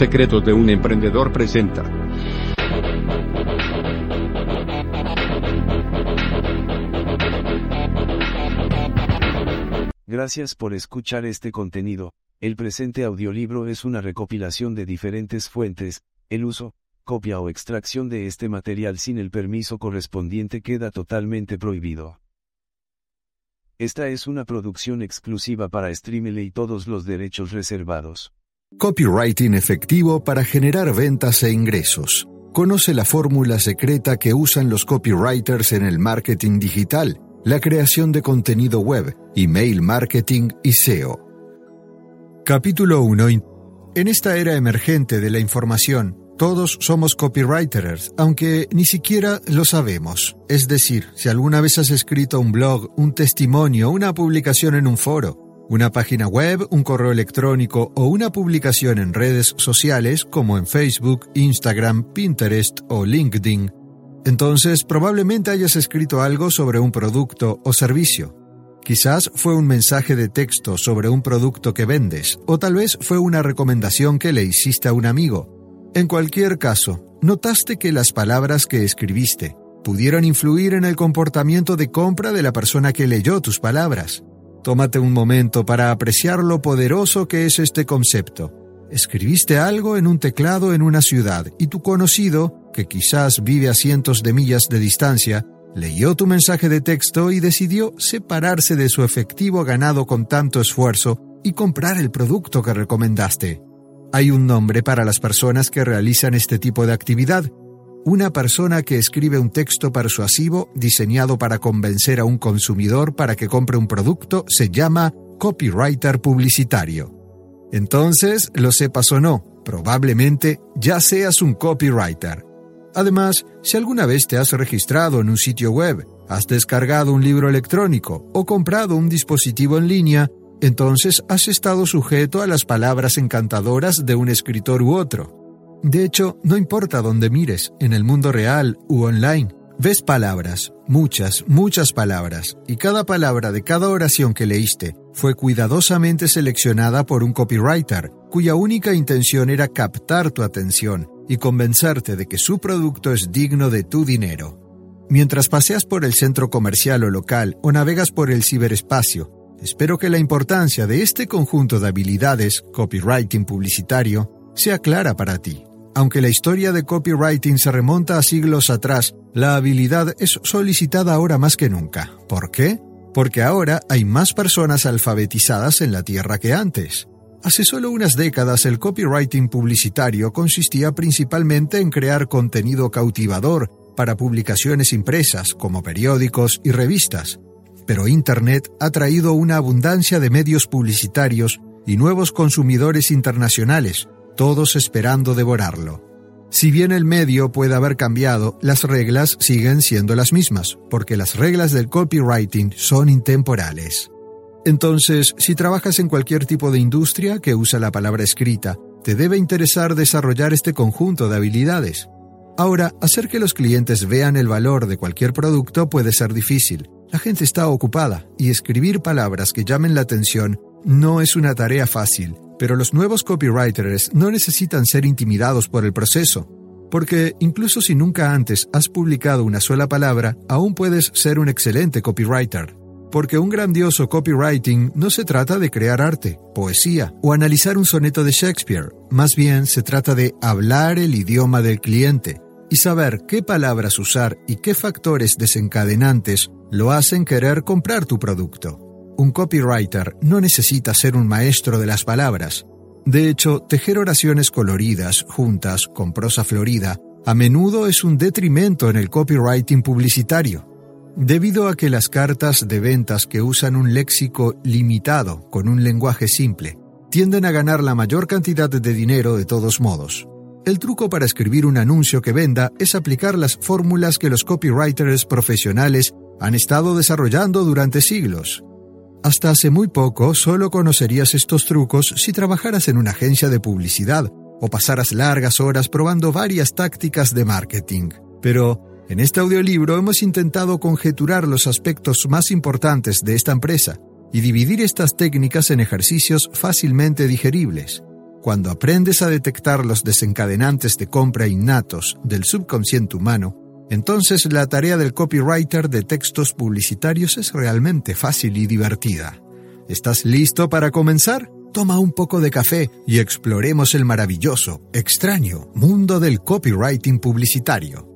Secretos de un emprendedor presenta. Gracias por escuchar este contenido. El presente audiolibro es una recopilación de diferentes fuentes. El uso, copia o extracción de este material sin el permiso correspondiente queda totalmente prohibido. Esta es una producción exclusiva para Streamile y todos los derechos reservados. Copywriting efectivo para generar ventas e ingresos. Conoce la fórmula secreta que usan los copywriters en el marketing digital, la creación de contenido web, email marketing y SEO. Capítulo 1. En esta era emergente de la información, todos somos copywriters, aunque ni siquiera lo sabemos. Es decir, si alguna vez has escrito un blog, un testimonio, una publicación en un foro, una página web, un correo electrónico o una publicación en redes sociales como en Facebook, Instagram, Pinterest o LinkedIn, entonces probablemente hayas escrito algo sobre un producto o servicio. Quizás fue un mensaje de texto sobre un producto que vendes, o tal vez fue una recomendación que le hiciste a un amigo, en cualquier caso, notaste que las palabras que escribiste pudieron influir en el comportamiento de compra de la persona que leyó tus palabras. Tómate un momento para apreciar lo poderoso que es este concepto. Escribiste algo en un teclado en una ciudad y tu conocido, que quizás vive a cientos de millas de distancia, leyó tu mensaje de texto y decidió separarse de su efectivo ganado con tanto esfuerzo y comprar el producto que recomendaste. Hay un nombre para las personas que realizan este tipo de actividad. Una persona que escribe un texto persuasivo diseñado para convencer a un consumidor para que compre un producto se llama copywriter publicitario. Entonces, lo sepas o no, probablemente ya seas un copywriter. Además, si alguna vez te has registrado en un sitio web, has descargado un libro electrónico o comprado un dispositivo en línea, entonces has estado sujeto a las palabras encantadoras de un escritor u otro. De hecho, no importa dónde mires, en el mundo real u online, ves palabras, muchas, muchas palabras, y cada palabra de cada oración que leíste fue cuidadosamente seleccionada por un copywriter, cuya única intención era captar tu atención y convencerte de que su producto es digno de tu dinero. Mientras paseas por el centro comercial o local o navegas por el ciberespacio, Espero que la importancia de este conjunto de habilidades, copywriting publicitario, sea clara para ti. Aunque la historia de copywriting se remonta a siglos atrás, la habilidad es solicitada ahora más que nunca. ¿Por qué? Porque ahora hay más personas alfabetizadas en la Tierra que antes. Hace solo unas décadas el copywriting publicitario consistía principalmente en crear contenido cautivador para publicaciones impresas como periódicos y revistas pero Internet ha traído una abundancia de medios publicitarios y nuevos consumidores internacionales, todos esperando devorarlo. Si bien el medio puede haber cambiado, las reglas siguen siendo las mismas, porque las reglas del copywriting son intemporales. Entonces, si trabajas en cualquier tipo de industria que usa la palabra escrita, te debe interesar desarrollar este conjunto de habilidades. Ahora, hacer que los clientes vean el valor de cualquier producto puede ser difícil, la gente está ocupada y escribir palabras que llamen la atención no es una tarea fácil, pero los nuevos copywriters no necesitan ser intimidados por el proceso, porque incluso si nunca antes has publicado una sola palabra, aún puedes ser un excelente copywriter. Porque un grandioso copywriting no se trata de crear arte, poesía o analizar un soneto de Shakespeare, más bien se trata de hablar el idioma del cliente y saber qué palabras usar y qué factores desencadenantes lo hacen querer comprar tu producto. Un copywriter no necesita ser un maestro de las palabras. De hecho, tejer oraciones coloridas, juntas, con prosa florida, a menudo es un detrimento en el copywriting publicitario. Debido a que las cartas de ventas que usan un léxico limitado con un lenguaje simple tienden a ganar la mayor cantidad de dinero de todos modos. El truco para escribir un anuncio que venda es aplicar las fórmulas que los copywriters profesionales han estado desarrollando durante siglos. Hasta hace muy poco solo conocerías estos trucos si trabajaras en una agencia de publicidad o pasaras largas horas probando varias tácticas de marketing. Pero en este audiolibro hemos intentado conjeturar los aspectos más importantes de esta empresa y dividir estas técnicas en ejercicios fácilmente digeribles. Cuando aprendes a detectar los desencadenantes de compra innatos del subconsciente humano, entonces la tarea del copywriter de textos publicitarios es realmente fácil y divertida. ¿Estás listo para comenzar? Toma un poco de café y exploremos el maravilloso, extraño mundo del copywriting publicitario.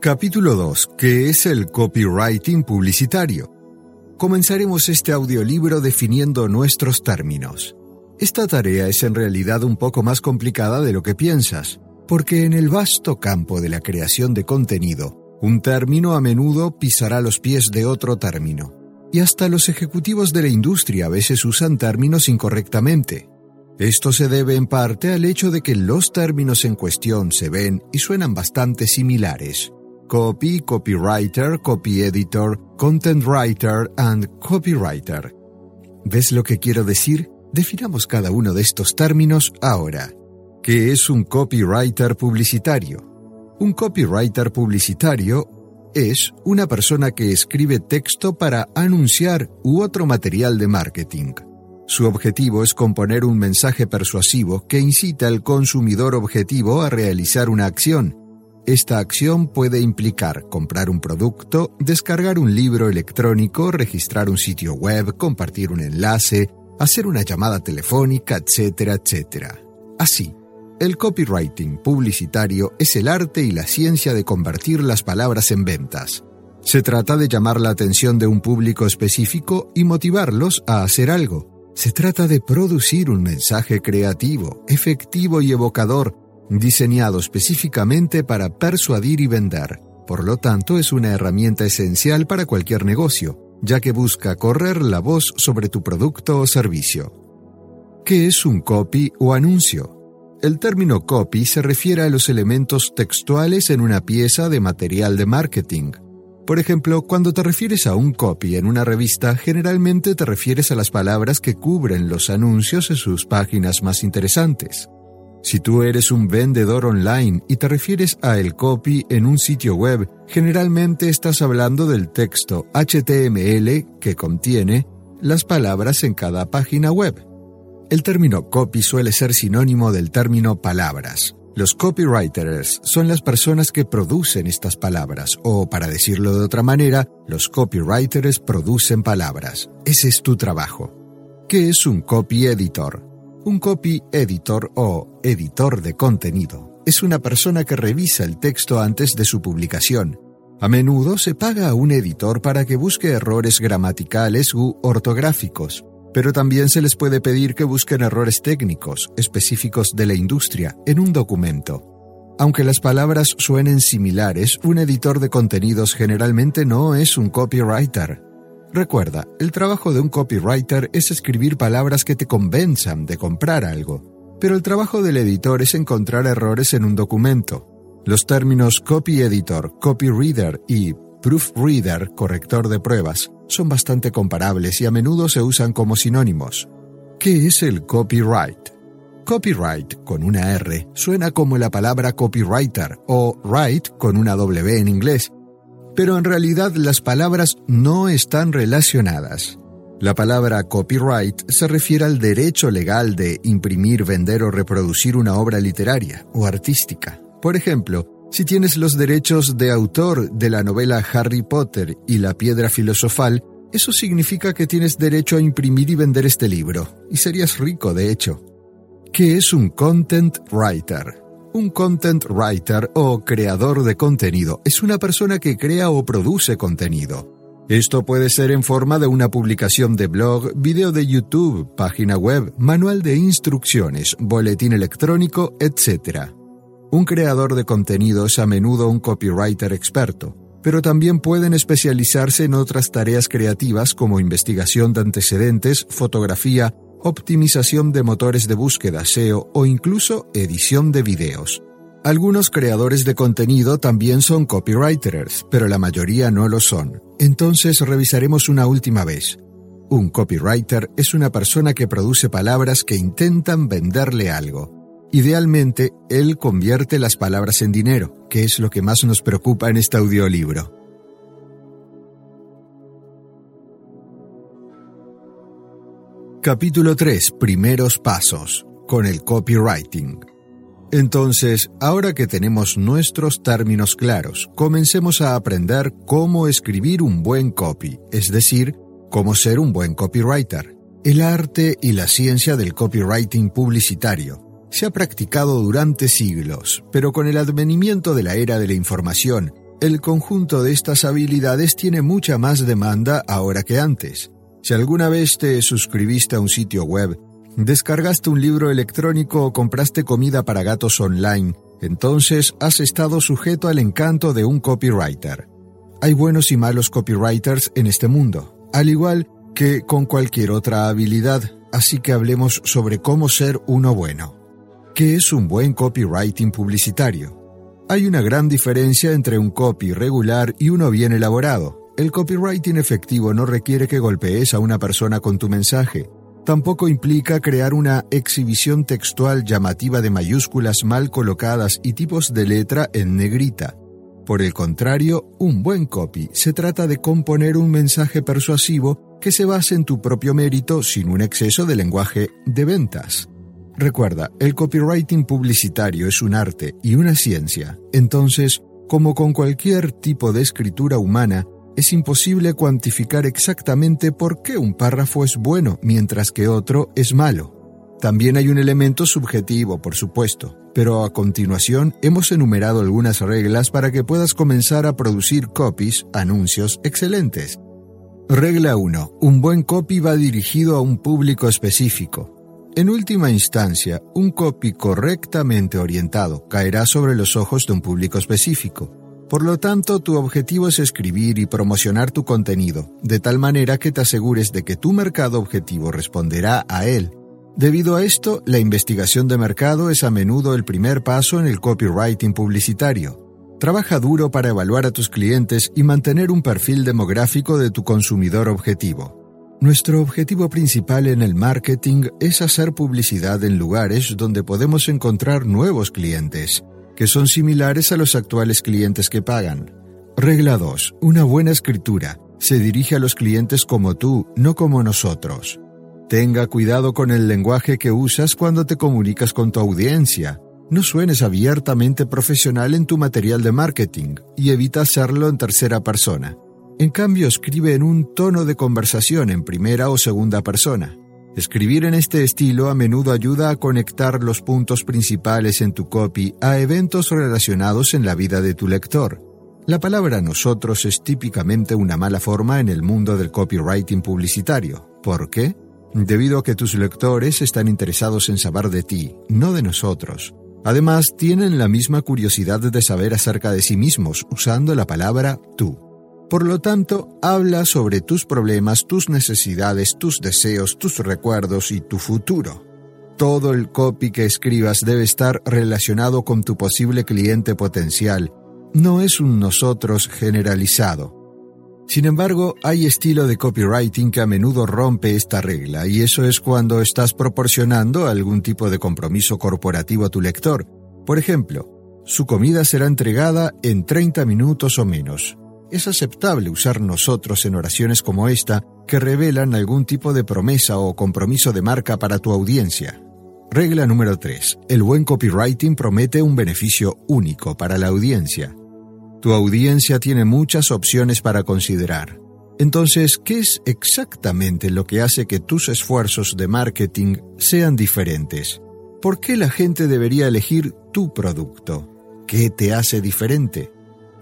Capítulo 2. ¿Qué es el copywriting publicitario? comenzaremos este audiolibro definiendo nuestros términos. Esta tarea es en realidad un poco más complicada de lo que piensas, porque en el vasto campo de la creación de contenido, un término a menudo pisará los pies de otro término. Y hasta los ejecutivos de la industria a veces usan términos incorrectamente. Esto se debe en parte al hecho de que los términos en cuestión se ven y suenan bastante similares, copy, copywriter, copy editor, content writer and copywriter. ¿Ves lo que quiero decir? Definamos cada uno de estos términos ahora. ¿Qué es un copywriter publicitario? Un copywriter publicitario es una persona que escribe texto para anunciar u otro material de marketing. Su objetivo es componer un mensaje persuasivo que incita al consumidor objetivo a realizar una acción, esta acción puede implicar comprar un producto, descargar un libro electrónico, registrar un sitio web, compartir un enlace, hacer una llamada telefónica, etcétera, etcétera. Así, el copywriting publicitario es el arte y la ciencia de convertir las palabras en ventas. Se trata de llamar la atención de un público específico y motivarlos a hacer algo. Se trata de producir un mensaje creativo, efectivo y evocador diseñado específicamente para persuadir y vender. Por lo tanto, es una herramienta esencial para cualquier negocio, ya que busca correr la voz sobre tu producto o servicio. ¿Qué es un copy o anuncio? El término copy se refiere a los elementos textuales en una pieza de material de marketing. Por ejemplo, cuando te refieres a un copy en una revista, generalmente te refieres a las palabras que cubren los anuncios en sus páginas más interesantes. Si tú eres un vendedor online y te refieres a el copy en un sitio web, generalmente estás hablando del texto HTML que contiene las palabras en cada página web. El término copy suele ser sinónimo del término palabras. Los copywriters son las personas que producen estas palabras, o para decirlo de otra manera, los copywriters producen palabras. Ese es tu trabajo. ¿Qué es un copy editor? Un copy editor o editor de contenido es una persona que revisa el texto antes de su publicación. A menudo se paga a un editor para que busque errores gramaticales u ortográficos, pero también se les puede pedir que busquen errores técnicos específicos de la industria en un documento. Aunque las palabras suenen similares, un editor de contenidos generalmente no es un copywriter. Recuerda, el trabajo de un copywriter es escribir palabras que te convenzan de comprar algo, pero el trabajo del editor es encontrar errores en un documento. Los términos copy editor, copy reader y proofreader, corrector de pruebas, son bastante comparables y a menudo se usan como sinónimos. ¿Qué es el copyright? Copyright con una R suena como la palabra copywriter o write con una W en inglés, pero en realidad las palabras no están relacionadas. La palabra copyright se refiere al derecho legal de imprimir, vender o reproducir una obra literaria o artística. Por ejemplo, si tienes los derechos de autor de la novela Harry Potter y la piedra filosofal, eso significa que tienes derecho a imprimir y vender este libro, y serías rico de hecho. ¿Qué es un content writer? Un content writer o creador de contenido es una persona que crea o produce contenido. Esto puede ser en forma de una publicación de blog, video de YouTube, página web, manual de instrucciones, boletín electrónico, etc. Un creador de contenido es a menudo un copywriter experto, pero también pueden especializarse en otras tareas creativas como investigación de antecedentes, fotografía, optimización de motores de búsqueda SEO o incluso edición de videos. Algunos creadores de contenido también son copywriters, pero la mayoría no lo son. Entonces revisaremos una última vez. Un copywriter es una persona que produce palabras que intentan venderle algo. Idealmente, él convierte las palabras en dinero, que es lo que más nos preocupa en este audiolibro. Capítulo 3. Primeros pasos. Con el copywriting. Entonces, ahora que tenemos nuestros términos claros, comencemos a aprender cómo escribir un buen copy, es decir, cómo ser un buen copywriter. El arte y la ciencia del copywriting publicitario se ha practicado durante siglos, pero con el advenimiento de la era de la información, el conjunto de estas habilidades tiene mucha más demanda ahora que antes. Si alguna vez te suscribiste a un sitio web, descargaste un libro electrónico o compraste comida para gatos online, entonces has estado sujeto al encanto de un copywriter. Hay buenos y malos copywriters en este mundo, al igual que con cualquier otra habilidad, así que hablemos sobre cómo ser uno bueno. ¿Qué es un buen copywriting publicitario? Hay una gran diferencia entre un copy regular y uno bien elaborado. El copywriting efectivo no requiere que golpees a una persona con tu mensaje. Tampoco implica crear una exhibición textual llamativa de mayúsculas mal colocadas y tipos de letra en negrita. Por el contrario, un buen copy se trata de componer un mensaje persuasivo que se base en tu propio mérito sin un exceso de lenguaje de ventas. Recuerda, el copywriting publicitario es un arte y una ciencia, entonces, como con cualquier tipo de escritura humana, es imposible cuantificar exactamente por qué un párrafo es bueno mientras que otro es malo. También hay un elemento subjetivo, por supuesto, pero a continuación hemos enumerado algunas reglas para que puedas comenzar a producir copies, anuncios excelentes. Regla 1. Un buen copy va dirigido a un público específico. En última instancia, un copy correctamente orientado caerá sobre los ojos de un público específico. Por lo tanto, tu objetivo es escribir y promocionar tu contenido, de tal manera que te asegures de que tu mercado objetivo responderá a él. Debido a esto, la investigación de mercado es a menudo el primer paso en el copywriting publicitario. Trabaja duro para evaluar a tus clientes y mantener un perfil demográfico de tu consumidor objetivo. Nuestro objetivo principal en el marketing es hacer publicidad en lugares donde podemos encontrar nuevos clientes, que son similares a los actuales clientes que pagan. Regla 2. Una buena escritura se dirige a los clientes como tú, no como nosotros. Tenga cuidado con el lenguaje que usas cuando te comunicas con tu audiencia. No suenes abiertamente profesional en tu material de marketing y evita hacerlo en tercera persona. En cambio, escribe en un tono de conversación en primera o segunda persona. Escribir en este estilo a menudo ayuda a conectar los puntos principales en tu copy a eventos relacionados en la vida de tu lector. La palabra nosotros es típicamente una mala forma en el mundo del copywriting publicitario. ¿Por qué? Debido a que tus lectores están interesados en saber de ti, no de nosotros. Además, tienen la misma curiosidad de saber acerca de sí mismos usando la palabra tú. Por lo tanto, habla sobre tus problemas, tus necesidades, tus deseos, tus recuerdos y tu futuro. Todo el copy que escribas debe estar relacionado con tu posible cliente potencial. No es un nosotros generalizado. Sin embargo, hay estilo de copywriting que a menudo rompe esta regla, y eso es cuando estás proporcionando algún tipo de compromiso corporativo a tu lector. Por ejemplo, su comida será entregada en 30 minutos o menos es aceptable usar nosotros en oraciones como esta que revelan algún tipo de promesa o compromiso de marca para tu audiencia. Regla número 3. El buen copywriting promete un beneficio único para la audiencia. Tu audiencia tiene muchas opciones para considerar. Entonces, ¿qué es exactamente lo que hace que tus esfuerzos de marketing sean diferentes? ¿Por qué la gente debería elegir tu producto? ¿Qué te hace diferente?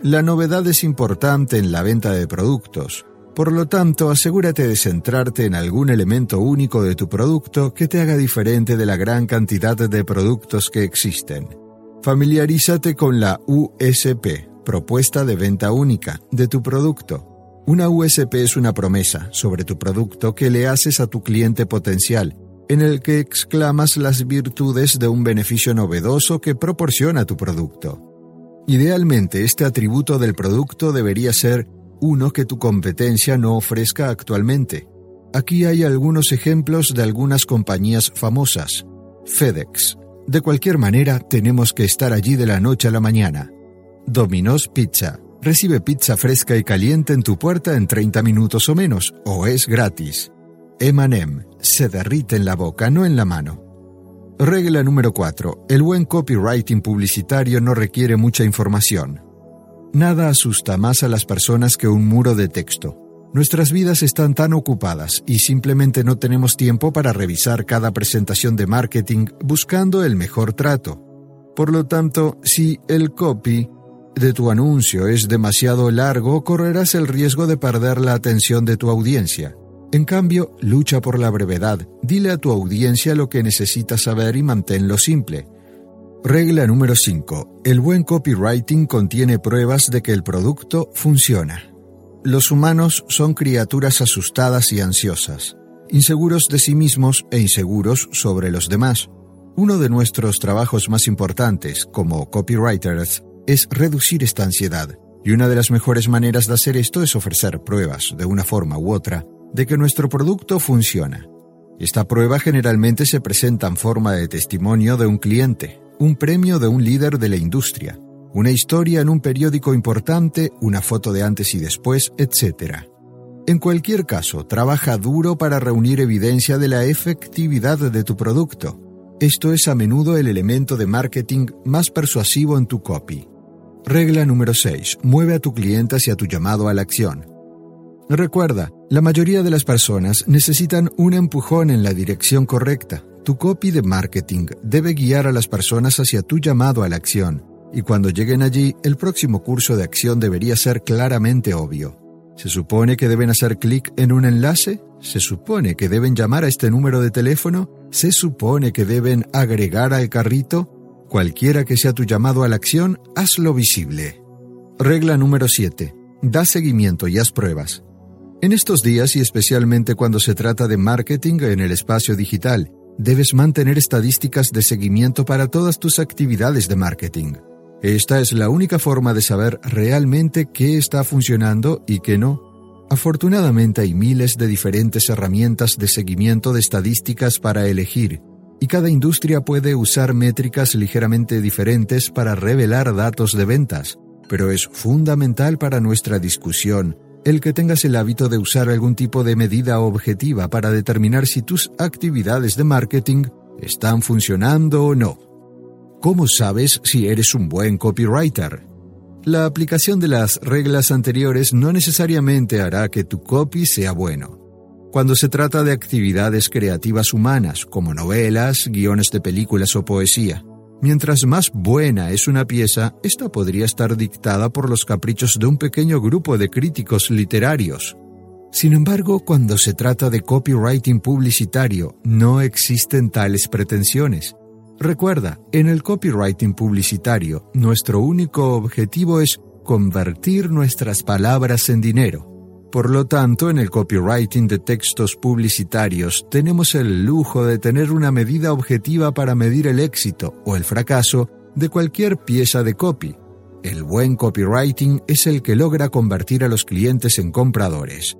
La novedad es importante en la venta de productos. Por lo tanto, asegúrate de centrarte en algún elemento único de tu producto que te haga diferente de la gran cantidad de productos que existen. Familiarízate con la USP, propuesta de venta única, de tu producto. Una USP es una promesa sobre tu producto que le haces a tu cliente potencial, en el que exclamas las virtudes de un beneficio novedoso que proporciona tu producto. Idealmente, este atributo del producto debería ser uno que tu competencia no ofrezca actualmente. Aquí hay algunos ejemplos de algunas compañías famosas. FedEx. De cualquier manera, tenemos que estar allí de la noche a la mañana. Domino's Pizza. Recibe pizza fresca y caliente en tu puerta en 30 minutos o menos, o es gratis. M&M. Se derrite en la boca, no en la mano. Regla número 4. El buen copywriting publicitario no requiere mucha información. Nada asusta más a las personas que un muro de texto. Nuestras vidas están tan ocupadas y simplemente no tenemos tiempo para revisar cada presentación de marketing buscando el mejor trato. Por lo tanto, si el copy de tu anuncio es demasiado largo, correrás el riesgo de perder la atención de tu audiencia. En cambio, lucha por la brevedad, dile a tu audiencia lo que necesita saber y manténlo simple. Regla número 5. El buen copywriting contiene pruebas de que el producto funciona. Los humanos son criaturas asustadas y ansiosas, inseguros de sí mismos e inseguros sobre los demás. Uno de nuestros trabajos más importantes como copywriters es reducir esta ansiedad, y una de las mejores maneras de hacer esto es ofrecer pruebas, de una forma u otra, de que nuestro producto funciona. Esta prueba generalmente se presenta en forma de testimonio de un cliente, un premio de un líder de la industria, una historia en un periódico importante, una foto de antes y después, etc. En cualquier caso, trabaja duro para reunir evidencia de la efectividad de tu producto. Esto es a menudo el elemento de marketing más persuasivo en tu copy. Regla número 6. Mueve a tu cliente hacia tu llamado a la acción. Recuerda, la mayoría de las personas necesitan un empujón en la dirección correcta. Tu copy de marketing debe guiar a las personas hacia tu llamado a la acción, y cuando lleguen allí, el próximo curso de acción debería ser claramente obvio. ¿Se supone que deben hacer clic en un enlace? ¿Se supone que deben llamar a este número de teléfono? ¿Se supone que deben agregar al carrito? Cualquiera que sea tu llamado a la acción, hazlo visible. Regla número 7. Da seguimiento y haz pruebas. En estos días y especialmente cuando se trata de marketing en el espacio digital, debes mantener estadísticas de seguimiento para todas tus actividades de marketing. Esta es la única forma de saber realmente qué está funcionando y qué no. Afortunadamente hay miles de diferentes herramientas de seguimiento de estadísticas para elegir, y cada industria puede usar métricas ligeramente diferentes para revelar datos de ventas, pero es fundamental para nuestra discusión el que tengas el hábito de usar algún tipo de medida objetiva para determinar si tus actividades de marketing están funcionando o no. ¿Cómo sabes si eres un buen copywriter? La aplicación de las reglas anteriores no necesariamente hará que tu copy sea bueno. Cuando se trata de actividades creativas humanas, como novelas, guiones de películas o poesía, Mientras más buena es una pieza, esta podría estar dictada por los caprichos de un pequeño grupo de críticos literarios. Sin embargo, cuando se trata de copywriting publicitario, no existen tales pretensiones. Recuerda, en el copywriting publicitario, nuestro único objetivo es convertir nuestras palabras en dinero. Por lo tanto, en el copywriting de textos publicitarios tenemos el lujo de tener una medida objetiva para medir el éxito o el fracaso de cualquier pieza de copy. El buen copywriting es el que logra convertir a los clientes en compradores.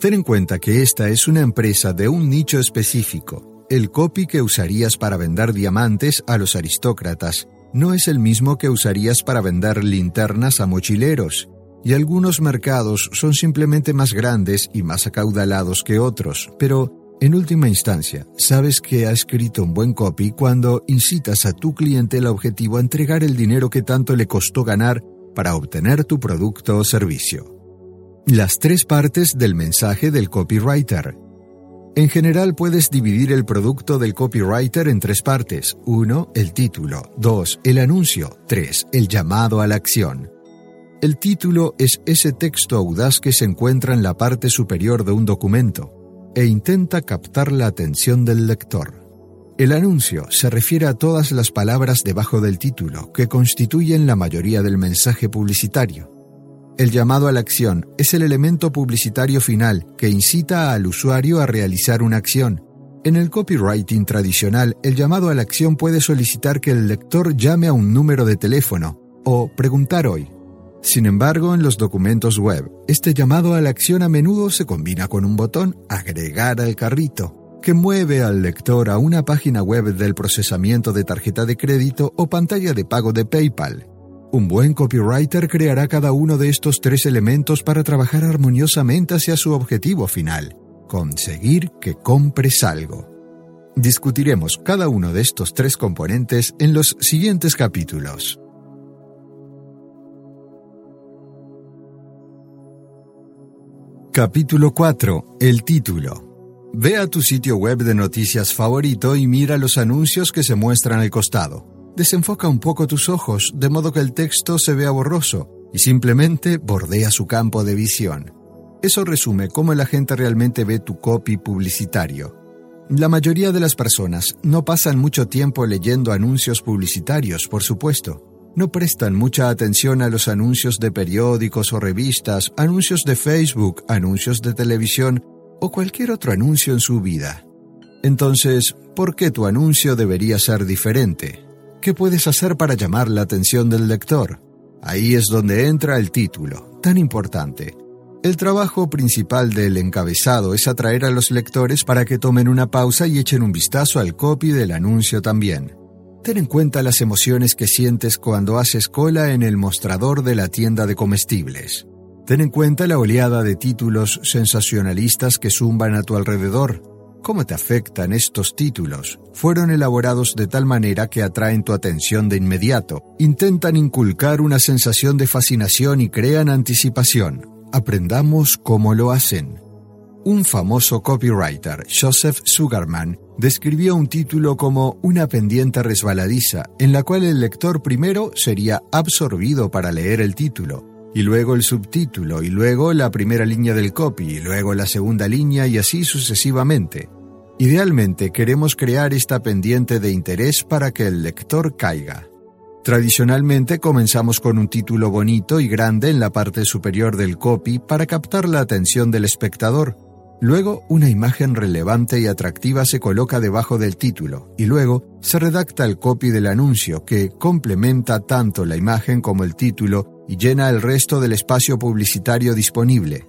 Ten en cuenta que esta es una empresa de un nicho específico. El copy que usarías para vender diamantes a los aristócratas no es el mismo que usarías para vender linternas a mochileros y algunos mercados son simplemente más grandes y más acaudalados que otros, pero en última instancia, sabes que ha escrito un buen copy cuando incitas a tu cliente el objetivo a entregar el dinero que tanto le costó ganar para obtener tu producto o servicio. Las tres partes del mensaje del copywriter. En general puedes dividir el producto del copywriter en tres partes. 1. El título. 2. El anuncio. 3. El llamado a la acción. El título es ese texto audaz que se encuentra en la parte superior de un documento e intenta captar la atención del lector. El anuncio se refiere a todas las palabras debajo del título que constituyen la mayoría del mensaje publicitario. El llamado a la acción es el elemento publicitario final que incita al usuario a realizar una acción. En el copywriting tradicional, el llamado a la acción puede solicitar que el lector llame a un número de teléfono o preguntar hoy. Sin embargo, en los documentos web, este llamado a la acción a menudo se combina con un botón agregar al carrito que mueve al lector a una página web del procesamiento de tarjeta de crédito o pantalla de pago de PayPal. Un buen copywriter creará cada uno de estos tres elementos para trabajar armoniosamente hacia su objetivo final, conseguir que compres algo. Discutiremos cada uno de estos tres componentes en los siguientes capítulos. Capítulo 4. El título. Ve a tu sitio web de noticias favorito y mira los anuncios que se muestran al costado. Desenfoca un poco tus ojos de modo que el texto se vea borroso y simplemente bordea su campo de visión. Eso resume cómo la gente realmente ve tu copy publicitario. La mayoría de las personas no pasan mucho tiempo leyendo anuncios publicitarios, por supuesto. No prestan mucha atención a los anuncios de periódicos o revistas, anuncios de Facebook, anuncios de televisión o cualquier otro anuncio en su vida. Entonces, ¿por qué tu anuncio debería ser diferente? ¿Qué puedes hacer para llamar la atención del lector? Ahí es donde entra el título, tan importante. El trabajo principal del encabezado es atraer a los lectores para que tomen una pausa y echen un vistazo al copy del anuncio también. Ten en cuenta las emociones que sientes cuando haces cola en el mostrador de la tienda de comestibles. Ten en cuenta la oleada de títulos sensacionalistas que zumban a tu alrededor. ¿Cómo te afectan estos títulos? Fueron elaborados de tal manera que atraen tu atención de inmediato, intentan inculcar una sensación de fascinación y crean anticipación. Aprendamos cómo lo hacen. Un famoso copywriter, Joseph Sugarman, describió un título como una pendiente resbaladiza, en la cual el lector primero sería absorbido para leer el título, y luego el subtítulo, y luego la primera línea del copy, y luego la segunda línea, y así sucesivamente. Idealmente queremos crear esta pendiente de interés para que el lector caiga. Tradicionalmente comenzamos con un título bonito y grande en la parte superior del copy para captar la atención del espectador. Luego, una imagen relevante y atractiva se coloca debajo del título y luego se redacta el copy del anuncio que complementa tanto la imagen como el título y llena el resto del espacio publicitario disponible.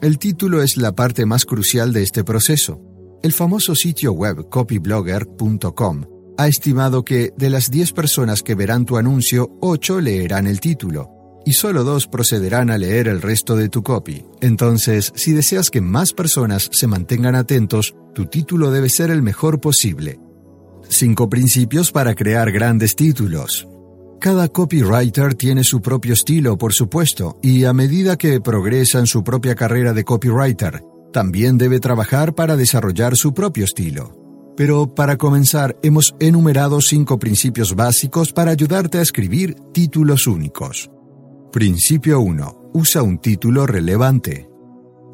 El título es la parte más crucial de este proceso. El famoso sitio web copyblogger.com ha estimado que de las 10 personas que verán tu anuncio, 8 leerán el título y solo 2 procederán a leer el resto de tu copy. Entonces, si deseas que más personas se mantengan atentos, tu título debe ser el mejor posible. 5 principios para crear grandes títulos. Cada copywriter tiene su propio estilo, por supuesto, y a medida que progresa en su propia carrera de copywriter, también debe trabajar para desarrollar su propio estilo. Pero para comenzar, hemos enumerado cinco principios básicos para ayudarte a escribir títulos únicos. Principio 1. Usa un título relevante.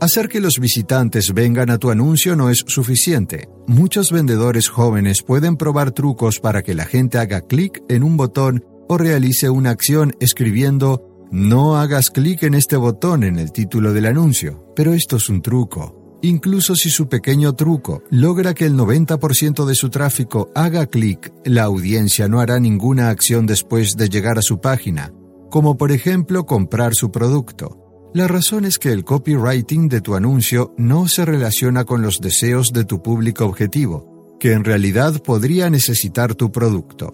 Hacer que los visitantes vengan a tu anuncio no es suficiente. Muchos vendedores jóvenes pueden probar trucos para que la gente haga clic en un botón o realice una acción escribiendo no hagas clic en este botón en el título del anuncio, pero esto es un truco. Incluso si su pequeño truco logra que el 90% de su tráfico haga clic, la audiencia no hará ninguna acción después de llegar a su página, como por ejemplo comprar su producto. La razón es que el copywriting de tu anuncio no se relaciona con los deseos de tu público objetivo, que en realidad podría necesitar tu producto.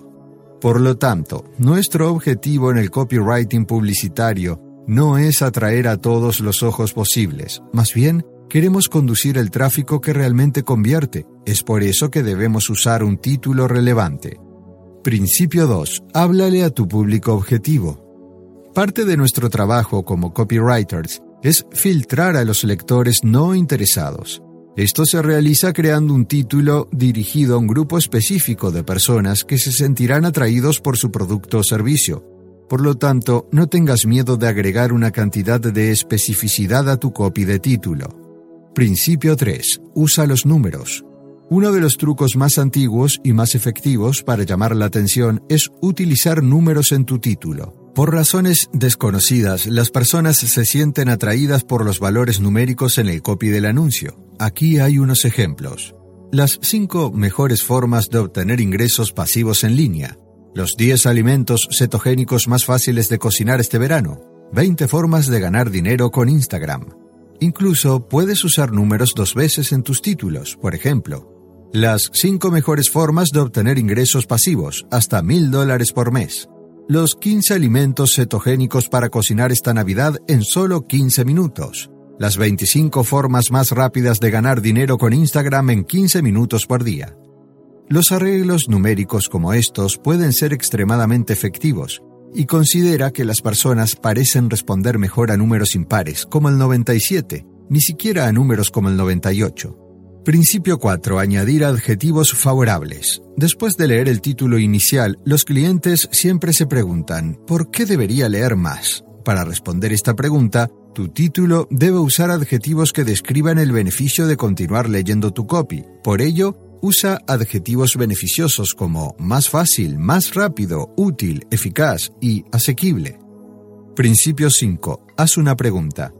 Por lo tanto, nuestro objetivo en el copywriting publicitario no es atraer a todos los ojos posibles, más bien queremos conducir el tráfico que realmente convierte. Es por eso que debemos usar un título relevante. Principio 2. Háblale a tu público objetivo. Parte de nuestro trabajo como copywriters es filtrar a los lectores no interesados. Esto se realiza creando un título dirigido a un grupo específico de personas que se sentirán atraídos por su producto o servicio. Por lo tanto, no tengas miedo de agregar una cantidad de especificidad a tu copy de título. Principio 3. Usa los números. Uno de los trucos más antiguos y más efectivos para llamar la atención es utilizar números en tu título. Por razones desconocidas, las personas se sienten atraídas por los valores numéricos en el copy del anuncio. Aquí hay unos ejemplos. Las 5 mejores formas de obtener ingresos pasivos en línea. Los 10 alimentos cetogénicos más fáciles de cocinar este verano. 20 formas de ganar dinero con Instagram. Incluso puedes usar números dos veces en tus títulos, por ejemplo. Las 5 mejores formas de obtener ingresos pasivos, hasta mil dólares por mes. Los 15 alimentos cetogénicos para cocinar esta Navidad en solo 15 minutos. Las 25 formas más rápidas de ganar dinero con Instagram en 15 minutos por día. Los arreglos numéricos como estos pueden ser extremadamente efectivos, y considera que las personas parecen responder mejor a números impares, como el 97, ni siquiera a números como el 98. Principio 4. Añadir adjetivos favorables. Después de leer el título inicial, los clientes siempre se preguntan, ¿por qué debería leer más? Para responder esta pregunta, tu título debe usar adjetivos que describan el beneficio de continuar leyendo tu copy. Por ello, usa adjetivos beneficiosos como más fácil, más rápido, útil, eficaz y asequible. Principio 5. Haz una pregunta.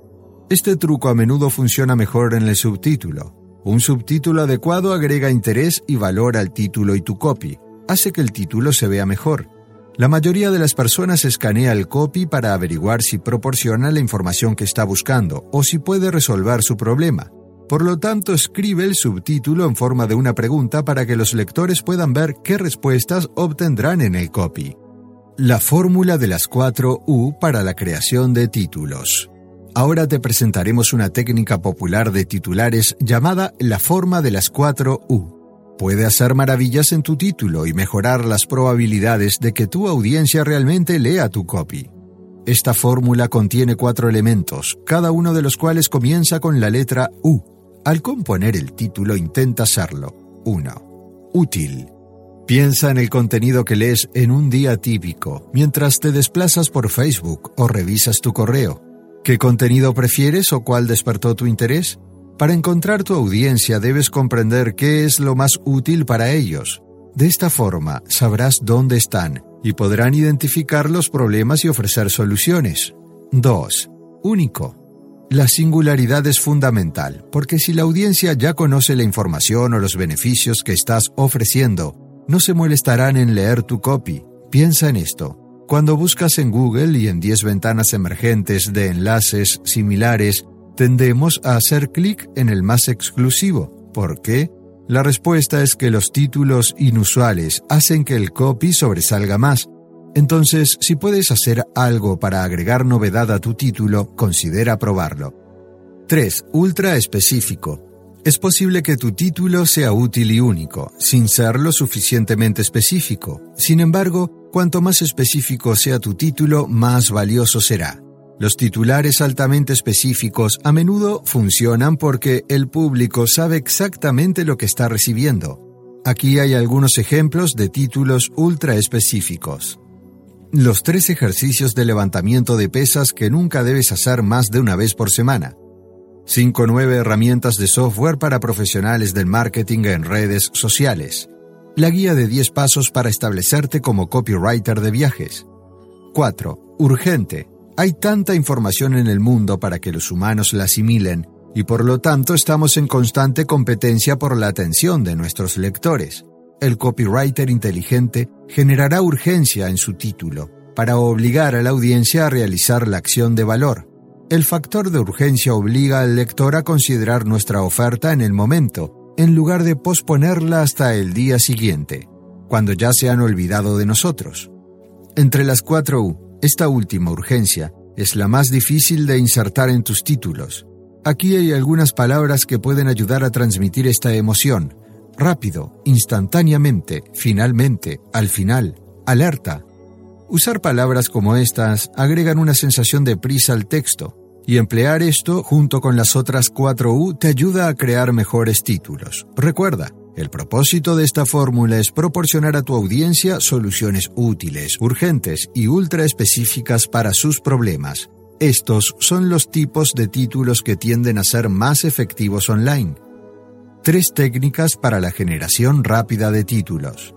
Este truco a menudo funciona mejor en el subtítulo. Un subtítulo adecuado agrega interés y valor al título y tu copy. Hace que el título se vea mejor. La mayoría de las personas escanea el copy para averiguar si proporciona la información que está buscando o si puede resolver su problema. Por lo tanto, escribe el subtítulo en forma de una pregunta para que los lectores puedan ver qué respuestas obtendrán en el copy. La fórmula de las cuatro U para la creación de títulos. Ahora te presentaremos una técnica popular de titulares llamada la forma de las cuatro U. Puede hacer maravillas en tu título y mejorar las probabilidades de que tu audiencia realmente lea tu copy. Esta fórmula contiene cuatro elementos, cada uno de los cuales comienza con la letra U al componer el título intenta hacerlo. 1. Útil. Piensa en el contenido que lees en un día típico, mientras te desplazas por Facebook o revisas tu correo. ¿Qué contenido prefieres o cuál despertó tu interés? Para encontrar tu audiencia debes comprender qué es lo más útil para ellos. De esta forma sabrás dónde están y podrán identificar los problemas y ofrecer soluciones. 2. Único. La singularidad es fundamental, porque si la audiencia ya conoce la información o los beneficios que estás ofreciendo, no se molestarán en leer tu copy. Piensa en esto. Cuando buscas en Google y en 10 ventanas emergentes de enlaces similares, tendemos a hacer clic en el más exclusivo. ¿Por qué? La respuesta es que los títulos inusuales hacen que el copy sobresalga más, entonces, si puedes hacer algo para agregar novedad a tu título, considera probarlo. 3. Ultra específico. Es posible que tu título sea útil y único, sin ser lo suficientemente específico. Sin embargo, cuanto más específico sea tu título, más valioso será. Los titulares altamente específicos a menudo funcionan porque el público sabe exactamente lo que está recibiendo. Aquí hay algunos ejemplos de títulos ultra específicos. Los tres ejercicios de levantamiento de pesas que nunca debes hacer más de una vez por semana. 5 nueve herramientas de software para profesionales del marketing en redes sociales. La guía de 10 pasos para establecerte como copywriter de viajes. 4. Urgente. Hay tanta información en el mundo para que los humanos la asimilen y por lo tanto estamos en constante competencia por la atención de nuestros lectores. El copywriter inteligente generará urgencia en su título para obligar a la audiencia a realizar la acción de valor. El factor de urgencia obliga al lector a considerar nuestra oferta en el momento, en lugar de posponerla hasta el día siguiente, cuando ya se han olvidado de nosotros. Entre las cuatro U, esta última urgencia es la más difícil de insertar en tus títulos. Aquí hay algunas palabras que pueden ayudar a transmitir esta emoción, rápido, instantáneamente, finalmente, al final, alerta. Usar palabras como estas agregan una sensación de prisa al texto, y emplear esto junto con las otras cuatro U te ayuda a crear mejores títulos. Recuerda, el propósito de esta fórmula es proporcionar a tu audiencia soluciones útiles, urgentes y ultra específicas para sus problemas. Estos son los tipos de títulos que tienden a ser más efectivos online Tres técnicas para la generación rápida de títulos.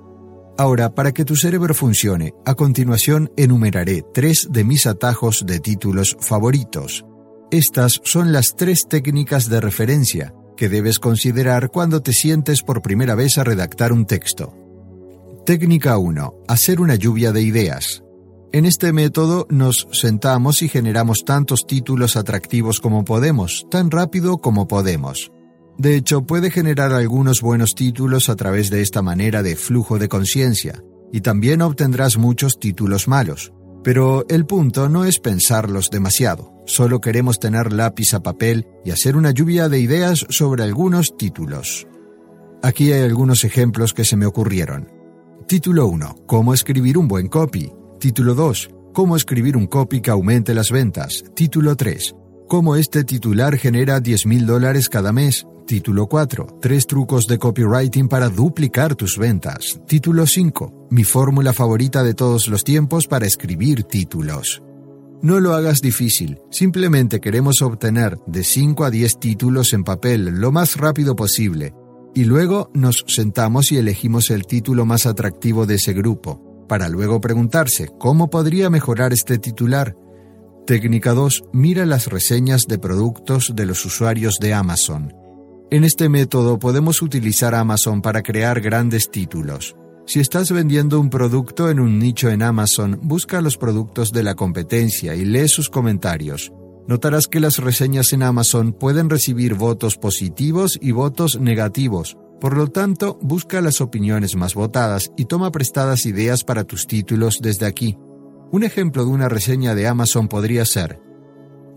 Ahora, para que tu cerebro funcione, a continuación enumeraré tres de mis atajos de títulos favoritos. Estas son las tres técnicas de referencia que debes considerar cuando te sientes por primera vez a redactar un texto. Técnica 1. Hacer una lluvia de ideas. En este método nos sentamos y generamos tantos títulos atractivos como podemos, tan rápido como podemos. De hecho, puede generar algunos buenos títulos a través de esta manera de flujo de conciencia, y también obtendrás muchos títulos malos. Pero el punto no es pensarlos demasiado, solo queremos tener lápiz a papel y hacer una lluvia de ideas sobre algunos títulos. Aquí hay algunos ejemplos que se me ocurrieron. Título 1. Cómo escribir un buen copy. Título 2. Cómo escribir un copy que aumente las ventas. Título 3. Cómo este titular genera 10 mil dólares cada mes. Título 4. Tres trucos de copywriting para duplicar tus ventas. Título 5. Mi fórmula favorita de todos los tiempos para escribir títulos. No lo hagas difícil, simplemente queremos obtener de 5 a 10 títulos en papel lo más rápido posible y luego nos sentamos y elegimos el título más atractivo de ese grupo, para luego preguntarse, ¿cómo podría mejorar este titular? Técnica 2. Mira las reseñas de productos de los usuarios de Amazon. En este método podemos utilizar Amazon para crear grandes títulos. Si estás vendiendo un producto en un nicho en Amazon, busca los productos de la competencia y lee sus comentarios notarás que las reseñas en Amazon pueden recibir votos positivos y votos negativos. Por lo tanto, busca las opiniones más votadas y toma prestadas ideas para tus títulos desde aquí. Un ejemplo de una reseña de Amazon podría ser,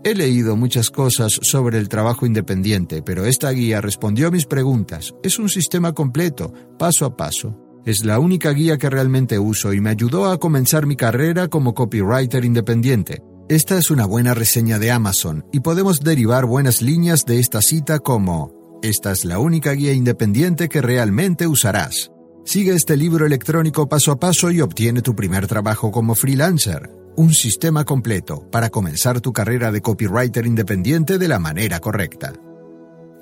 He leído muchas cosas sobre el trabajo independiente, pero esta guía respondió a mis preguntas. Es un sistema completo, paso a paso. Es la única guía que realmente uso y me ayudó a comenzar mi carrera como copywriter independiente. Esta es una buena reseña de Amazon y podemos derivar buenas líneas de esta cita como, esta es la única guía independiente que realmente usarás. Sigue este libro electrónico paso a paso y obtiene tu primer trabajo como freelancer. Un sistema completo para comenzar tu carrera de copywriter independiente de la manera correcta.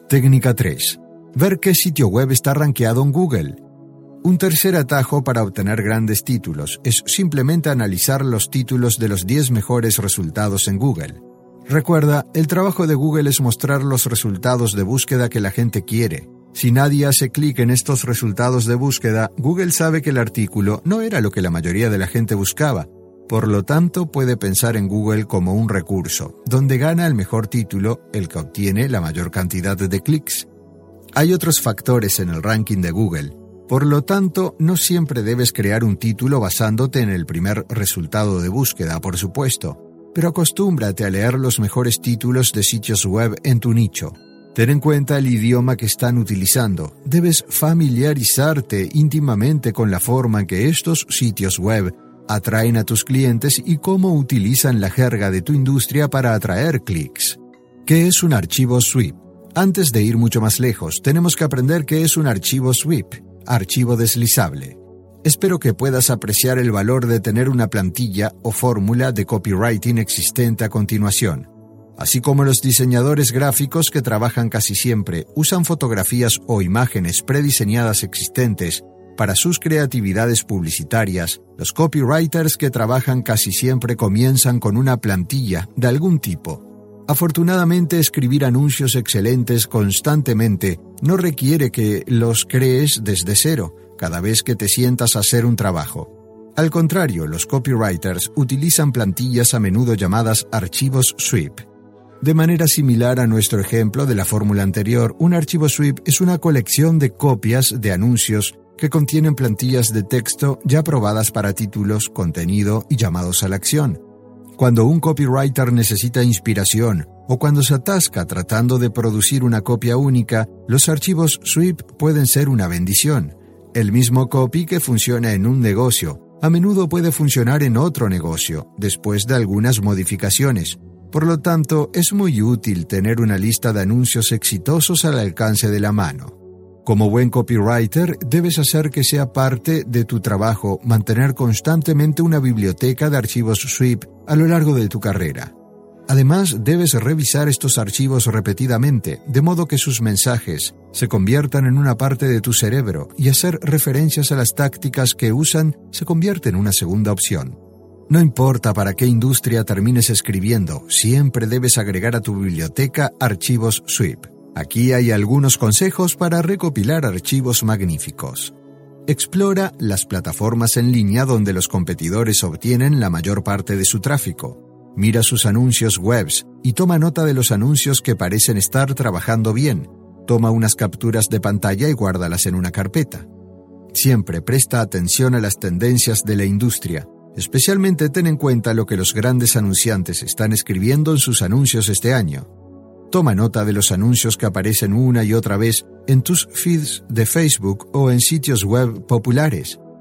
Técnica 3. Ver qué sitio web está rankeado en Google. Un tercer atajo para obtener grandes títulos es simplemente analizar los títulos de los 10 mejores resultados en Google. Recuerda, el trabajo de Google es mostrar los resultados de búsqueda que la gente quiere. Si nadie hace clic en estos resultados de búsqueda, Google sabe que el artículo no era lo que la mayoría de la gente buscaba. Por lo tanto, puede pensar en Google como un recurso, donde gana el mejor título el que obtiene la mayor cantidad de clics. Hay otros factores en el ranking de Google, por lo tanto, no siempre debes crear un título basándote en el primer resultado de búsqueda, por supuesto, pero acostúmbrate a leer los mejores títulos de sitios web en tu nicho. Ten en cuenta el idioma que están utilizando. Debes familiarizarte íntimamente con la forma en que estos sitios web atraen a tus clientes y cómo utilizan la jerga de tu industria para atraer clics. ¿Qué es un archivo sweep? Antes de ir mucho más lejos, tenemos que aprender qué es un archivo sweep archivo deslizable. Espero que puedas apreciar el valor de tener una plantilla o fórmula de copywriting existente a continuación. Así como los diseñadores gráficos que trabajan casi siempre usan fotografías o imágenes prediseñadas existentes para sus creatividades publicitarias, los copywriters que trabajan casi siempre comienzan con una plantilla de algún tipo Afortunadamente, escribir anuncios excelentes constantemente no requiere que los crees desde cero cada vez que te sientas a hacer un trabajo. Al contrario, los copywriters utilizan plantillas a menudo llamadas archivos sweep. De manera similar a nuestro ejemplo de la fórmula anterior, un archivo sweep es una colección de copias de anuncios que contienen plantillas de texto ya aprobadas para títulos, contenido y llamados a la acción. Cuando un copywriter necesita inspiración o cuando se atasca tratando de producir una copia única, los archivos sweep pueden ser una bendición. El mismo copy que funciona en un negocio, a menudo puede funcionar en otro negocio, después de algunas modificaciones. Por lo tanto, es muy útil tener una lista de anuncios exitosos al alcance de la mano. Como buen copywriter, debes hacer que sea parte de tu trabajo mantener constantemente una biblioteca de archivos sweep a lo largo de tu carrera. Además, debes revisar estos archivos repetidamente, de modo que sus mensajes se conviertan en una parte de tu cerebro y hacer referencias a las tácticas que usan se convierte en una segunda opción. No importa para qué industria termines escribiendo, siempre debes agregar a tu biblioteca archivos SWIP. Aquí hay algunos consejos para recopilar archivos magníficos. Explora las plataformas en línea donde los competidores obtienen la mayor parte de su tráfico. Mira sus anuncios webs y toma nota de los anuncios que parecen estar trabajando bien. Toma unas capturas de pantalla y guárdalas en una carpeta. Siempre presta atención a las tendencias de la industria Especialmente ten en cuenta lo que los grandes anunciantes están escribiendo en sus anuncios este año. Toma nota de los anuncios que aparecen una y otra vez en tus feeds de Facebook o en sitios web populares.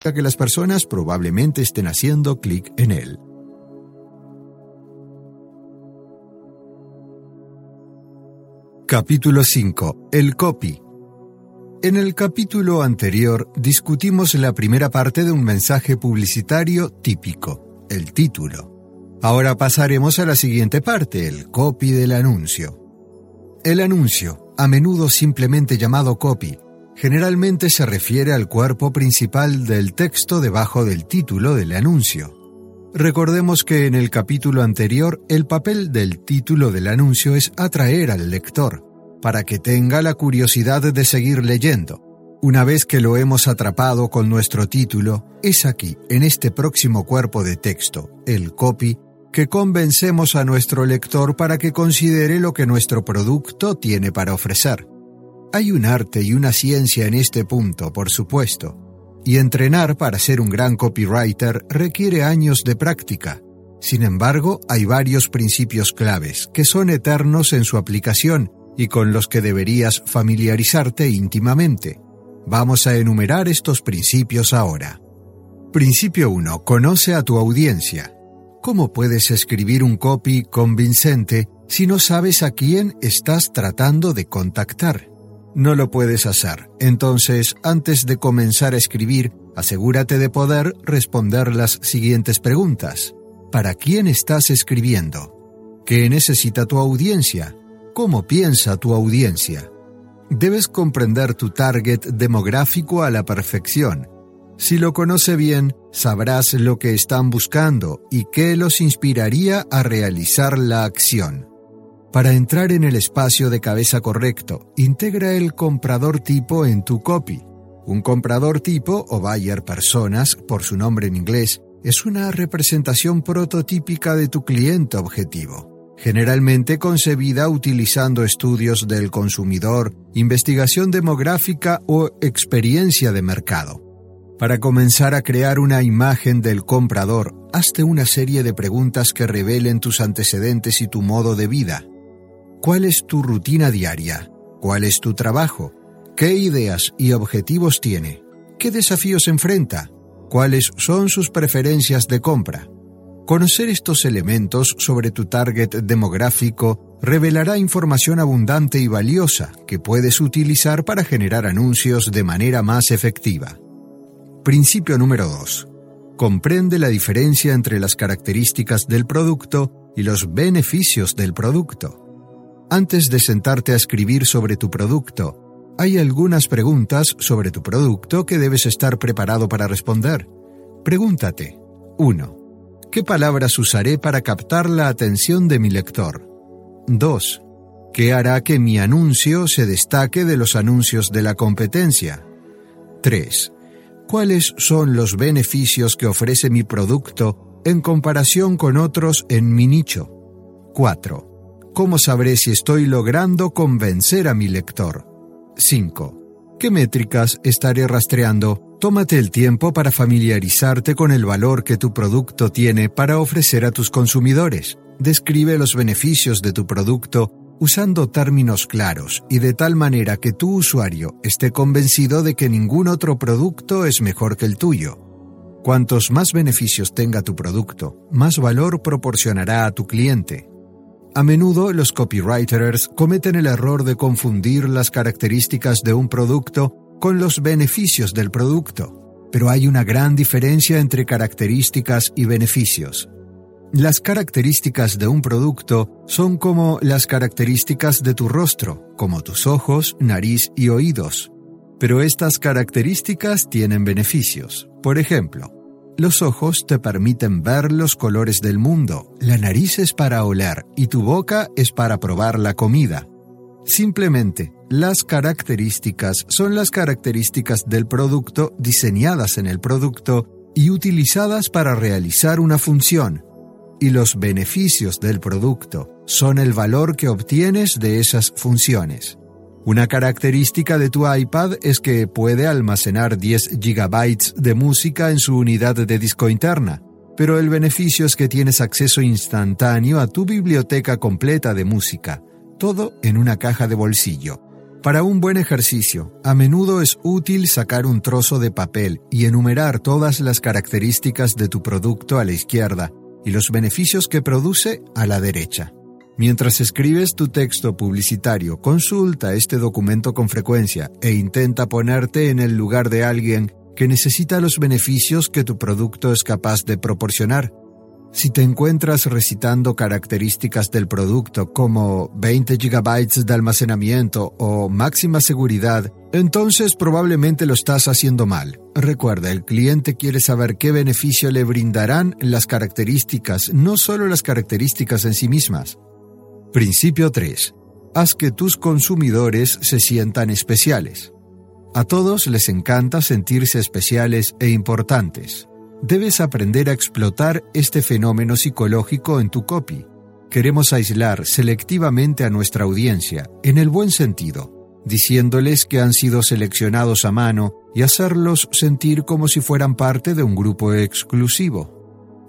que las personas probablemente estén haciendo clic en él. Capítulo 5. El copy. En el capítulo anterior discutimos la primera parte de un mensaje publicitario típico, el título. Ahora pasaremos a la siguiente parte, el copy del anuncio. El anuncio, a menudo simplemente llamado copy, generalmente se refiere al cuerpo principal del texto debajo del título del anuncio. Recordemos que en el capítulo anterior el papel del título del anuncio es atraer al lector, para que tenga la curiosidad de seguir leyendo. Una vez que lo hemos atrapado con nuestro título, es aquí, en este próximo cuerpo de texto, el copy, que convencemos a nuestro lector para que considere lo que nuestro producto tiene para ofrecer. Hay un arte y una ciencia en este punto, por supuesto, y entrenar para ser un gran copywriter requiere años de práctica. Sin embargo, hay varios principios claves que son eternos en su aplicación y con los que deberías familiarizarte íntimamente. Vamos a enumerar estos principios ahora. Principio 1. Conoce a tu audiencia. ¿Cómo puedes escribir un copy convincente si no sabes a quién estás tratando de contactar? No lo puedes hacer. Entonces, antes de comenzar a escribir, asegúrate de poder responder las siguientes preguntas. ¿Para quién estás escribiendo? ¿Qué necesita tu audiencia? ¿Cómo piensa tu audiencia? Debes comprender tu target demográfico a la perfección. Si lo conoce bien, sabrás lo que están buscando y qué los inspiraría a realizar la acción. Para entrar en el espacio de cabeza correcto, integra el comprador tipo en tu copy. Un comprador tipo o buyer personas, por su nombre en inglés, es una representación prototípica de tu cliente objetivo, generalmente concebida utilizando estudios del consumidor, investigación demográfica o experiencia de mercado. Para comenzar a crear una imagen del comprador, hazte una serie de preguntas que revelen tus antecedentes y tu modo de vida. ¿Cuál es tu rutina diaria? ¿Cuál es tu trabajo? ¿Qué ideas y objetivos tiene? ¿Qué desafíos enfrenta? cuáles son sus preferencias de compra. Conocer estos elementos sobre tu target demográfico revelará información abundante y valiosa que puedes utilizar para generar anuncios de manera más efectiva. Principio número 2. Comprende la diferencia entre las características del producto y los beneficios del producto. Antes de sentarte a escribir sobre tu producto, hay algunas preguntas sobre tu producto que debes estar preparado para responder. Pregúntate. 1. ¿Qué palabras usaré para captar la atención de mi lector? 2. ¿Qué hará que mi anuncio se destaque de los anuncios de la competencia? 3. ¿Cuáles son los beneficios que ofrece mi producto en comparación con otros en mi nicho? 4. ¿Cómo sabré si estoy logrando convencer a mi lector? 5. ¿Qué métricas estaré rastreando Tómate el tiempo para familiarizarte con el valor que tu producto tiene para ofrecer a tus consumidores. Describe los beneficios de tu producto usando términos claros y de tal manera que tu usuario esté convencido de que ningún otro producto es mejor que el tuyo. Cuantos más beneficios tenga tu producto, más valor proporcionará a tu cliente. A menudo los copywriters cometen el error de confundir las características de un producto con los beneficios del producto, pero hay una gran diferencia entre características y beneficios. Las características de un producto son como las características de tu rostro, como tus ojos, nariz y oídos. Pero estas características tienen beneficios. Por ejemplo, los ojos te permiten ver los colores del mundo, la nariz es para oler y tu boca es para probar la comida. Simplemente, las características son las características del producto diseñadas en el producto y utilizadas para realizar una función. Y los beneficios del producto son el valor que obtienes de esas funciones. Una característica de tu iPad es que puede almacenar 10 GB de música en su unidad de disco interna, pero el beneficio es que tienes acceso instantáneo a tu biblioteca completa de música todo en una caja de bolsillo. Para un buen ejercicio, a menudo es útil sacar un trozo de papel y enumerar todas las características de tu producto a la izquierda y los beneficios que produce a la derecha. Mientras escribes tu texto publicitario, consulta este documento con frecuencia e intenta ponerte en el lugar de alguien que necesita los beneficios que tu producto es capaz de proporcionar si te encuentras recitando características del producto como 20 GB de almacenamiento o máxima seguridad, entonces probablemente lo estás haciendo mal. Recuerda, el cliente quiere saber qué beneficio le brindarán las características, no solo las características en sí mismas. Principio 3. Haz que tus consumidores se sientan especiales. A todos les encanta sentirse especiales e importantes. Debes aprender a explotar este fenómeno psicológico en tu copy. Queremos aislar selectivamente a nuestra audiencia, en el buen sentido, diciéndoles que han sido seleccionados a mano y hacerlos sentir como si fueran parte de un grupo exclusivo.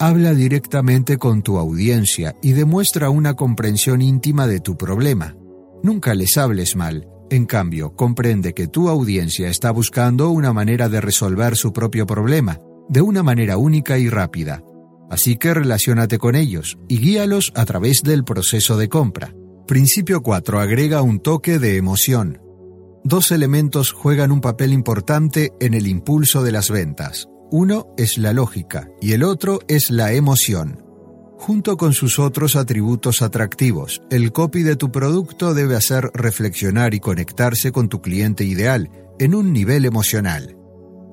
Habla directamente con tu audiencia y demuestra una comprensión íntima de tu problema. Nunca les hables mal, en cambio, comprende que tu audiencia está buscando una manera de resolver su propio problema de una manera única y rápida. Así que relaciónate con ellos y guíalos a través del proceso de compra. Principio 4 agrega un toque de emoción. Dos elementos juegan un papel importante en el impulso de las ventas. Uno es la lógica y el otro es la emoción. Junto con sus otros atributos atractivos, el copy de tu producto debe hacer reflexionar y conectarse con tu cliente ideal en un nivel emocional.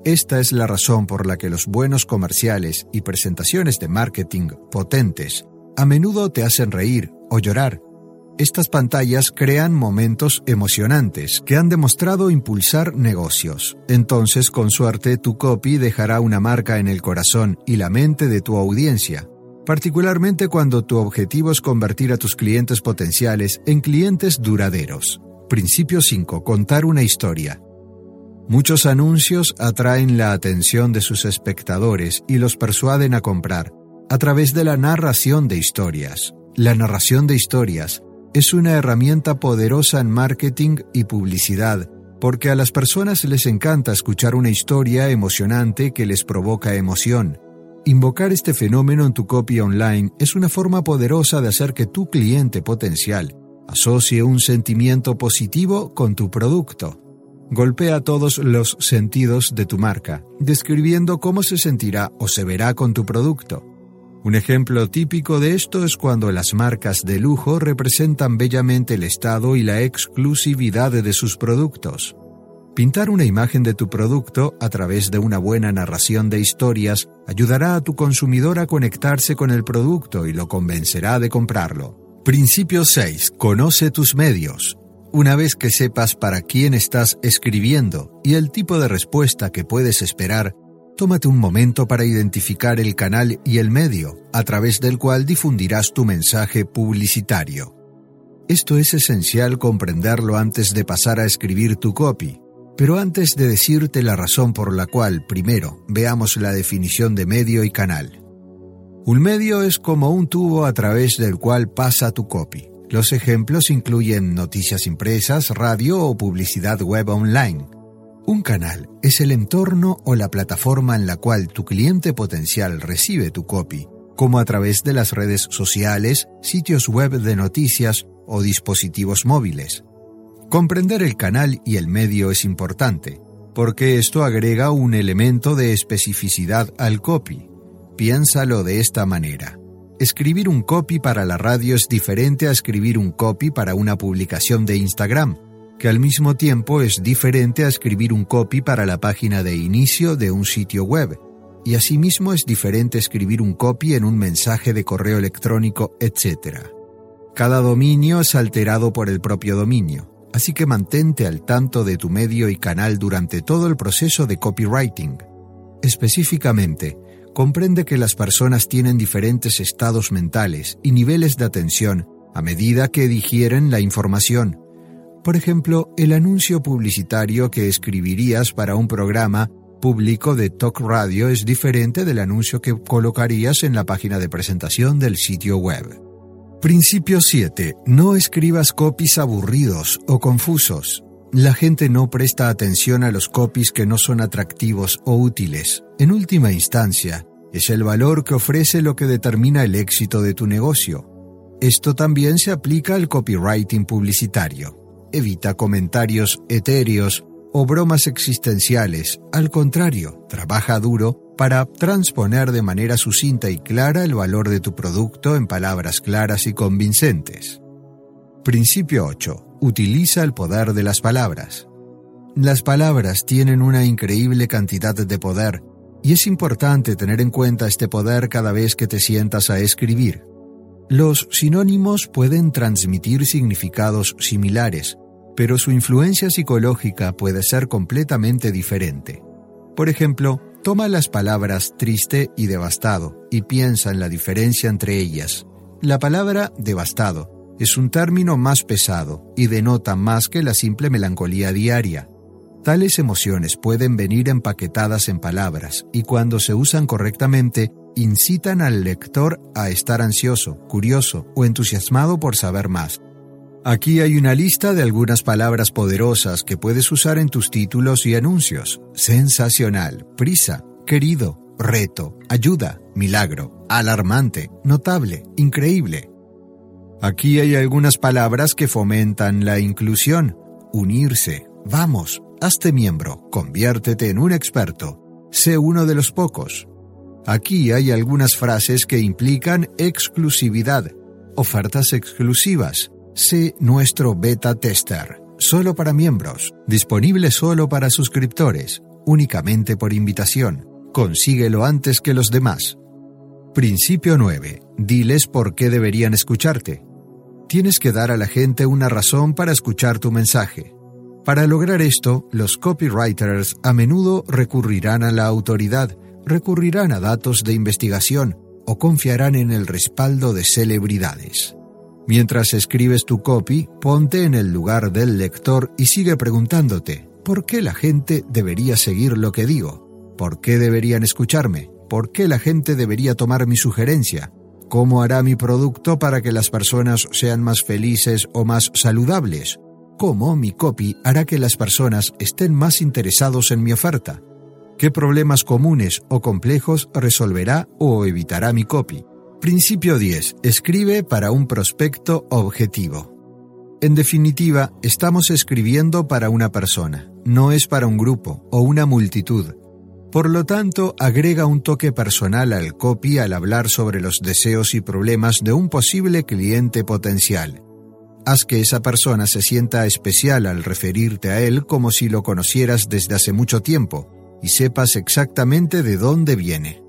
Esta es la razón por la que los buenos comerciales y presentaciones de marketing potentes a menudo te hacen reír o llorar. Estas pantallas crean momentos emocionantes que han demostrado impulsar negocios. Entonces, con suerte, tu copy dejará una marca en el corazón y la mente de tu audiencia, particularmente cuando tu objetivo es convertir a tus clientes potenciales en clientes duraderos. Principio 5. Contar una historia. Muchos anuncios atraen la atención de sus espectadores y los persuaden a comprar a través de la narración de historias. La narración de historias es una herramienta poderosa en marketing y publicidad porque a las personas les encanta escuchar una historia emocionante que les provoca emoción. Invocar este fenómeno en tu copia online es una forma poderosa de hacer que tu cliente potencial asocie un sentimiento positivo con tu producto. Golpea todos los sentidos de tu marca, describiendo cómo se sentirá o se verá con tu producto. Un ejemplo típico de esto es cuando las marcas de lujo representan bellamente el estado y la exclusividad de sus productos. Pintar una imagen de tu producto a través de una buena narración de historias ayudará a tu consumidor a conectarse con el producto y lo convencerá de comprarlo. Principio 6. Conoce tus medios. Una vez que sepas para quién estás escribiendo y el tipo de respuesta que puedes esperar, tómate un momento para identificar el canal y el medio a través del cual difundirás tu mensaje publicitario. Esto es esencial comprenderlo antes de pasar a escribir tu copy, pero antes de decirte la razón por la cual, primero, veamos la definición de medio y canal. Un medio es como un tubo a través del cual pasa tu copy. Los ejemplos incluyen noticias impresas, radio o publicidad web online. Un canal es el entorno o la plataforma en la cual tu cliente potencial recibe tu copy, como a través de las redes sociales, sitios web de noticias o dispositivos móviles. Comprender el canal y el medio es importante, porque esto agrega un elemento de especificidad al copy. Piénsalo de esta manera. Escribir un copy para la radio es diferente a escribir un copy para una publicación de Instagram que al mismo tiempo es diferente a escribir un copy para la página de inicio de un sitio web, y asimismo es diferente escribir un copy en un mensaje de correo electrónico, etc. Cada dominio es alterado por el propio dominio, así que mantente al tanto de tu medio y canal durante todo el proceso de copywriting. Específicamente, comprende que las personas tienen diferentes estados mentales y niveles de atención a medida que digieren la información, por ejemplo, el anuncio publicitario que escribirías para un programa público de talk radio es diferente del anuncio que colocarías en la página de presentación del sitio web. Principio 7. No escribas copies aburridos o confusos. La gente no presta atención a los copies que no son atractivos o útiles. En última instancia, es el valor que ofrece lo que determina el éxito de tu negocio. Esto también se aplica al copywriting publicitario. Evita comentarios etéreos o bromas existenciales. Al contrario, trabaja duro para transponer de manera sucinta y clara el valor de tu producto en palabras claras y convincentes. Principio 8. Utiliza el poder de las palabras. Las palabras tienen una increíble cantidad de poder y es importante tener en cuenta este poder cada vez que te sientas a escribir. Los sinónimos pueden transmitir significados similares, pero su influencia psicológica puede ser completamente diferente. Por ejemplo, toma las palabras triste y devastado y piensa en la diferencia entre ellas. La palabra devastado es un término más pesado y denota más que la simple melancolía diaria. Tales emociones pueden venir empaquetadas en palabras y cuando se usan correctamente incitan al lector a estar ansioso, curioso o entusiasmado por saber más. Aquí hay una lista de algunas palabras poderosas que puedes usar en tus títulos y anuncios. Sensacional, prisa, querido, reto, ayuda, milagro, alarmante, notable, increíble. Aquí hay algunas palabras que fomentan la inclusión. Unirse, vamos, hazte miembro, conviértete en un experto, sé uno de los pocos, Aquí hay algunas frases que implican exclusividad, ofertas exclusivas. Sé nuestro beta tester, solo para miembros, disponible solo para suscriptores, únicamente por invitación. Consíguelo antes que los demás. Principio 9. Diles por qué deberían escucharte. Tienes que dar a la gente una razón para escuchar tu mensaje. Para lograr esto, los copywriters a menudo recurrirán a la autoridad, recurrirán a datos de investigación o confiarán en el respaldo de celebridades. Mientras escribes tu copy, ponte en el lugar del lector y sigue preguntándote, ¿por qué la gente debería seguir lo que digo? ¿Por qué deberían escucharme? ¿Por qué la gente debería tomar mi sugerencia? ¿Cómo hará mi producto para que las personas sean más felices o más saludables? cómo mi copy hará que las personas estén más interesados en mi oferta. ¿Qué problemas comunes o complejos resolverá o evitará mi copy? Principio 10. Escribe para un prospecto objetivo. En definitiva, estamos escribiendo para una persona, no es para un grupo o una multitud. Por lo tanto, agrega un toque personal al copy al hablar sobre los deseos y problemas de un posible cliente potencial. Haz que esa persona se sienta especial al referirte a él como si lo conocieras desde hace mucho tiempo y sepas exactamente de dónde viene.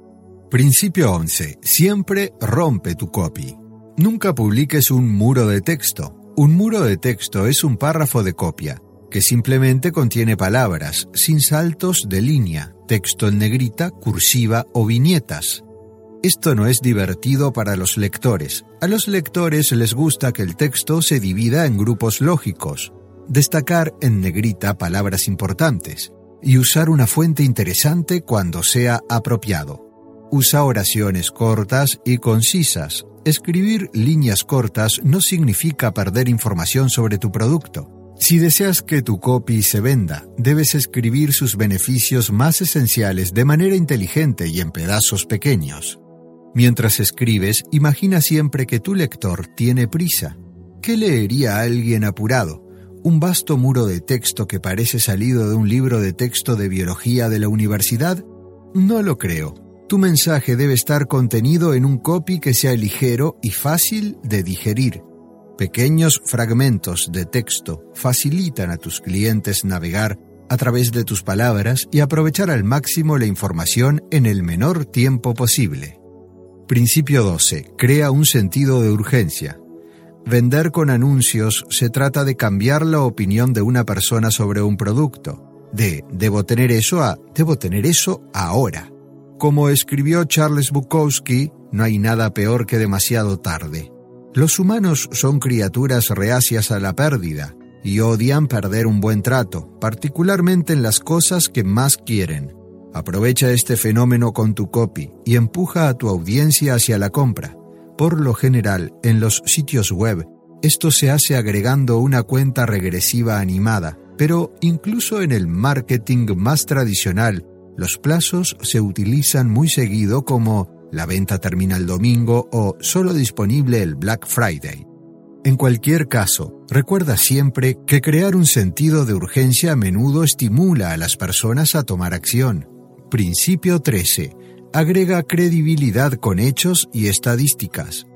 Principio 11. Siempre rompe tu copy. Nunca publiques un muro de texto. Un muro de texto es un párrafo de copia, que simplemente contiene palabras, sin saltos de línea, texto en negrita, cursiva o viñetas. Esto no es divertido para los lectores. A los lectores les gusta que el texto se divida en grupos lógicos, destacar en negrita palabras importantes y usar una fuente interesante cuando sea apropiado. Usa oraciones cortas y concisas. Escribir líneas cortas no significa perder información sobre tu producto. Si deseas que tu copy se venda, debes escribir sus beneficios más esenciales de manera inteligente y en pedazos pequeños. Mientras escribes, imagina siempre que tu lector tiene prisa. ¿Qué leería alguien apurado? ¿Un vasto muro de texto que parece salido de un libro de texto de biología de la universidad? No lo creo. Tu mensaje debe estar contenido en un copy que sea ligero y fácil de digerir. Pequeños fragmentos de texto facilitan a tus clientes navegar a través de tus palabras y aprovechar al máximo la información en el menor tiempo posible. Principio 12. Crea un sentido de urgencia. Vender con anuncios se trata de cambiar la opinión de una persona sobre un producto, de debo tener eso a debo tener eso ahora. Como escribió Charles Bukowski, no hay nada peor que demasiado tarde. Los humanos son criaturas reacias a la pérdida y odian perder un buen trato, particularmente en las cosas que más quieren. Aprovecha este fenómeno con tu copy y empuja a tu audiencia hacia la compra. Por lo general, en los sitios web, esto se hace agregando una cuenta regresiva animada, pero incluso en el marketing más tradicional, los plazos se utilizan muy seguido como la venta termina el domingo o solo disponible el Black Friday. En cualquier caso, recuerda siempre que crear un sentido de urgencia a menudo estimula a las personas a tomar acción. Principio 13. Agrega credibilidad con hechos y estadísticas.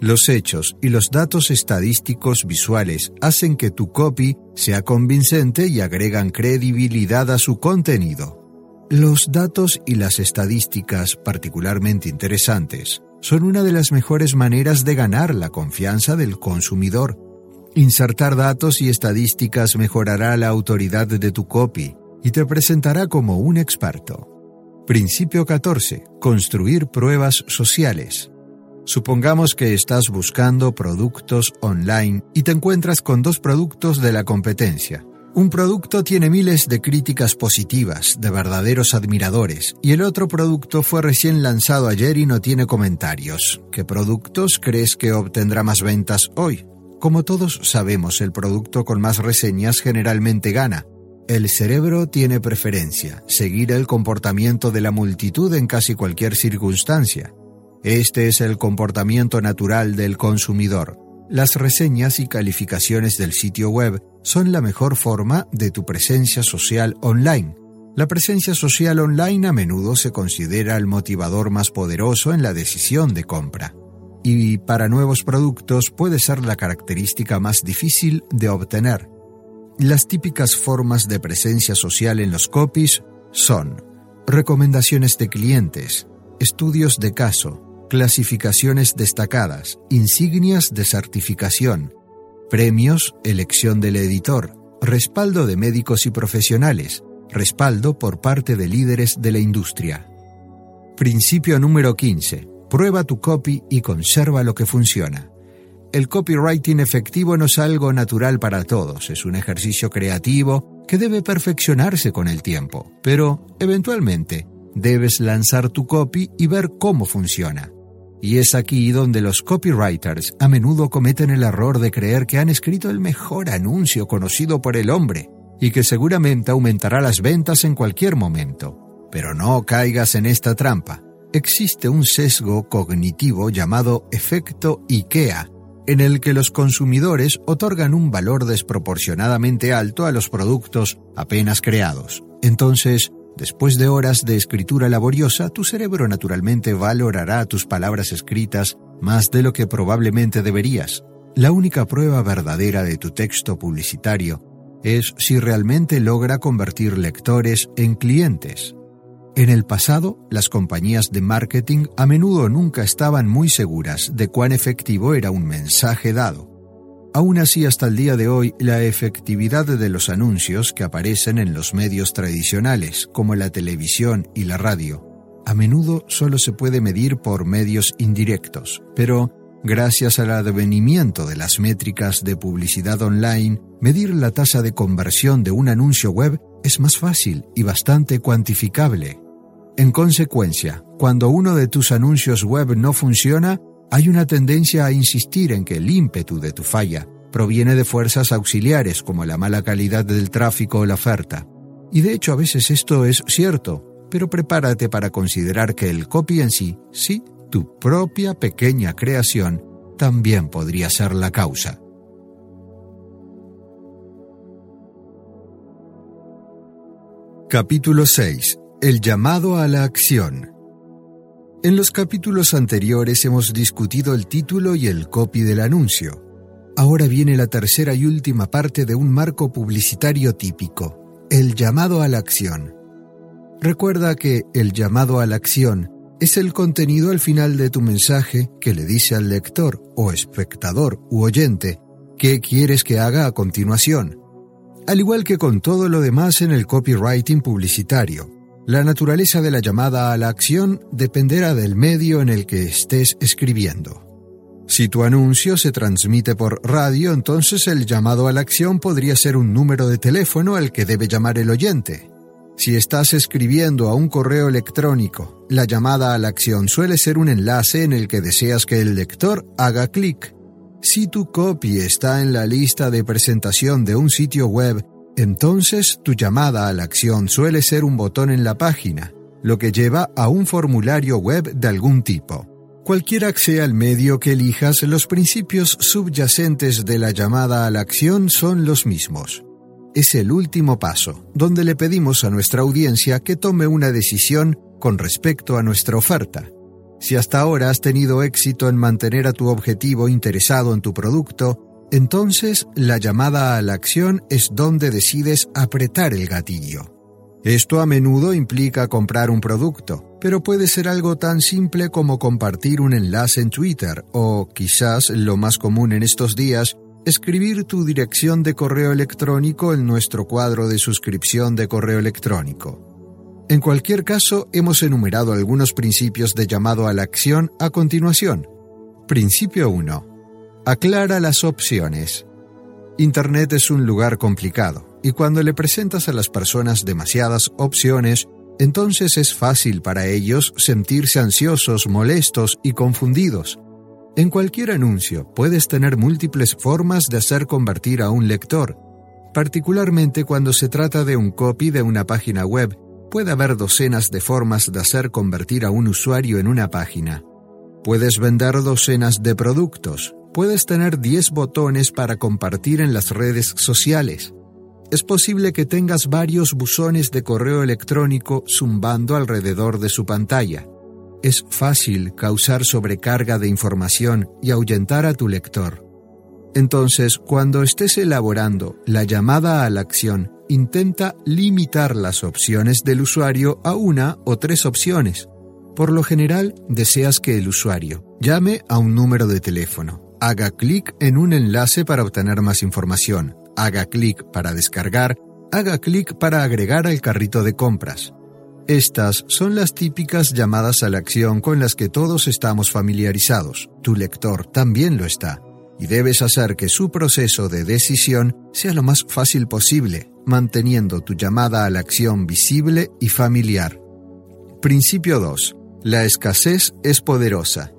Los hechos y los datos estadísticos visuales hacen que tu copy sea convincente y agregan credibilidad a su contenido. Los datos y las estadísticas particularmente interesantes son una de las mejores maneras de ganar la confianza del consumidor. Insertar datos y estadísticas mejorará la autoridad de tu copy y te presentará como un experto. Principio 14. Construir pruebas sociales. Supongamos que estás buscando productos online y te encuentras con dos productos de la competencia. Un producto tiene miles de críticas positivas, de verdaderos admiradores, y el otro producto fue recién lanzado ayer y no tiene comentarios. ¿Qué productos crees que obtendrá más ventas hoy? Como todos sabemos, el producto con más reseñas generalmente gana. El cerebro tiene preferencia, seguir el comportamiento de la multitud en casi cualquier circunstancia. Este es el comportamiento natural del consumidor. Las reseñas y calificaciones del sitio web son la mejor forma de tu presencia social online. La presencia social online a menudo se considera el motivador más poderoso en la decisión de compra. Y para nuevos productos puede ser la característica más difícil de obtener. Las típicas formas de presencia social en los copies son recomendaciones de clientes, estudios de caso, clasificaciones destacadas, insignias de certificación, premios, elección del editor, respaldo de médicos y profesionales, respaldo por parte de líderes de la industria. Principio número 15. Prueba tu copy y conserva lo que funciona. El copywriting efectivo no es algo natural para todos, es un ejercicio creativo que debe perfeccionarse con el tiempo, pero, eventualmente, debes lanzar tu copy y ver cómo funciona. Y es aquí donde los copywriters a menudo cometen el error de creer que han escrito el mejor anuncio conocido por el hombre y que seguramente aumentará las ventas en cualquier momento. Pero no caigas en esta trampa. Existe un sesgo cognitivo llamado efecto IKEA, en el que los consumidores otorgan un valor desproporcionadamente alto a los productos apenas creados. Entonces, Después de horas de escritura laboriosa, tu cerebro naturalmente valorará tus palabras escritas más de lo que probablemente deberías. La única prueba verdadera de tu texto publicitario es si realmente logra convertir lectores en clientes. En el pasado, las compañías de marketing a menudo nunca estaban muy seguras de cuán efectivo era un mensaje dado. Aún así, hasta el día de hoy, la efectividad de los anuncios que aparecen en los medios tradicionales, como la televisión y la radio, a menudo solo se puede medir por medios indirectos, pero gracias al advenimiento de las métricas de publicidad online, medir la tasa de conversión de un anuncio web es más fácil y bastante cuantificable. En consecuencia, cuando uno de tus anuncios web no funciona, hay una tendencia a insistir en que el ímpetu de tu falla proviene de fuerzas auxiliares como la mala calidad del tráfico o la oferta. Y de hecho a veces esto es cierto, pero prepárate para considerar que el copy en sí, sí, tu propia pequeña creación, también podría ser la causa. Capítulo 6. El llamado a la acción. En los capítulos anteriores hemos discutido el título y el copy del anuncio. Ahora viene la tercera y última parte de un marco publicitario típico, el llamado a la acción. Recuerda que el llamado a la acción es el contenido al final de tu mensaje que le dice al lector o espectador u oyente qué quieres que haga a continuación. Al igual que con todo lo demás en el copywriting publicitario, la naturaleza de la llamada a la acción dependerá del medio en el que estés escribiendo. Si tu anuncio se transmite por radio, entonces el llamado a la acción podría ser un número de teléfono al que debe llamar el oyente. Si estás escribiendo a un correo electrónico, la llamada a la acción suele ser un enlace en el que deseas que el lector haga clic. Si tu copy está en la lista de presentación de un sitio web entonces tu llamada a la acción suele ser un botón en la página, lo que lleva a un formulario web de algún tipo. Cualquiera sea el medio que elijas, los principios subyacentes de la llamada a la acción son los mismos. Es el último paso, donde le pedimos a nuestra audiencia que tome una decisión con respecto a nuestra oferta. Si hasta ahora has tenido éxito en mantener a tu objetivo interesado en tu producto, entonces la llamada a la acción es donde decides apretar el gatillo. Esto a menudo implica comprar un producto, pero puede ser algo tan simple como compartir un enlace en Twitter o, quizás lo más común en estos días, escribir tu dirección de correo electrónico en nuestro cuadro de suscripción de correo electrónico. En cualquier caso, hemos enumerado algunos principios de llamado a la acción a continuación. Principio 1. Aclara las opciones. Internet es un lugar complicado y cuando le presentas a las personas demasiadas opciones, entonces es fácil para ellos sentirse ansiosos, molestos y confundidos. En cualquier anuncio puedes tener múltiples formas de hacer convertir a un lector. Particularmente cuando se trata de un copy de una página web, puede haber docenas de formas de hacer convertir a un usuario en una página. Puedes vender docenas de productos, puedes tener 10 botones para compartir en las redes sociales. Es posible que tengas varios buzones de correo electrónico zumbando alrededor de su pantalla. Es fácil causar sobrecarga de información y ahuyentar a tu lector. Entonces, cuando estés elaborando la llamada a la acción, intenta limitar las opciones del usuario a una o tres opciones. Por lo general, deseas que el usuario llame a un número de teléfono, haga clic en un enlace para obtener más información, haga clic para descargar, haga clic para agregar al carrito de compras. Estas son las típicas llamadas a la acción con las que todos estamos familiarizados. Tu lector también lo está. Y debes hacer que su proceso de decisión sea lo más fácil posible, manteniendo tu llamada a la acción visible y familiar. Principio 2. La escasez es poderosa.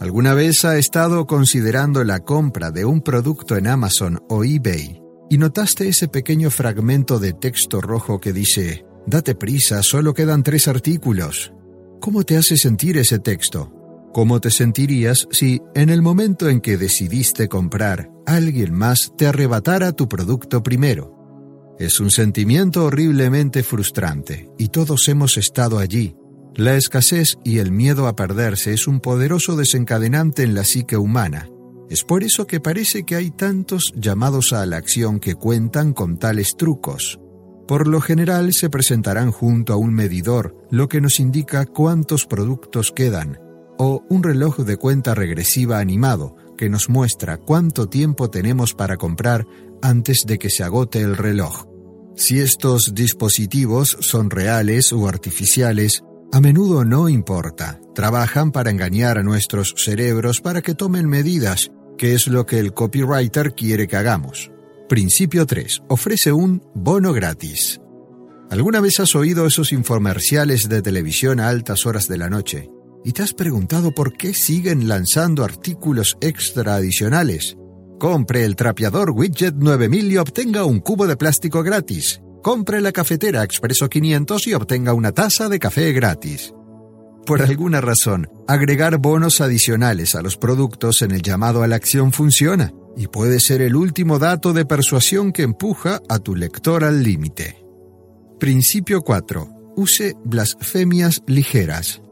¿Alguna vez ha estado considerando la compra de un producto en Amazon o eBay y notaste ese pequeño fragmento de texto rojo que dice, Date prisa, solo quedan tres artículos? ¿Cómo te hace sentir ese texto? ¿Cómo te sentirías si, en el momento en que decidiste comprar, alguien más te arrebatara tu producto primero? Es un sentimiento horriblemente frustrante, y todos hemos estado allí. La escasez y el miedo a perderse es un poderoso desencadenante en la psique humana. Es por eso que parece que hay tantos llamados a la acción que cuentan con tales trucos. Por lo general se presentarán junto a un medidor, lo que nos indica cuántos productos quedan, o un reloj de cuenta regresiva animado que nos muestra cuánto tiempo tenemos para comprar antes de que se agote el reloj. Si estos dispositivos son reales o artificiales, a menudo no importa. Trabajan para engañar a nuestros cerebros para que tomen medidas, que es lo que el copywriter quiere que hagamos. Principio 3. Ofrece un bono gratis. ¿Alguna vez has oído esos infomerciales de televisión a altas horas de la noche? ¿Y te has preguntado por qué siguen lanzando artículos extra adicionales? Compre el trapeador Widget 9000 y obtenga un cubo de plástico gratis. Compre la cafetera Expreso 500 y obtenga una taza de café gratis. Por alguna razón, agregar bonos adicionales a los productos en el llamado a la acción funciona y puede ser el último dato de persuasión que empuja a tu lector al límite. Principio 4. Use blasfemias ligeras.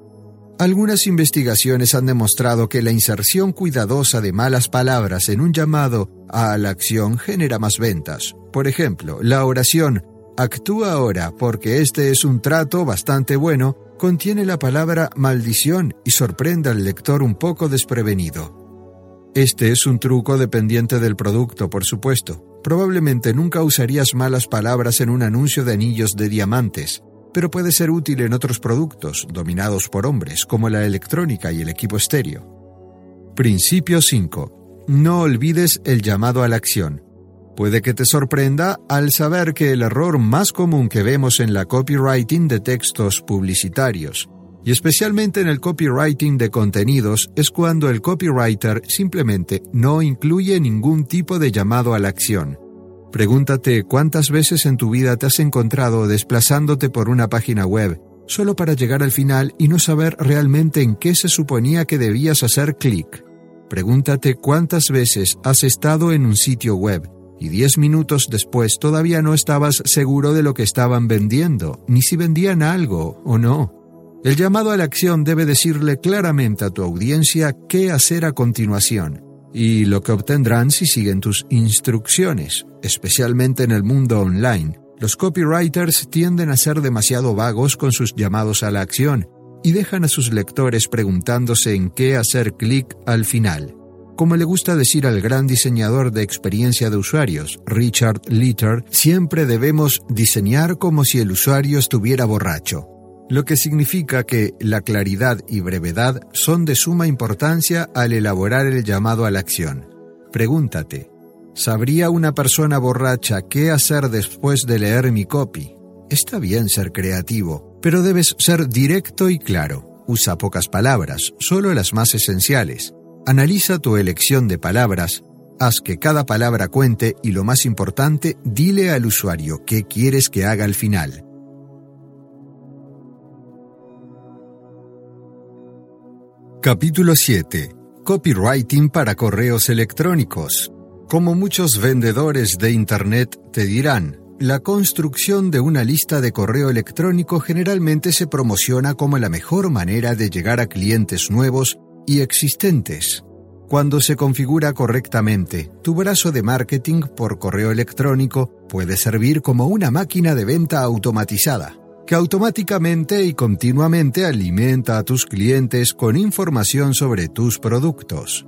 Algunas investigaciones han demostrado que la inserción cuidadosa de malas palabras en un llamado a la acción genera más ventas. Por ejemplo, la oración Actúa ahora porque este es un trato bastante bueno contiene la palabra maldición y sorprende al lector un poco desprevenido. Este es un truco dependiente del producto, por supuesto. Probablemente nunca usarías malas palabras en un anuncio de anillos de diamantes, pero puede ser útil en otros productos dominados por hombres, como la electrónica y el equipo estéreo. Principio 5. No olvides el llamado a la acción. Puede que te sorprenda al saber que el error más común que vemos en la copywriting de textos publicitarios, y especialmente en el copywriting de contenidos, es cuando el copywriter simplemente no incluye ningún tipo de llamado a la acción. Pregúntate cuántas veces en tu vida te has encontrado desplazándote por una página web solo para llegar al final y no saber realmente en qué se suponía que debías hacer clic. Pregúntate cuántas veces has estado en un sitio web y diez minutos después todavía no estabas seguro de lo que estaban vendiendo, ni si vendían algo o no. El llamado a la acción debe decirle claramente a tu audiencia qué hacer a continuación y lo que obtendrán si siguen tus instrucciones, especialmente en el mundo online. Los copywriters tienden a ser demasiado vagos con sus llamados a la acción y dejan a sus lectores preguntándose en qué hacer clic al final. Como le gusta decir al gran diseñador de experiencia de usuarios, Richard Litter, siempre debemos diseñar como si el usuario estuviera borracho lo que significa que la claridad y brevedad son de suma importancia al elaborar el llamado a la acción. Pregúntate, ¿sabría una persona borracha qué hacer después de leer mi copy? Está bien ser creativo, pero debes ser directo y claro. Usa pocas palabras, solo las más esenciales. Analiza tu elección de palabras, haz que cada palabra cuente y lo más importante, dile al usuario qué quieres que haga al final. Capítulo 7. Copywriting para correos electrónicos. Como muchos vendedores de Internet te dirán, la construcción de una lista de correo electrónico generalmente se promociona como la mejor manera de llegar a clientes nuevos y existentes. Cuando se configura correctamente, tu brazo de marketing por correo electrónico puede servir como una máquina de venta automatizada que automáticamente y continuamente alimenta a tus clientes con información sobre tus productos.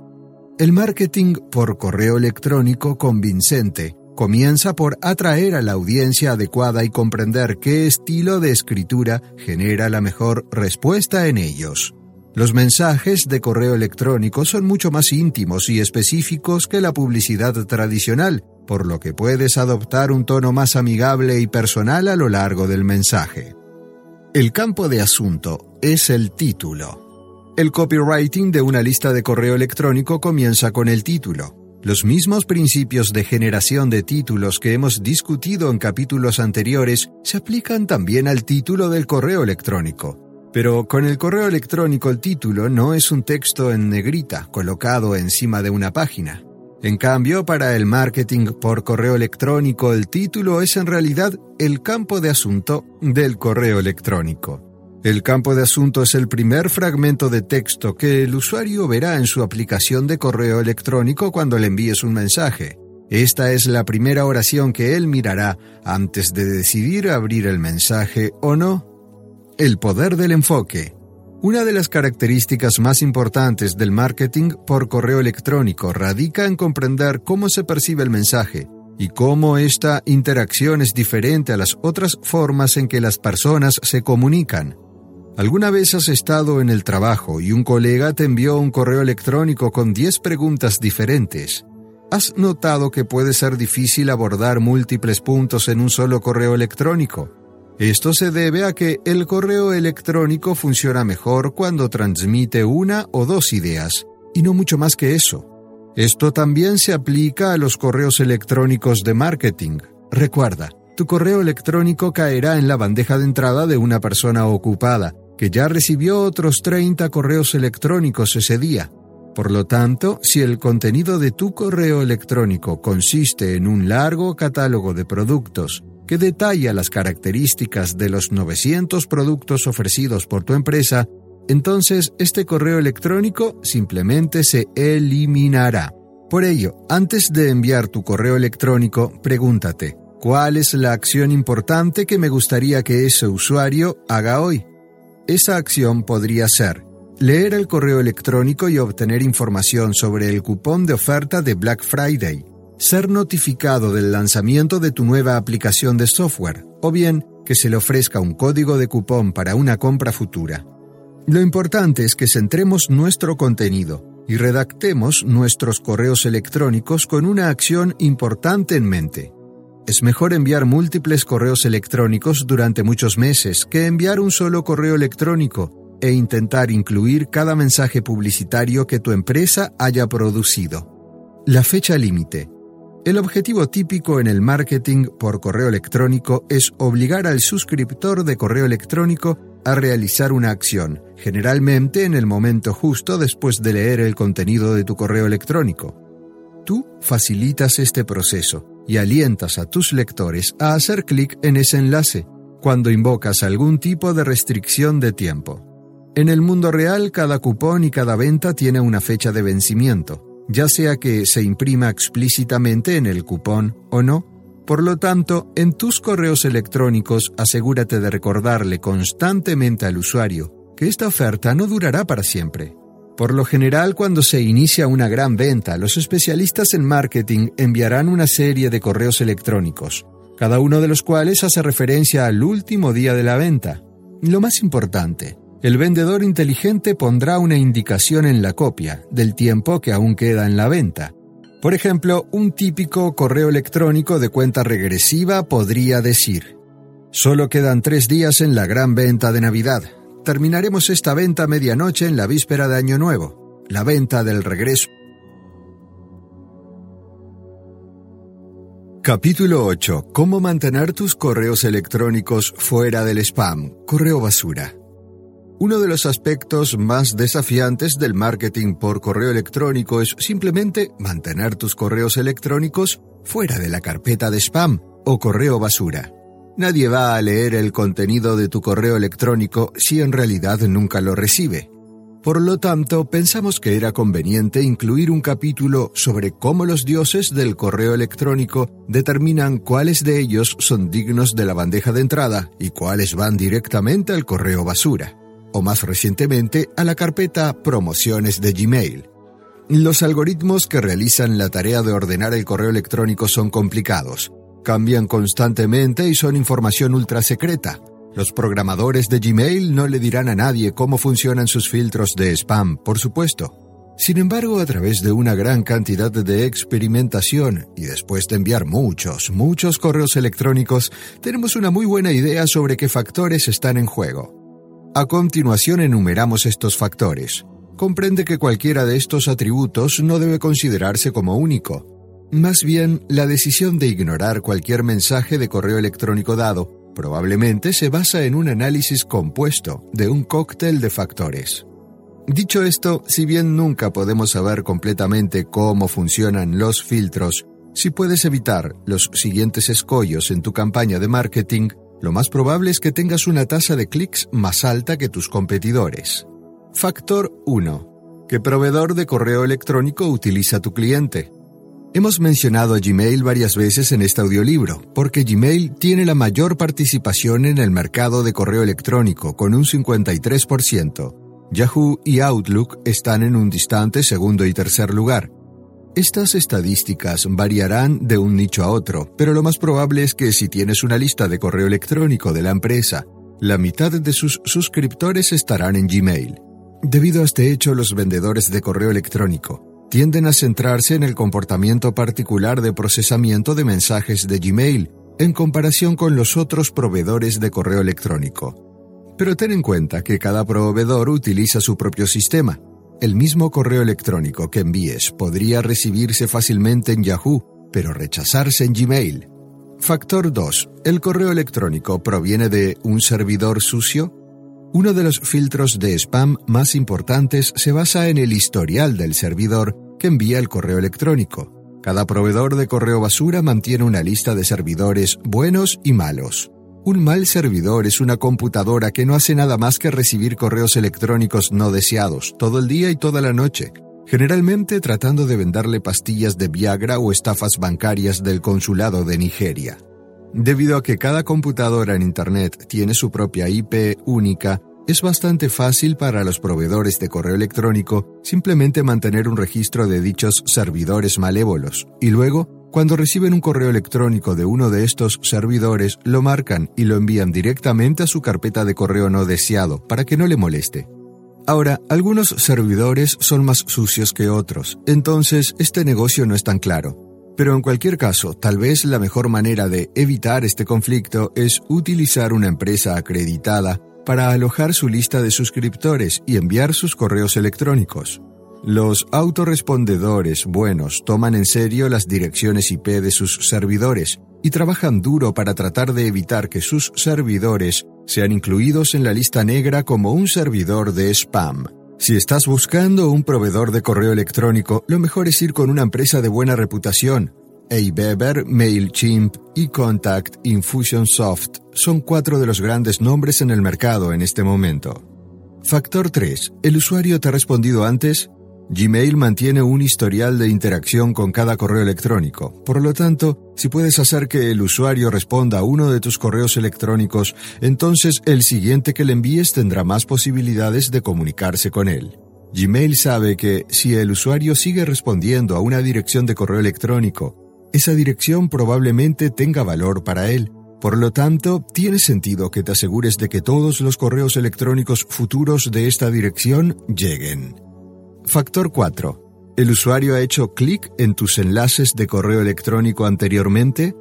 El marketing por correo electrónico convincente comienza por atraer a la audiencia adecuada y comprender qué estilo de escritura genera la mejor respuesta en ellos. Los mensajes de correo electrónico son mucho más íntimos y específicos que la publicidad tradicional, por lo que puedes adoptar un tono más amigable y personal a lo largo del mensaje. El campo de asunto es el título. El copywriting de una lista de correo electrónico comienza con el título. Los mismos principios de generación de títulos que hemos discutido en capítulos anteriores se aplican también al título del correo electrónico. Pero con el correo electrónico el título no es un texto en negrita colocado encima de una página. En cambio, para el marketing por correo electrónico el título es en realidad el campo de asunto del correo electrónico. El campo de asunto es el primer fragmento de texto que el usuario verá en su aplicación de correo electrónico cuando le envíes un mensaje. Esta es la primera oración que él mirará antes de decidir abrir el mensaje o no. El poder del enfoque. Una de las características más importantes del marketing por correo electrónico radica en comprender cómo se percibe el mensaje y cómo esta interacción es diferente a las otras formas en que las personas se comunican. ¿Alguna vez has estado en el trabajo y un colega te envió un correo electrónico con 10 preguntas diferentes? ¿Has notado que puede ser difícil abordar múltiples puntos en un solo correo electrónico? Esto se debe a que el correo electrónico funciona mejor cuando transmite una o dos ideas, y no mucho más que eso. Esto también se aplica a los correos electrónicos de marketing. Recuerda, tu correo electrónico caerá en la bandeja de entrada de una persona ocupada, que ya recibió otros 30 correos electrónicos ese día. Por lo tanto, si el contenido de tu correo electrónico consiste en un largo catálogo de productos, que detalla las características de los 900 productos ofrecidos por tu empresa, entonces este correo electrónico simplemente se eliminará. Por ello, antes de enviar tu correo electrónico, pregúntate, ¿cuál es la acción importante que me gustaría que ese usuario haga hoy? Esa acción podría ser leer el correo electrónico y obtener información sobre el cupón de oferta de Black Friday, ser notificado del lanzamiento de tu nueva aplicación de software o bien que se le ofrezca un código de cupón para una compra futura. Lo importante es que centremos nuestro contenido y redactemos nuestros correos electrónicos con una acción importante en mente. Es mejor enviar múltiples correos electrónicos durante muchos meses que enviar un solo correo electrónico e intentar incluir cada mensaje publicitario que tu empresa haya producido. La fecha límite. El objetivo típico en el marketing por correo electrónico es obligar al suscriptor de correo electrónico a realizar una acción, generalmente en el momento justo después de leer el contenido de tu correo electrónico. Tú facilitas este proceso y alientas a tus lectores a hacer clic en ese enlace cuando invocas algún tipo de restricción de tiempo. En el mundo real, cada cupón y cada venta tiene una fecha de vencimiento ya sea que se imprima explícitamente en el cupón o no. Por lo tanto, en tus correos electrónicos asegúrate de recordarle constantemente al usuario que esta oferta no durará para siempre. Por lo general, cuando se inicia una gran venta, los especialistas en marketing enviarán una serie de correos electrónicos, cada uno de los cuales hace referencia al último día de la venta. Lo más importante, el vendedor inteligente pondrá una indicación en la copia del tiempo que aún queda en la venta. Por ejemplo, un típico correo electrónico de cuenta regresiva podría decir, Solo quedan tres días en la gran venta de Navidad. Terminaremos esta venta medianoche en la víspera de Año Nuevo. La venta del regreso. Capítulo 8. Cómo mantener tus correos electrónicos fuera del spam. Correo basura. Uno de los aspectos más desafiantes del marketing por correo electrónico es simplemente mantener tus correos electrónicos fuera de la carpeta de spam o correo basura. Nadie va a leer el contenido de tu correo electrónico si en realidad nunca lo recibe. Por lo tanto, pensamos que era conveniente incluir un capítulo sobre cómo los dioses del correo electrónico determinan cuáles de ellos son dignos de la bandeja de entrada y cuáles van directamente al correo basura o más recientemente a la carpeta Promociones de Gmail. Los algoritmos que realizan la tarea de ordenar el correo electrónico son complicados, cambian constantemente y son información ultra secreta. Los programadores de Gmail no le dirán a nadie cómo funcionan sus filtros de spam, por supuesto. Sin embargo, a través de una gran cantidad de experimentación y después de enviar muchos, muchos correos electrónicos, tenemos una muy buena idea sobre qué factores están en juego. A continuación enumeramos estos factores. Comprende que cualquiera de estos atributos no debe considerarse como único. Más bien, la decisión de ignorar cualquier mensaje de correo electrónico dado probablemente se basa en un análisis compuesto de un cóctel de factores. Dicho esto, si bien nunca podemos saber completamente cómo funcionan los filtros, si puedes evitar los siguientes escollos en tu campaña de marketing, lo más probable es que tengas una tasa de clics más alta que tus competidores. Factor 1. ¿Qué proveedor de correo electrónico utiliza tu cliente? Hemos mencionado Gmail varias veces en este audiolibro, porque Gmail tiene la mayor participación en el mercado de correo electrónico, con un 53%. Yahoo y Outlook están en un distante segundo y tercer lugar, estas estadísticas variarán de un nicho a otro, pero lo más probable es que si tienes una lista de correo electrónico de la empresa, la mitad de sus suscriptores estarán en Gmail. Debido a este hecho, los vendedores de correo electrónico tienden a centrarse en el comportamiento particular de procesamiento de mensajes de Gmail en comparación con los otros proveedores de correo electrónico. Pero ten en cuenta que cada proveedor utiliza su propio sistema, el mismo correo electrónico que envíes podría recibirse fácilmente en Yahoo, pero rechazarse en Gmail. Factor 2. ¿El correo electrónico proviene de un servidor sucio? Uno de los filtros de spam más importantes se basa en el historial del servidor que envía el correo electrónico. Cada proveedor de correo basura mantiene una lista de servidores buenos y malos. Un mal servidor es una computadora que no hace nada más que recibir correos electrónicos no deseados todo el día y toda la noche, generalmente tratando de venderle pastillas de Viagra o estafas bancarias del consulado de Nigeria. Debido a que cada computadora en Internet tiene su propia IP única, es bastante fácil para los proveedores de correo electrónico simplemente mantener un registro de dichos servidores malévolos y luego cuando reciben un correo electrónico de uno de estos servidores, lo marcan y lo envían directamente a su carpeta de correo no deseado para que no le moleste. Ahora, algunos servidores son más sucios que otros, entonces este negocio no es tan claro. Pero en cualquier caso, tal vez la mejor manera de evitar este conflicto es utilizar una empresa acreditada para alojar su lista de suscriptores y enviar sus correos electrónicos. Los autorrespondedores buenos toman en serio las direcciones IP de sus servidores y trabajan duro para tratar de evitar que sus servidores sean incluidos en la lista negra como un servidor de spam. Si estás buscando un proveedor de correo electrónico, lo mejor es ir con una empresa de buena reputación. Aweber, MailChimp, eContact, Infusionsoft son cuatro de los grandes nombres en el mercado en este momento. Factor 3. ¿El usuario te ha respondido antes? Gmail mantiene un historial de interacción con cada correo electrónico. Por lo tanto, si puedes hacer que el usuario responda a uno de tus correos electrónicos, entonces el siguiente que le envíes tendrá más posibilidades de comunicarse con él. Gmail sabe que si el usuario sigue respondiendo a una dirección de correo electrónico, esa dirección probablemente tenga valor para él. Por lo tanto, tiene sentido que te asegures de que todos los correos electrónicos futuros de esta dirección lleguen. Factor 4. ¿El usuario ha hecho clic en tus enlaces de correo electrónico anteriormente?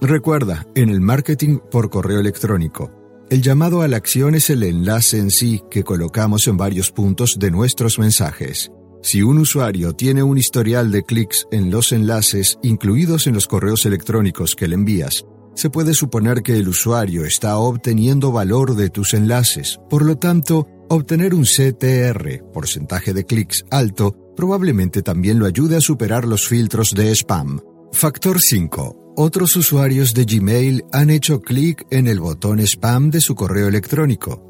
Recuerda, en el marketing por correo electrónico, el llamado a la acción es el enlace en sí que colocamos en varios puntos de nuestros mensajes. Si un usuario tiene un historial de clics en los enlaces incluidos en los correos electrónicos que le envías, se puede suponer que el usuario está obteniendo valor de tus enlaces. Por lo tanto, Obtener un CTR, porcentaje de clics alto, probablemente también lo ayude a superar los filtros de spam. Factor 5. Otros usuarios de Gmail han hecho clic en el botón spam de su correo electrónico.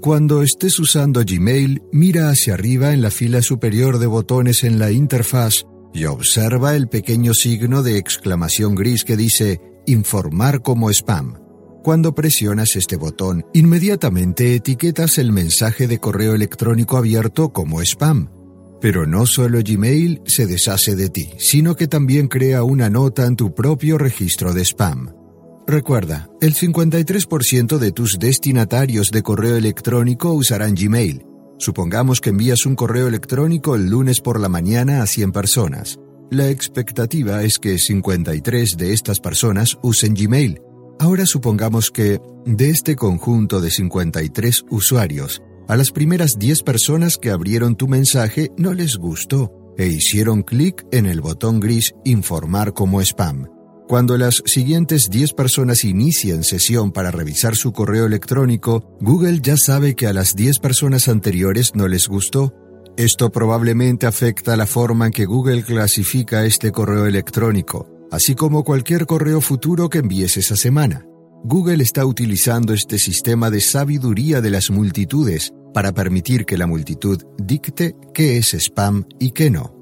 Cuando estés usando Gmail, mira hacia arriba en la fila superior de botones en la interfaz y observa el pequeño signo de exclamación gris que dice Informar como spam. Cuando presionas este botón, inmediatamente etiquetas el mensaje de correo electrónico abierto como spam. Pero no solo Gmail se deshace de ti, sino que también crea una nota en tu propio registro de spam. Recuerda, el 53% de tus destinatarios de correo electrónico usarán Gmail. Supongamos que envías un correo electrónico el lunes por la mañana a 100 personas. La expectativa es que 53 de estas personas usen Gmail, Ahora supongamos que, de este conjunto de 53 usuarios, a las primeras 10 personas que abrieron tu mensaje no les gustó e hicieron clic en el botón gris Informar como spam. Cuando las siguientes 10 personas inicien sesión para revisar su correo electrónico, Google ya sabe que a las 10 personas anteriores no les gustó. Esto probablemente afecta la forma en que Google clasifica este correo electrónico así como cualquier correo futuro que envíes esa semana. Google está utilizando este sistema de sabiduría de las multitudes para permitir que la multitud dicte qué es spam y qué no.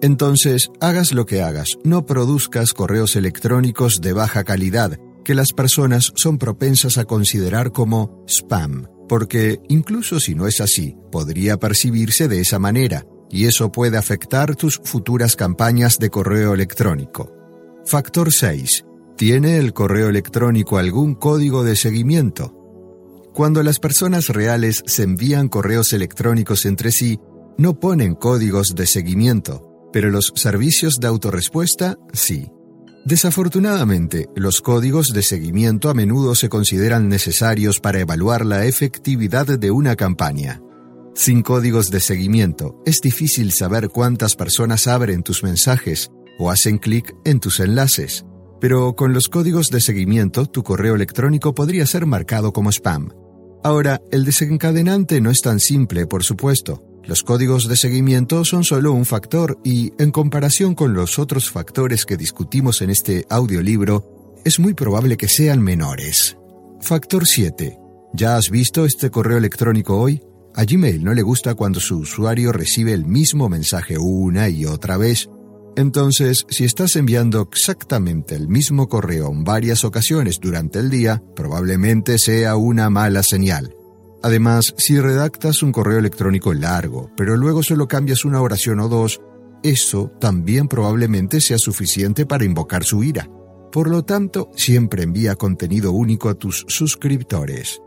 Entonces, hagas lo que hagas, no produzcas correos electrónicos de baja calidad que las personas son propensas a considerar como spam, porque incluso si no es así, podría percibirse de esa manera, y eso puede afectar tus futuras campañas de correo electrónico. Factor 6. ¿Tiene el correo electrónico algún código de seguimiento? Cuando las personas reales se envían correos electrónicos entre sí, no ponen códigos de seguimiento, pero los servicios de autorrespuesta sí. Desafortunadamente, los códigos de seguimiento a menudo se consideran necesarios para evaluar la efectividad de una campaña. Sin códigos de seguimiento, es difícil saber cuántas personas abren tus mensajes o hacen clic en tus enlaces. Pero con los códigos de seguimiento, tu correo electrónico podría ser marcado como spam. Ahora, el desencadenante no es tan simple, por supuesto. Los códigos de seguimiento son solo un factor y, en comparación con los otros factores que discutimos en este audiolibro, es muy probable que sean menores. Factor 7. ¿Ya has visto este correo electrónico hoy? A Gmail no le gusta cuando su usuario recibe el mismo mensaje una y otra vez entonces, si estás enviando exactamente el mismo correo en varias ocasiones durante el día, probablemente sea una mala señal. Además, si redactas un correo electrónico largo, pero luego solo cambias una oración o dos, eso también probablemente sea suficiente para invocar su ira. Por lo tanto, siempre envía contenido único a tus suscriptores.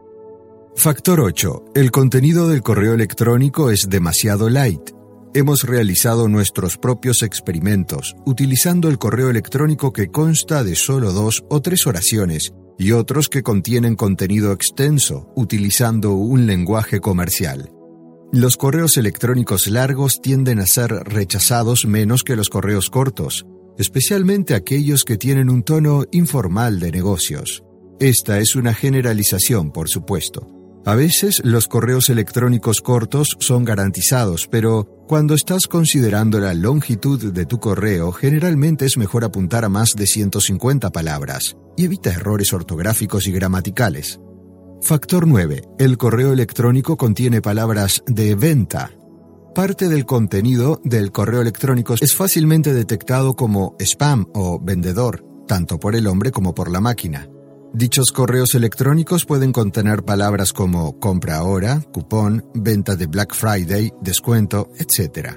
Factor 8. El contenido del correo electrónico es demasiado light hemos realizado nuestros propios experimentos utilizando el correo electrónico que consta de solo dos o tres oraciones y otros que contienen contenido extenso utilizando un lenguaje comercial. Los correos electrónicos largos tienden a ser rechazados menos que los correos cortos, especialmente aquellos que tienen un tono informal de negocios. Esta es una generalización, por supuesto. A veces los correos electrónicos cortos son garantizados, pero cuando estás considerando la longitud de tu correo, generalmente es mejor apuntar a más de 150 palabras y evita errores ortográficos y gramaticales. Factor 9. El correo electrónico contiene palabras de venta. Parte del contenido del correo electrónico es fácilmente detectado como spam o vendedor, tanto por el hombre como por la máquina. Dichos correos electrónicos pueden contener palabras como compra ahora, cupón, venta de Black Friday, descuento, etc.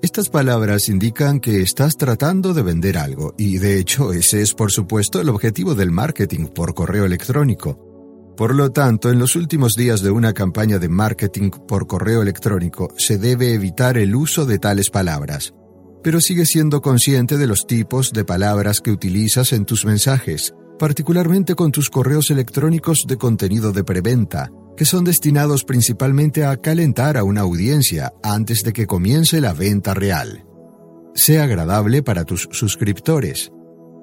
Estas palabras indican que estás tratando de vender algo y de hecho ese es por supuesto el objetivo del marketing por correo electrónico. Por lo tanto, en los últimos días de una campaña de marketing por correo electrónico se debe evitar el uso de tales palabras. Pero sigue siendo consciente de los tipos de palabras que utilizas en tus mensajes particularmente con tus correos electrónicos de contenido de preventa, que son destinados principalmente a calentar a una audiencia antes de que comience la venta real. Sea agradable para tus suscriptores.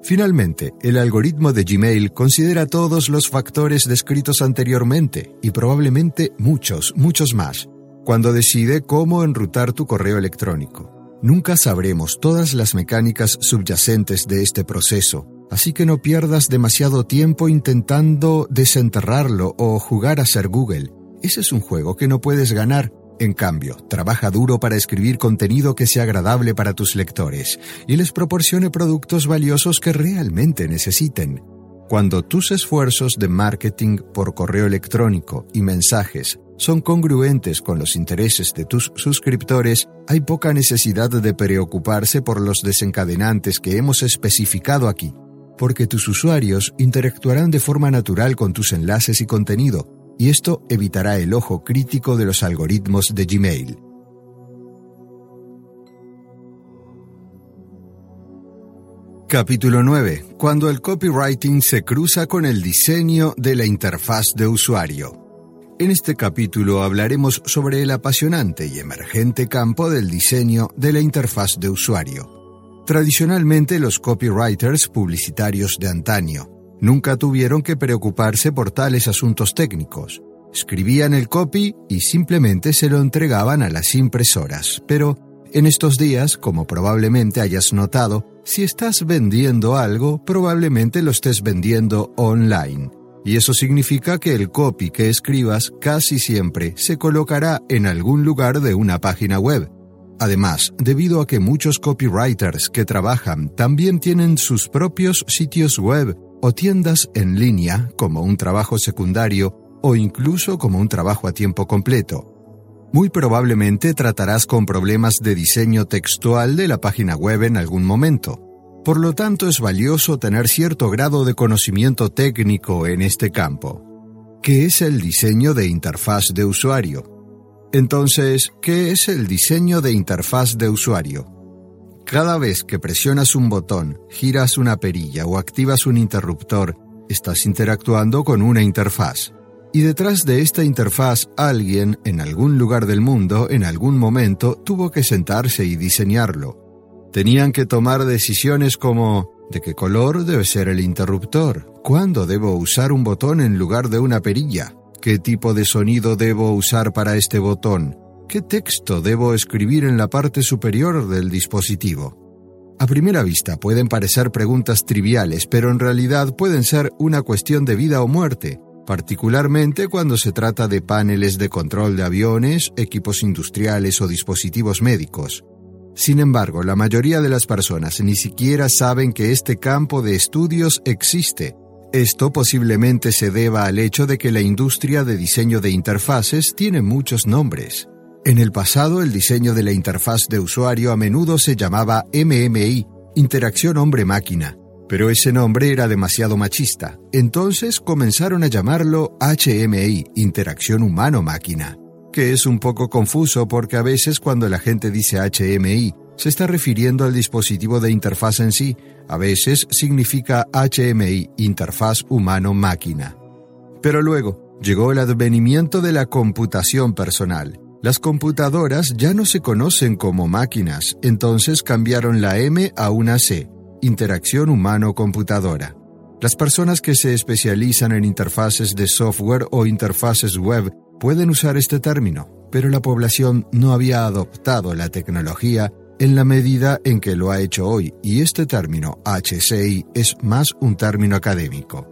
Finalmente, el algoritmo de Gmail considera todos los factores descritos anteriormente y probablemente muchos, muchos más, cuando decide cómo enrutar tu correo electrónico. Nunca sabremos todas las mecánicas subyacentes de este proceso, Así que no pierdas demasiado tiempo intentando desenterrarlo o jugar a ser Google. Ese es un juego que no puedes ganar. En cambio, trabaja duro para escribir contenido que sea agradable para tus lectores y les proporcione productos valiosos que realmente necesiten. Cuando tus esfuerzos de marketing por correo electrónico y mensajes son congruentes con los intereses de tus suscriptores, hay poca necesidad de preocuparse por los desencadenantes que hemos especificado aquí porque tus usuarios interactuarán de forma natural con tus enlaces y contenido, y esto evitará el ojo crítico de los algoritmos de Gmail. Capítulo 9. Cuando el copywriting se cruza con el diseño de la interfaz de usuario. En este capítulo hablaremos sobre el apasionante y emergente campo del diseño de la interfaz de usuario. Tradicionalmente los copywriters publicitarios de antaño nunca tuvieron que preocuparse por tales asuntos técnicos. Escribían el copy y simplemente se lo entregaban a las impresoras. Pero en estos días, como probablemente hayas notado, si estás vendiendo algo, probablemente lo estés vendiendo online. Y eso significa que el copy que escribas casi siempre se colocará en algún lugar de una página web. Además, debido a que muchos copywriters que trabajan también tienen sus propios sitios web o tiendas en línea como un trabajo secundario o incluso como un trabajo a tiempo completo. Muy probablemente tratarás con problemas de diseño textual de la página web en algún momento. Por lo tanto, es valioso tener cierto grado de conocimiento técnico en este campo. ¿Qué es el diseño de interfaz de usuario? Entonces, ¿qué es el diseño de interfaz de usuario? Cada vez que presionas un botón, giras una perilla o activas un interruptor, estás interactuando con una interfaz. Y detrás de esta interfaz alguien, en algún lugar del mundo, en algún momento, tuvo que sentarse y diseñarlo. Tenían que tomar decisiones como ¿de qué color debe ser el interruptor? ¿Cuándo debo usar un botón en lugar de una perilla? ¿Qué tipo de sonido debo usar para este botón? ¿Qué texto debo escribir en la parte superior del dispositivo? A primera vista pueden parecer preguntas triviales, pero en realidad pueden ser una cuestión de vida o muerte particularmente cuando se trata de paneles de control de aviones, equipos industriales o dispositivos médicos. Sin embargo, la mayoría de las personas ni siquiera saben que este campo de estudios existe. Esto posiblemente se deba al hecho de que la industria de diseño de interfaces tiene muchos nombres. En el pasado, el diseño de la interfaz de usuario a menudo se llamaba MMI, interacción hombre-máquina, pero ese nombre era demasiado machista. Entonces comenzaron a llamarlo HMI, Interacción Humano-Máquina, que es un poco confuso porque a veces cuando la gente dice HMI se está refiriendo al dispositivo de interfaz en sí, a veces significa HMI, Interfaz Humano-Máquina. Pero luego llegó el advenimiento de la computación personal. Las computadoras ya no se conocen como máquinas, entonces cambiaron la M a una C interacción humano-computadora. Las personas que se especializan en interfaces de software o interfaces web pueden usar este término, pero la población no había adoptado la tecnología en la medida en que lo ha hecho hoy, y este término HCI es más un término académico.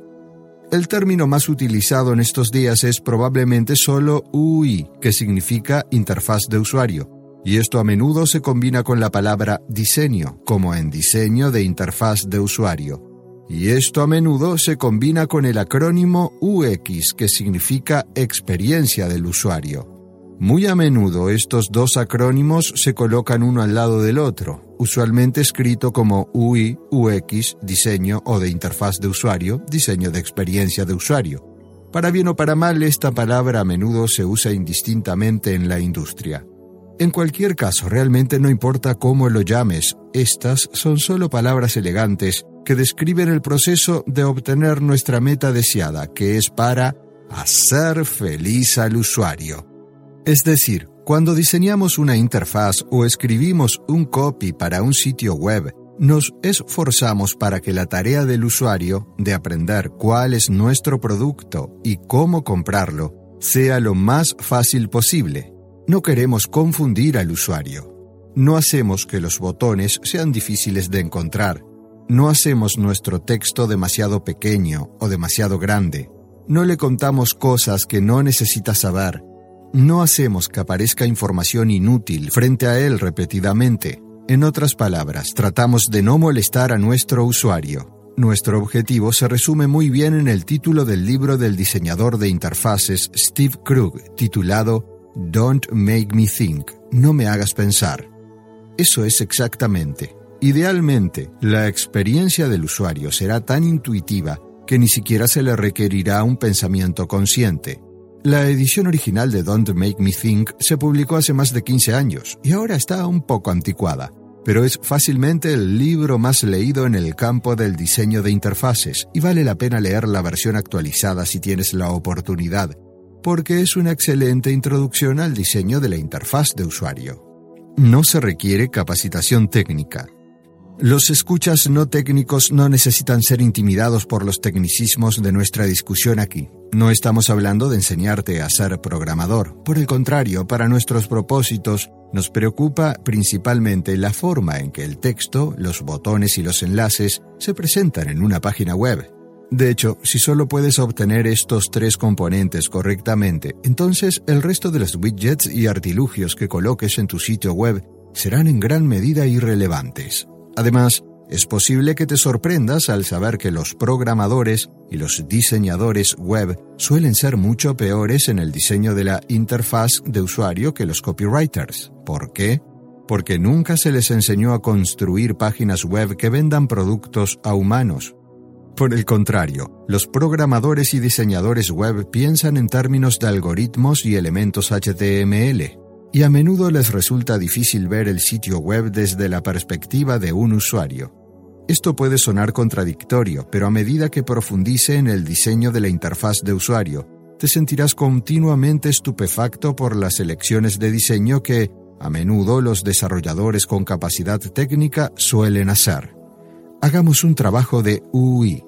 El término más utilizado en estos días es probablemente solo UI, que significa interfaz de usuario, y esto a menudo se combina con la palabra diseño, como en diseño de interfaz de usuario. Y esto a menudo se combina con el acrónimo UX, que significa experiencia del usuario. Muy a menudo estos dos acrónimos se colocan uno al lado del otro, usualmente escrito como UI, UX, diseño o de interfaz de usuario, diseño de experiencia de usuario. Para bien o para mal, esta palabra a menudo se usa indistintamente en la industria. En cualquier caso, realmente no importa cómo lo llames, estas son solo palabras elegantes que describen el proceso de obtener nuestra meta deseada, que es para hacer feliz al usuario. Es decir, cuando diseñamos una interfaz o escribimos un copy para un sitio web, nos esforzamos para que la tarea del usuario de aprender cuál es nuestro producto y cómo comprarlo sea lo más fácil posible no queremos confundir al usuario. No hacemos que los botones sean difíciles de encontrar. No hacemos nuestro texto demasiado pequeño o demasiado grande. No le contamos cosas que no necesita saber. No hacemos que aparezca información inútil frente a él repetidamente. En otras palabras, tratamos de no molestar a nuestro usuario. Nuestro objetivo se resume muy bien en el título del libro del diseñador de interfaces Steve Krug, titulado Don't make me think, no me hagas pensar. Eso es exactamente. Idealmente, la experiencia del usuario será tan intuitiva que ni siquiera se le requerirá un pensamiento consciente. La edición original de Don't Make Me Think se publicó hace más de 15 años y ahora está un poco anticuada, pero es fácilmente el libro más leído en el campo del diseño de interfaces y vale la pena leer la versión actualizada si tienes la oportunidad, porque es una excelente introducción al diseño de la interfaz de usuario. No se requiere capacitación técnica. Los escuchas no técnicos no necesitan ser intimidados por los tecnicismos de nuestra discusión aquí. No estamos hablando de enseñarte a ser programador. Por el contrario, para nuestros propósitos, nos preocupa principalmente la forma en que el texto, los botones y los enlaces se presentan en una página web. De hecho, si solo puedes obtener estos tres componentes correctamente, entonces el resto de los widgets y artilugios que coloques en tu sitio web serán en gran medida irrelevantes. Además, es posible que te sorprendas al saber que los programadores y los diseñadores web suelen ser mucho peores en el diseño de la interfaz de usuario que los copywriters. ¿Por qué? Porque nunca se les enseñó a construir páginas web que vendan productos a humanos. Por el contrario, los programadores y diseñadores web piensan en términos de algoritmos y elementos HTML, y a menudo les resulta difícil ver el sitio web desde la perspectiva de un usuario. Esto puede sonar contradictorio, pero a medida que profundice en el diseño de la interfaz de usuario, te sentirás continuamente estupefacto por las elecciones de diseño que, a menudo, los desarrolladores con capacidad técnica suelen hacer. Hagamos un trabajo de UI.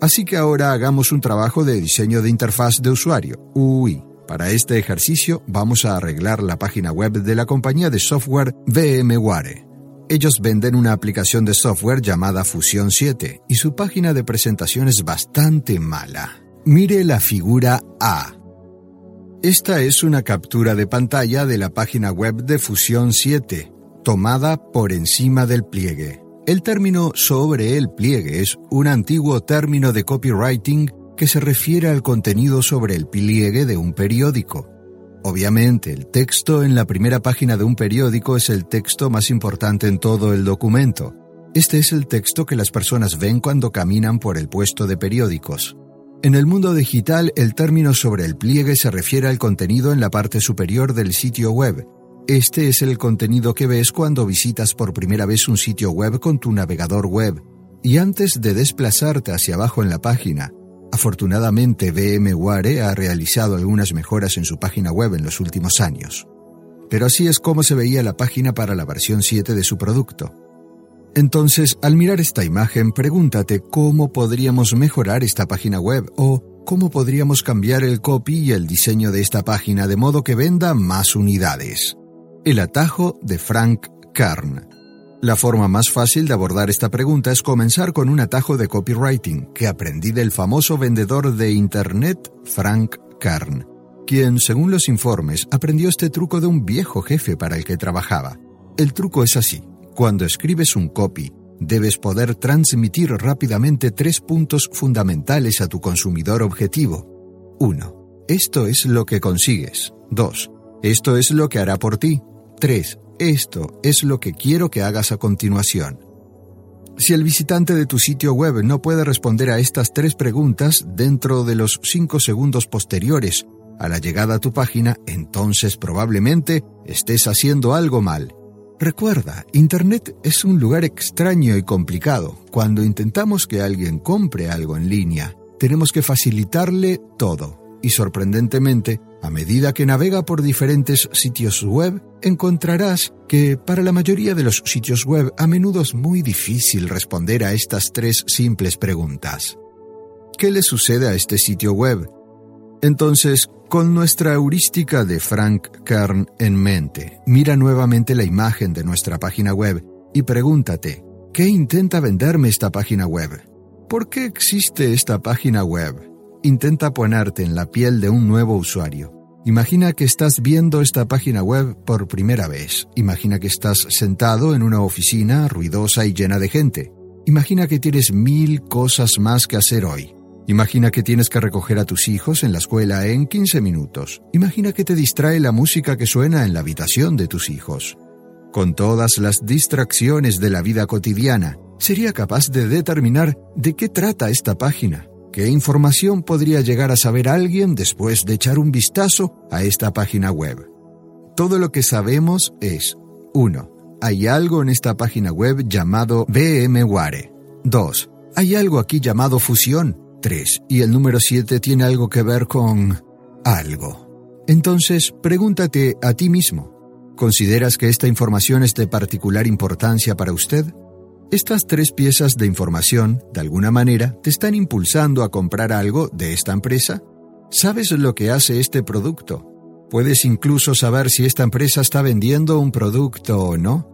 Así que ahora hagamos un trabajo de diseño de interfaz de usuario, UI. Para este ejercicio vamos a arreglar la página web de la compañía de software VMware. Ellos venden una aplicación de software llamada Fusion 7 y su página de presentación es bastante mala. Mire la figura A. Esta es una captura de pantalla de la página web de Fusion 7, tomada por encima del pliegue. El término sobre el pliegue es un antiguo término de copywriting que se refiere al contenido sobre el pliegue de un periódico. Obviamente, el texto en la primera página de un periódico es el texto más importante en todo el documento. Este es el texto que las personas ven cuando caminan por el puesto de periódicos. En el mundo digital, el término sobre el pliegue se refiere al contenido en la parte superior del sitio web. Este es el contenido que ves cuando visitas por primera vez un sitio web con tu navegador web. Y antes de desplazarte hacia abajo en la página, Afortunadamente, VMware ha realizado algunas mejoras en su página web en los últimos años. Pero así es como se veía la página para la versión 7 de su producto. Entonces, al mirar esta imagen, pregúntate cómo podríamos mejorar esta página web o cómo podríamos cambiar el copy y el diseño de esta página de modo que venda más unidades. El atajo de Frank Kern. La forma más fácil de abordar esta pregunta es comenzar con un atajo de copywriting que aprendí del famoso vendedor de Internet Frank Kern, quien, según los informes, aprendió este truco de un viejo jefe para el que trabajaba. El truco es así. Cuando escribes un copy, debes poder transmitir rápidamente tres puntos fundamentales a tu consumidor objetivo. 1. Esto es lo que consigues. 2. Esto es lo que hará por ti. 3. Esto es lo que quiero que hagas a continuación. Si el visitante de tu sitio web no puede responder a estas tres preguntas dentro de los cinco segundos posteriores a la llegada a tu página, entonces probablemente estés haciendo algo mal. Recuerda, Internet es un lugar extraño y complicado. Cuando intentamos que alguien compre algo en línea, tenemos que facilitarle todo. Y sorprendentemente, a medida que navega por diferentes sitios web, encontrarás que para la mayoría de los sitios web a menudo es muy difícil responder a estas tres simples preguntas. ¿Qué le sucede a este sitio web? Entonces, con nuestra heurística de Frank Kern en mente, mira nuevamente la imagen de nuestra página web y pregúntate, ¿qué intenta venderme esta página web? ¿Por qué existe esta página web? Intenta ponerte en la piel de un nuevo usuario. Imagina que estás viendo esta página web por primera vez. Imagina que estás sentado en una oficina ruidosa y llena de gente. Imagina que tienes mil cosas más que hacer hoy. Imagina que tienes que recoger a tus hijos en la escuela en 15 minutos. Imagina que te distrae la música que suena en la habitación de tus hijos. Con todas las distracciones de la vida cotidiana, sería capaz de determinar de qué trata esta página. ¿Qué información podría llegar a saber alguien después de echar un vistazo a esta página web? Todo lo que sabemos es 1. Hay algo en esta página web llamado VMware. 2. Hay algo aquí llamado Fusión. 3. Y el número 7 tiene algo que ver con algo. Entonces, pregúntate a ti mismo. ¿Consideras que esta información es de particular importancia para usted? Estas tres piezas de información, de alguna manera, te están impulsando a comprar algo de esta empresa. ¿Sabes lo que hace este producto? Puedes incluso saber si esta empresa está vendiendo un producto o no.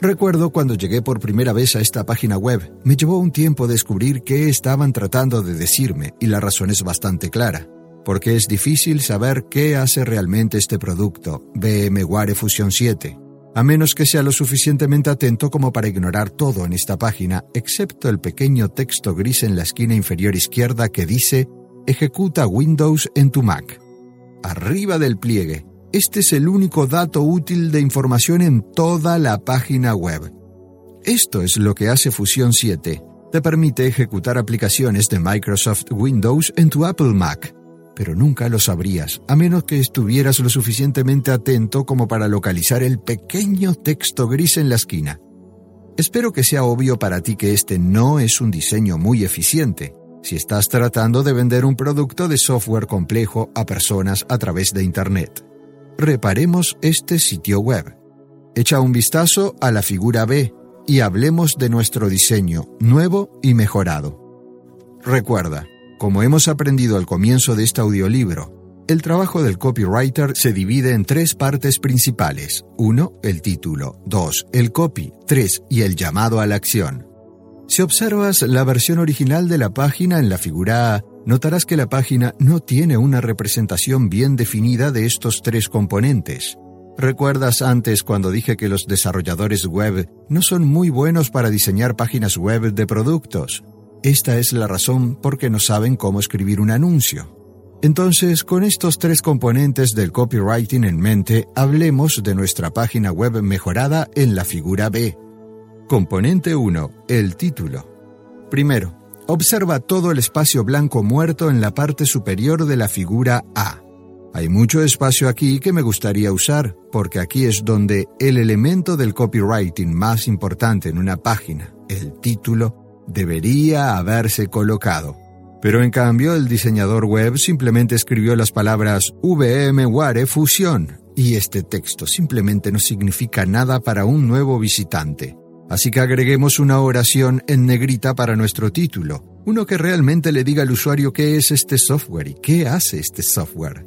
Recuerdo cuando llegué por primera vez a esta página web, me llevó un tiempo descubrir qué estaban tratando de decirme y la razón es bastante clara, porque es difícil saber qué hace realmente este producto, VMware Fusion 7, a menos que sea lo suficientemente atento como para ignorar todo en esta página, excepto el pequeño texto gris en la esquina inferior izquierda que dice Ejecuta Windows en tu Mac. Arriba del pliegue, este es el único dato útil de información en toda la página web. Esto es lo que hace Fusion 7. Te permite ejecutar aplicaciones de Microsoft Windows en tu Apple Mac, pero nunca lo sabrías, a menos que estuvieras lo suficientemente atento como para localizar el pequeño texto gris en la esquina. Espero que sea obvio para ti que este no es un diseño muy eficiente, si estás tratando de vender un producto de software complejo a personas a través de Internet reparemos este sitio web. Echa un vistazo a la figura B y hablemos de nuestro diseño nuevo y mejorado. Recuerda, como hemos aprendido al comienzo de este audiolibro, el trabajo del copywriter se divide en tres partes principales. 1. El título. 2. El copy. 3. Y el llamado a la acción. Si observas la versión original de la página en la figura A, notarás que la página no tiene una representación bien definida de estos tres componentes. ¿Recuerdas antes cuando dije que los desarrolladores web no son muy buenos para diseñar páginas web de productos? Esta es la razón por qué no saben cómo escribir un anuncio. Entonces, con estos tres componentes del copywriting en mente, hablemos de nuestra página web mejorada en la figura B. Componente 1. El título. Primero, Observa todo el espacio blanco muerto en la parte superior de la figura A. Hay mucho espacio aquí que me gustaría usar, porque aquí es donde el elemento del copywriting más importante en una página, el título, debería haberse colocado. Pero en cambio el diseñador web simplemente escribió las palabras VMware Fusion, y este texto simplemente no significa nada para un nuevo visitante. Así que agreguemos una oración en negrita para nuestro título, uno que realmente le diga al usuario qué es este software y qué hace este software.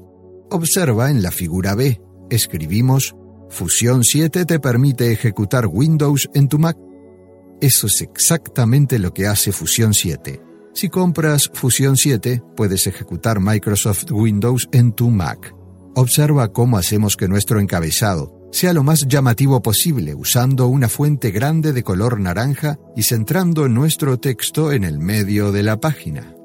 Observa en la figura B, escribimos Fusion 7 te permite ejecutar Windows en tu Mac. Eso es exactamente lo que hace Fusion 7. Si compras Fusion 7, puedes ejecutar Microsoft Windows en tu Mac. Observa cómo hacemos que nuestro encabezado sea lo más llamativo posible usando una fuente grande de color naranja y centrando nuestro texto en el medio de la página.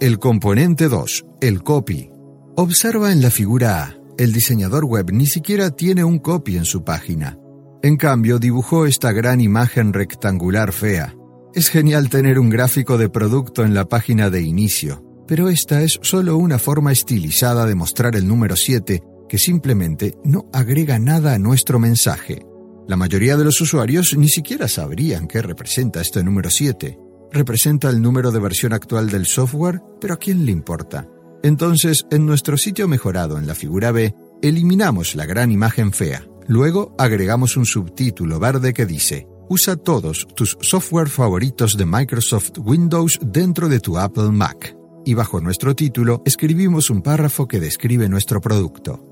El componente 2, el copy. Observa en la figura A, el diseñador web ni siquiera tiene un copy en su página. En cambio, dibujó esta gran imagen rectangular fea. Es genial tener un gráfico de producto en la página de inicio, pero esta es solo una forma estilizada de mostrar el número 7 que simplemente no agrega nada a nuestro mensaje. La mayoría de los usuarios ni siquiera sabrían qué representa este número 7. Representa el número de versión actual del software, pero ¿a quién le importa? Entonces, en nuestro sitio mejorado en la figura B, eliminamos la gran imagen fea. Luego agregamos un subtítulo verde que dice, Usa todos tus software favoritos de Microsoft Windows dentro de tu Apple Mac. Y bajo nuestro título escribimos un párrafo que describe nuestro producto.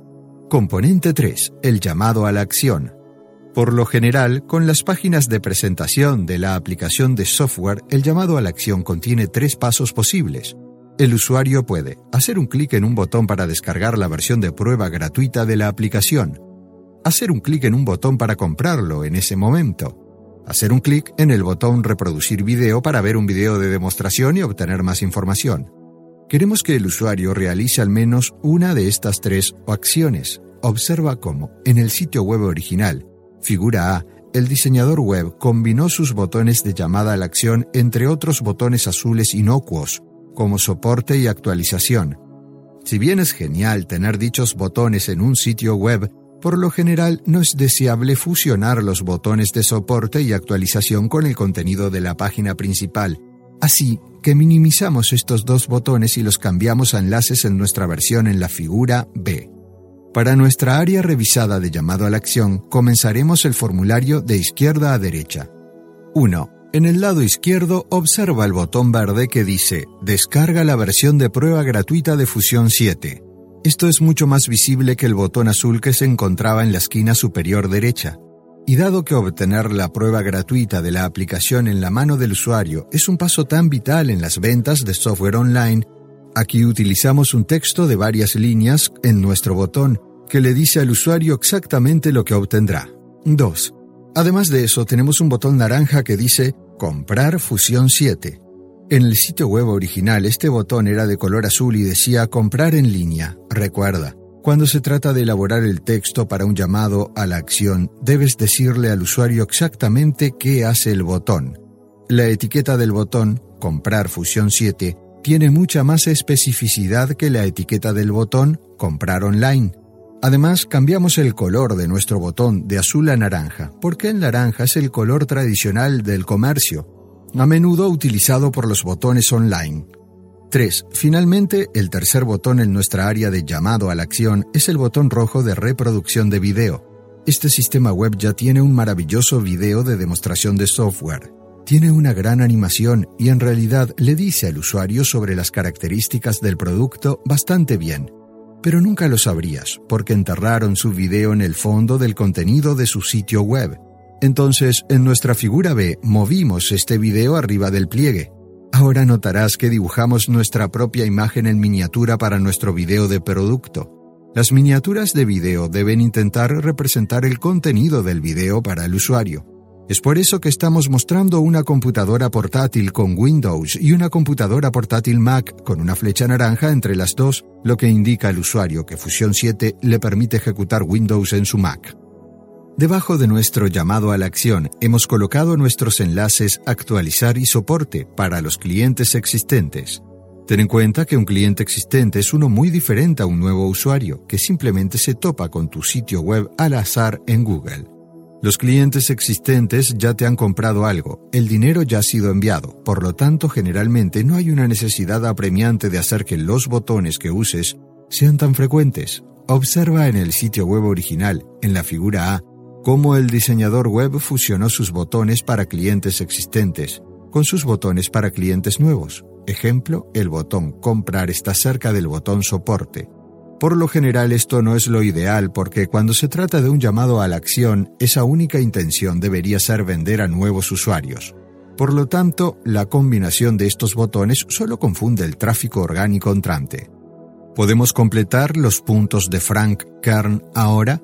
Componente 3. El llamado a la acción. Por lo general, con las páginas de presentación de la aplicación de software, el llamado a la acción contiene tres pasos posibles. El usuario puede hacer un clic en un botón para descargar la versión de prueba gratuita de la aplicación, hacer un clic en un botón para comprarlo en ese momento, hacer un clic en el botón reproducir video para ver un video de demostración y obtener más información, Queremos que el usuario realice al menos una de estas tres acciones. Observa cómo, en el sitio web original, figura A, el diseñador web combinó sus botones de llamada a la acción entre otros botones azules inocuos, como soporte y actualización. Si bien es genial tener dichos botones en un sitio web, Por lo general, no es deseable fusionar los botones de soporte y actualización con el contenido de la página principal. Así que minimizamos estos dos botones y los cambiamos a enlaces en nuestra versión en la figura B. Para nuestra área revisada de llamado a la acción, comenzaremos el formulario de izquierda a derecha. 1. En el lado izquierdo observa el botón verde que dice Descarga la versión de prueba gratuita de Fusión 7. Esto es mucho más visible que el botón azul que se encontraba en la esquina superior derecha. Y dado que obtener la prueba gratuita de la aplicación en la mano del usuario es un paso tan vital en las ventas de software online, aquí utilizamos un texto de varias líneas en nuestro botón que le dice al usuario exactamente lo que obtendrá. 2. Además de eso, tenemos un botón naranja que dice Comprar Fusión 7. En el sitio web original este botón era de color azul y decía Comprar en línea. Recuerda, cuando se trata de elaborar el texto para un llamado a la acción, debes decirle al usuario exactamente qué hace el botón. La etiqueta del botón Comprar Fusión 7 tiene mucha más especificidad que la etiqueta del botón Comprar online. Además, cambiamos el color de nuestro botón de azul a naranja, porque el naranja es el color tradicional del comercio, a menudo utilizado por los botones online. 3. Finalmente, el tercer botón en nuestra área de llamado a la acción es el botón rojo de reproducción de video. Este sistema web ya tiene un maravilloso video de demostración de software. Tiene una gran animación y en realidad le dice al usuario sobre las características del producto bastante bien pero nunca lo sabrías, porque enterraron su video en el fondo del contenido de su sitio web. Entonces, en nuestra figura B, movimos este video arriba del pliegue. Ahora notarás que dibujamos nuestra propia imagen en miniatura para nuestro video de producto. Las miniaturas de video deben intentar representar el contenido del video para el usuario. Es por eso que estamos mostrando una computadora portátil con Windows y una computadora portátil Mac con una flecha naranja entre las dos, lo que indica al usuario que Fusion 7 le permite ejecutar Windows en su Mac. Debajo de nuestro llamado a la acción hemos colocado nuestros enlaces actualizar y soporte para los clientes existentes. Ten en cuenta que un cliente existente es uno muy diferente a un nuevo usuario que simplemente se topa con tu sitio web al azar en Google. Los clientes existentes ya te han comprado algo, el dinero ya ha sido enviado, por lo tanto generalmente no hay una necesidad apremiante de hacer que los botones que uses sean tan frecuentes. Observa en el sitio web original, en la figura A, cómo el diseñador web fusionó sus botones para clientes existentes con sus botones para clientes nuevos. Ejemplo, el botón comprar está cerca del botón soporte, por lo general esto no es lo ideal porque cuando se trata de un llamado a la acción, esa única intención debería ser vender a nuevos usuarios. Por lo tanto, la combinación de estos botones solo confunde el tráfico orgánico entrante. ¿Podemos completar los puntos de Frank Kern ahora?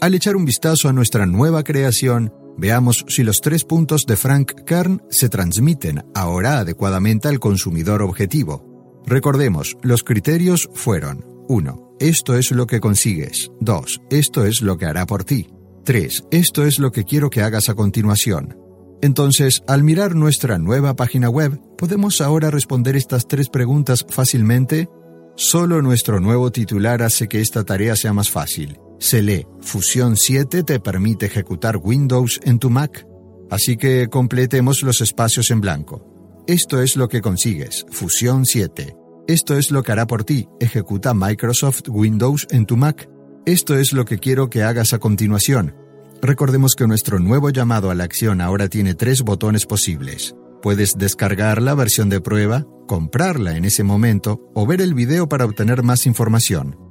Al echar un vistazo a nuestra nueva creación, veamos si los tres puntos de Frank Kern se transmiten ahora adecuadamente al consumidor objetivo. Recordemos, los criterios fueron 1. Esto es lo que consigues. 2. Esto es lo que hará por ti. 3. Esto es lo que quiero que hagas a continuación. Entonces, al mirar nuestra nueva página web, ¿podemos ahora responder estas tres preguntas fácilmente? Solo nuestro nuevo titular hace que esta tarea sea más fácil. Se lee, Fusión 7 te permite ejecutar Windows en tu Mac. Así que completemos los espacios en blanco. Esto es lo que consigues, Fusión 7. Esto es lo que hará por ti. Ejecuta Microsoft Windows en tu Mac. Esto es lo que quiero que hagas a continuación. Recordemos que nuestro nuevo llamado a la acción ahora tiene tres botones posibles. Puedes descargar la versión de prueba, comprarla en ese momento o ver el video para obtener más información.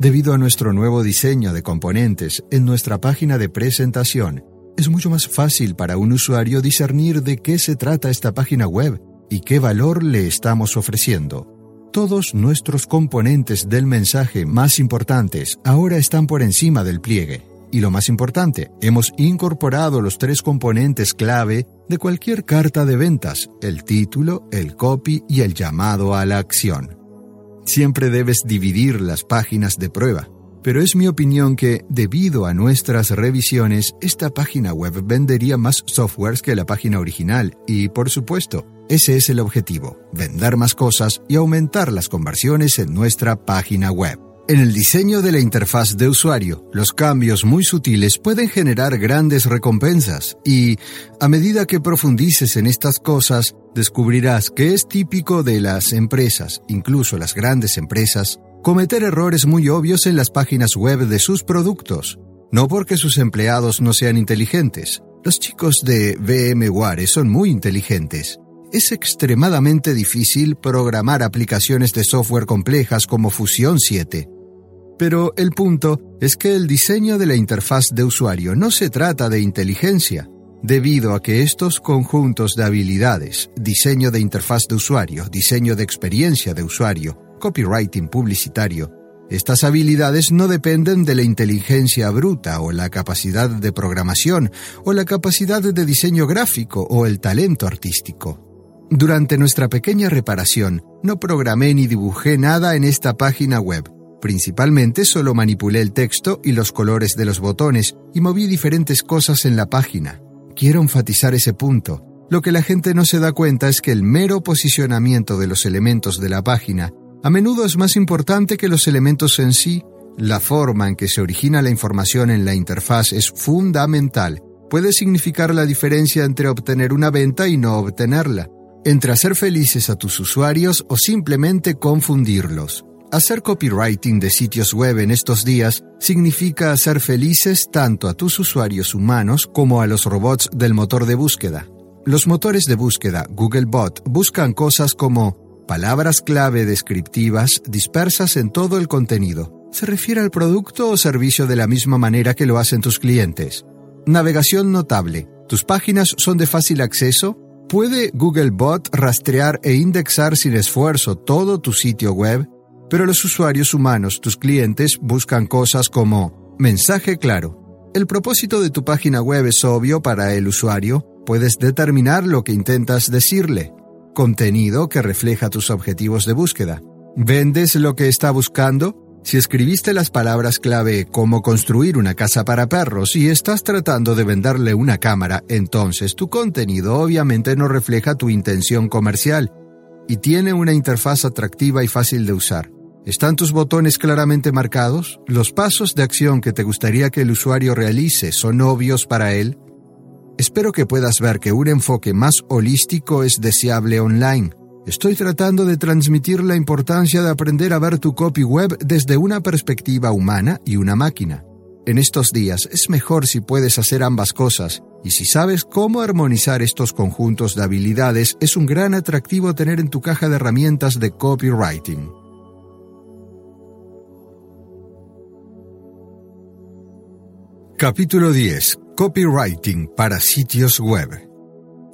Debido a nuestro nuevo diseño de componentes en nuestra página de presentación, es mucho más fácil para un usuario discernir de qué se trata esta página web y qué valor le estamos ofreciendo. Todos nuestros componentes del mensaje más importantes ahora están por encima del pliegue. Y lo más importante, hemos incorporado los tres componentes clave de cualquier carta de ventas, el título, el copy y el llamado a la acción. Siempre debes dividir las páginas de prueba, pero es mi opinión que, debido a nuestras revisiones, esta página web vendería más softwares que la página original y, por supuesto, ese es el objetivo, vender más cosas y aumentar las conversiones en nuestra página web. En el diseño de la interfaz de usuario, los cambios muy sutiles pueden generar grandes recompensas y, a medida que profundices en estas cosas, descubrirás que es típico de las empresas, incluso las grandes empresas, cometer errores muy obvios en las páginas web de sus productos. No porque sus empleados no sean inteligentes. Los chicos de VMware son muy inteligentes. Es extremadamente difícil programar aplicaciones de software complejas como Fusion 7 pero el punto es que el diseño de la interfaz de usuario no se trata de inteligencia, debido a que estos conjuntos de habilidades, diseño de interfaz de usuario, diseño de experiencia de usuario, copywriting publicitario, estas habilidades no dependen de la inteligencia bruta o la capacidad de programación o la capacidad de diseño gráfico o el talento artístico. Durante nuestra pequeña reparación, no programé ni dibujé nada en esta página web Principalmente solo manipulé el texto y los colores de los botones y moví diferentes cosas en la página. Quiero enfatizar ese punto. Lo que la gente no se da cuenta es que el mero posicionamiento de los elementos de la página a menudo es más importante que los elementos en sí. La forma en que se origina la información en la interfaz es fundamental. Puede significar la diferencia entre obtener una venta y no obtenerla, entre hacer felices a tus usuarios o simplemente confundirlos. Hacer copywriting de sitios web en estos días significa hacer felices tanto a tus usuarios humanos como a los robots del motor de búsqueda. Los motores de búsqueda Googlebot buscan cosas como palabras clave descriptivas dispersas en todo el contenido. Se refiere al producto o servicio de la misma manera que lo hacen tus clientes. Navegación notable. ¿Tus páginas son de fácil acceso? ¿Puede Googlebot rastrear e indexar sin esfuerzo todo tu sitio web? Pero los usuarios humanos, tus clientes, buscan cosas como mensaje claro. El propósito de tu página web es obvio para el usuario, puedes determinar lo que intentas decirle. Contenido que refleja tus objetivos de búsqueda. ¿Vendes lo que está buscando? Si escribiste las palabras clave cómo construir una casa para perros y estás tratando de venderle una cámara, entonces tu contenido obviamente no refleja tu intención comercial y tiene una interfaz atractiva y fácil de usar. ¿Están tus botones claramente marcados? ¿Los pasos de acción que te gustaría que el usuario realice son obvios para él? Espero que puedas ver que un enfoque más holístico es deseable online. Estoy tratando de transmitir la importancia de aprender a ver tu copy web desde una perspectiva humana y una máquina. En estos días es mejor si puedes hacer ambas cosas, y si sabes cómo armonizar estos conjuntos de habilidades, es un gran atractivo tener en tu caja de herramientas de copywriting. Capítulo 10. Copywriting para sitios web.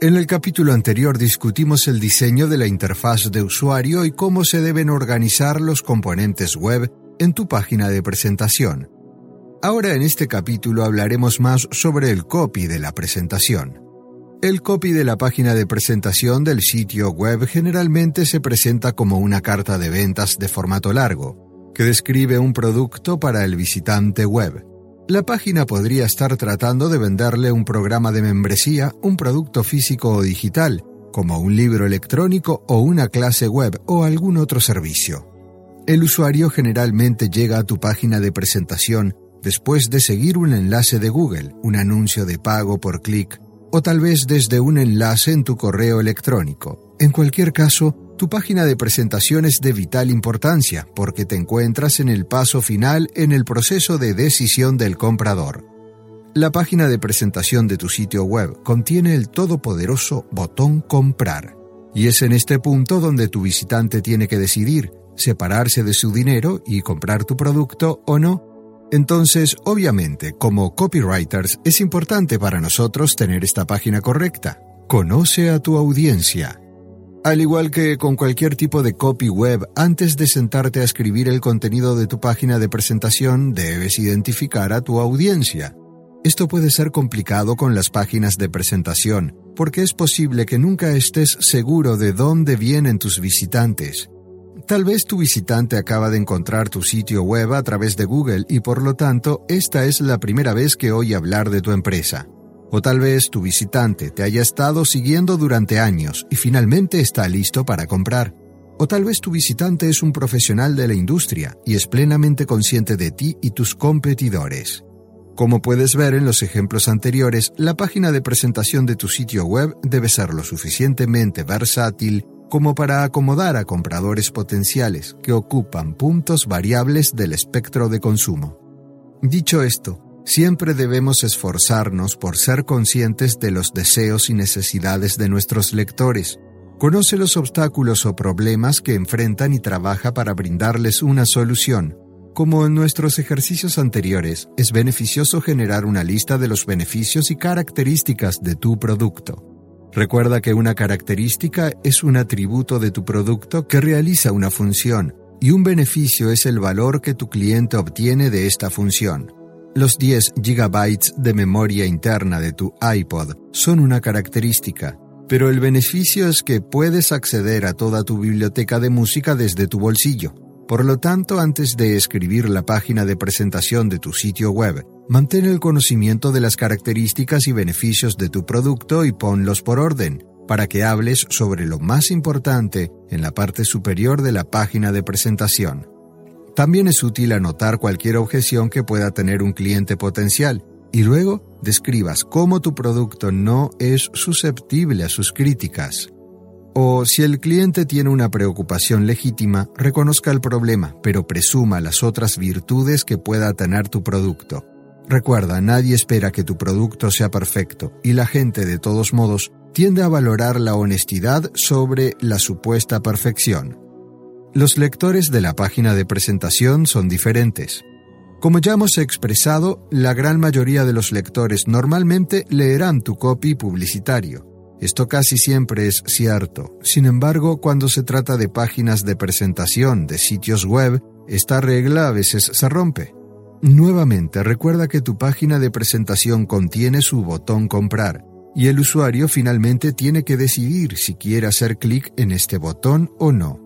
En el capítulo anterior discutimos el diseño de la interfaz de usuario y cómo se deben organizar los componentes web en tu página de presentación. Ahora en este capítulo hablaremos más sobre el copy de la presentación. El copy de la página de presentación del sitio web generalmente se presenta como una carta de ventas de formato largo, que describe un producto para el visitante web. La página podría estar tratando de venderle un programa de membresía, un producto físico o digital, como un libro electrónico o una clase web o algún otro servicio. El usuario generalmente llega a tu página de presentación después de seguir un enlace de Google, un anuncio de pago por clic, o tal vez desde un enlace en tu correo electrónico. En cualquier caso, tu página de presentación es de vital importancia porque te encuentras en el paso final en el proceso de decisión del comprador. La página de presentación de tu sitio web contiene el todopoderoso botón comprar. Y es en este punto donde tu visitante tiene que decidir separarse de su dinero y comprar tu producto o no. Entonces, obviamente, como copywriters, es importante para nosotros tener esta página correcta. Conoce a tu audiencia al igual que con cualquier tipo de copy web, antes de sentarte a escribir el contenido de tu página de presentación, debes identificar a tu audiencia. Esto puede ser complicado con las páginas de presentación, porque es posible que nunca estés seguro de dónde vienen tus visitantes. Tal vez tu visitante acaba de encontrar tu sitio web a través de Google y por lo tanto esta es la primera vez que oye hablar de tu empresa. O tal vez tu visitante te haya estado siguiendo durante años y finalmente está listo para comprar. O tal vez tu visitante es un profesional de la industria y es plenamente consciente de ti y tus competidores. Como puedes ver en los ejemplos anteriores, la página de presentación de tu sitio web debe ser lo suficientemente versátil como para acomodar a compradores potenciales que ocupan puntos variables del espectro de consumo. Dicho esto, siempre debemos esforzarnos por ser conscientes de los deseos y necesidades de nuestros lectores. Conoce los obstáculos o problemas que enfrentan y trabaja para brindarles una solución. Como en nuestros ejercicios anteriores, es beneficioso generar una lista de los beneficios y características de tu producto. Recuerda que una característica es un atributo de tu producto que realiza una función y un beneficio es el valor que tu cliente obtiene de esta función. Los 10 GB de memoria interna de tu iPod son una característica, pero el beneficio es que puedes acceder a toda tu biblioteca de música desde tu bolsillo. Por lo tanto, antes de escribir la página de presentación de tu sitio web Mantén el conocimiento de las características y beneficios de tu producto y ponlos por orden, para que hables sobre lo más importante en la parte superior de la página de presentación. También es útil anotar cualquier objeción que pueda tener un cliente potencial y luego describas cómo tu producto no es susceptible a sus críticas. O si el cliente tiene una preocupación legítima, reconozca el problema, pero presuma las otras virtudes que pueda tener tu producto. Recuerda, nadie espera que tu producto sea perfecto y la gente de todos modos tiende a valorar la honestidad sobre la supuesta perfección. Los lectores de la página de presentación son diferentes. Como ya hemos expresado, la gran mayoría de los lectores normalmente leerán tu copy publicitario. Esto casi siempre es cierto. Sin embargo, cuando se trata de páginas de presentación de sitios web, esta regla a veces se rompe. Nuevamente, recuerda que tu página de presentación contiene su botón comprar y el usuario finalmente tiene que decidir si quiere hacer clic en este botón o no.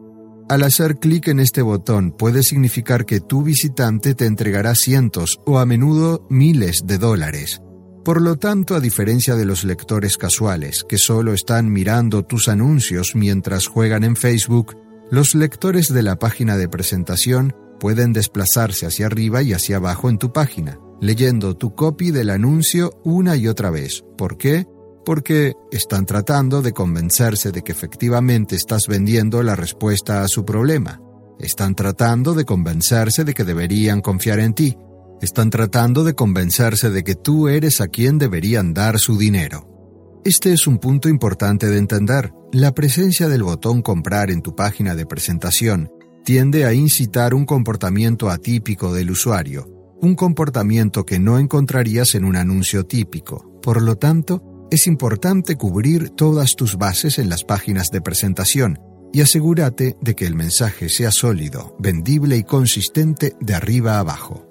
Al hacer clic en este botón puede significar que tu visitante te entregará cientos o a menudo miles de dólares. Por lo tanto, a diferencia de los lectores casuales que solo están mirando tus anuncios mientras juegan en Facebook, los lectores de la página de presentación pueden desplazarse hacia arriba y hacia abajo en tu página, leyendo tu copy del anuncio una y otra vez. ¿Por qué? Porque están tratando de convencerse de que efectivamente estás vendiendo la respuesta a su problema. Están tratando de convencerse de que deberían confiar en ti. Están tratando de convencerse de que tú eres a quien deberían dar su dinero. Este es un punto importante de entender. La presencia del botón comprar en tu página de presentación tiende a incitar un comportamiento atípico del usuario, un comportamiento que no encontrarías en un anuncio típico. Por lo tanto, es importante cubrir todas tus bases en las páginas de presentación y asegúrate de que el mensaje sea sólido, vendible y consistente de arriba a abajo.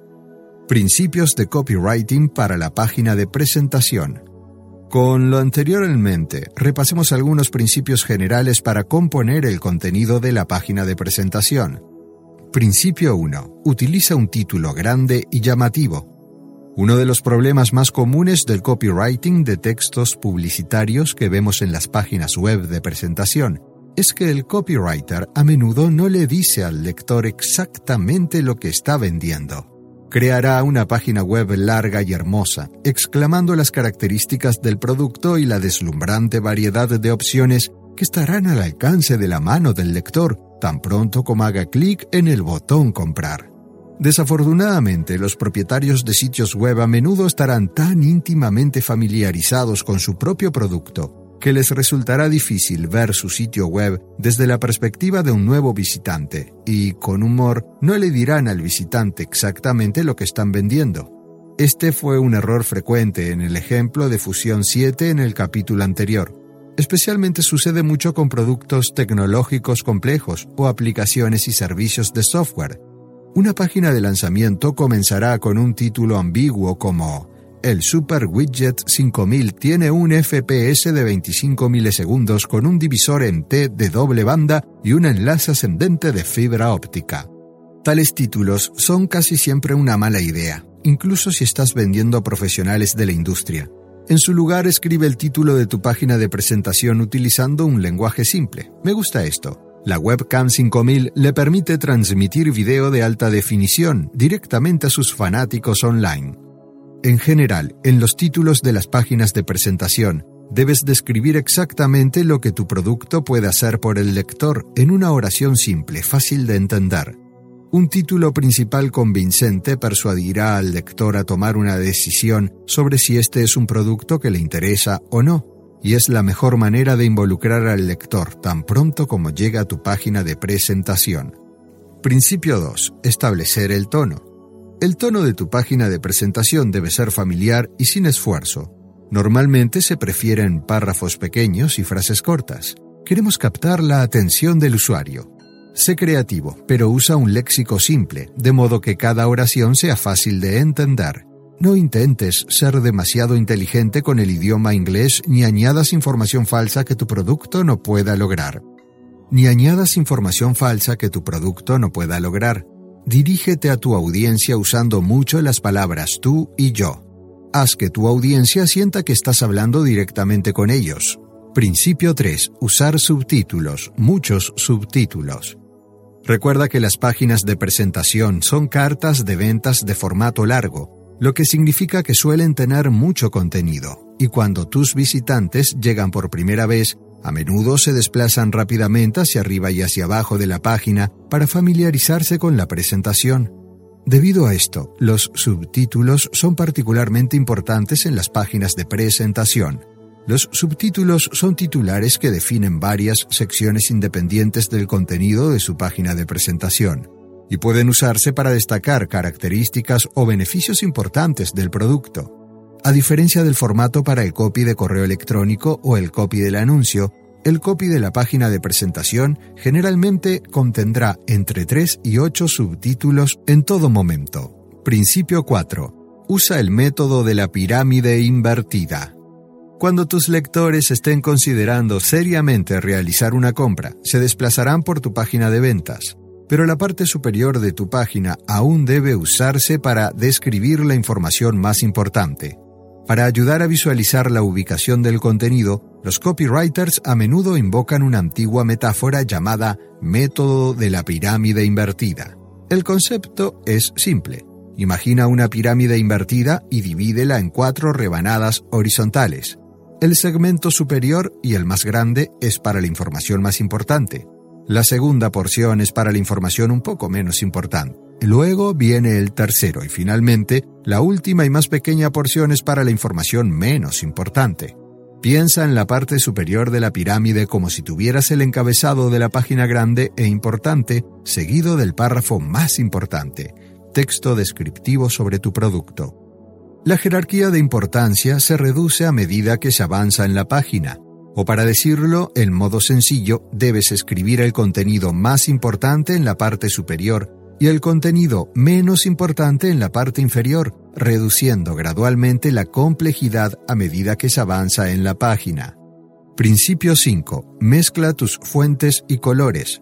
Principios de copywriting para la página de presentación. Con lo anterior en mente, repasemos algunos principios generales para componer el contenido de la página de presentación. Principio 1. Utiliza un título grande y llamativo. Uno de los problemas más comunes del copywriting de textos publicitarios que vemos en las páginas web de presentación es que el copywriter a menudo no le dice al lector exactamente lo que está vendiendo creará una página web larga y hermosa, exclamando las características del producto y la deslumbrante variedad de opciones que estarán al alcance de la mano del lector tan pronto como haga clic en el botón comprar. Desafortunadamente, los propietarios de sitios web a menudo estarán tan íntimamente familiarizados con su propio producto que les resultará difícil ver su sitio web desde la perspectiva de un nuevo visitante y, con humor, no le dirán al visitante exactamente lo que están vendiendo. Este fue un error frecuente en el ejemplo de Fusión 7 en el capítulo anterior. Especialmente sucede mucho con productos tecnológicos complejos o aplicaciones y servicios de software. Una página de lanzamiento comenzará con un título ambiguo como el Super Widget 5000 tiene un FPS de 25 milisegundos con un divisor en T de doble banda y un enlace ascendente de fibra óptica. Tales títulos son casi siempre una mala idea, incluso si estás vendiendo a profesionales de la industria. En su lugar, escribe el título de tu página de presentación utilizando un lenguaje simple. Me gusta esto. La webcam 5000 le permite transmitir video de alta definición directamente a sus fanáticos online. En general, en los títulos de las páginas de presentación, debes describir exactamente lo que tu producto puede hacer por el lector en una oración simple, fácil de entender. Un título principal convincente persuadirá al lector a tomar una decisión sobre si este es un producto que le interesa o no, y es la mejor manera de involucrar al lector tan pronto como llega a tu página de presentación. Principio 2. Establecer el tono. El tono de tu página de presentación debe ser familiar y sin esfuerzo. Normalmente se prefieren párrafos pequeños y frases cortas. Queremos captar la atención del usuario. Sé creativo, pero usa un léxico simple, de modo que cada oración sea fácil de entender. No intentes ser demasiado inteligente con el idioma inglés ni añadas información falsa que tu producto no pueda lograr. Ni añadas información falsa que tu producto no pueda lograr. Dirígete a tu audiencia usando mucho las palabras tú y yo. Haz que tu audiencia sienta que estás hablando directamente con ellos. Principio 3. Usar subtítulos, muchos subtítulos. Recuerda que las páginas de presentación son cartas de ventas de formato largo, lo que significa que suelen tener mucho contenido, y cuando tus visitantes llegan por primera vez, a menudo se desplazan rápidamente hacia arriba y hacia abajo de la página para familiarizarse con la presentación. Debido a esto, los subtítulos son particularmente importantes en las páginas de presentación. Los subtítulos son titulares que definen varias secciones independientes del contenido de su página de presentación y pueden usarse para destacar características o beneficios importantes del producto. A diferencia del formato para el copy de correo electrónico o el copy del anuncio, el copy de la página de presentación generalmente contendrá entre 3 y 8 subtítulos en todo momento. Principio 4. Usa el método de la pirámide invertida. Cuando tus lectores estén considerando seriamente realizar una compra, se desplazarán por tu página de ventas, pero la parte superior de tu página aún debe usarse para describir la información más importante. Para ayudar a visualizar la ubicación del contenido, los copywriters a menudo invocan una antigua metáfora llamada método de la pirámide invertida. El concepto es simple. Imagina una pirámide invertida y divídela en cuatro rebanadas horizontales. El segmento superior y el más grande es para la información más importante. La segunda porción es para la información un poco menos importante. Luego viene el tercero y finalmente la última y más pequeña porción es para la información menos importante. Piensa en la parte superior de la pirámide como si tuvieras el encabezado de la página grande e importante seguido del párrafo más importante, texto descriptivo sobre tu producto. La jerarquía de importancia se reduce a medida que se avanza en la página, o para decirlo en modo sencillo, debes escribir el contenido más importante en la parte superior y el contenido menos importante en la parte inferior, reduciendo gradualmente la complejidad a medida que se avanza en la página. Principio 5. Mezcla tus fuentes y colores.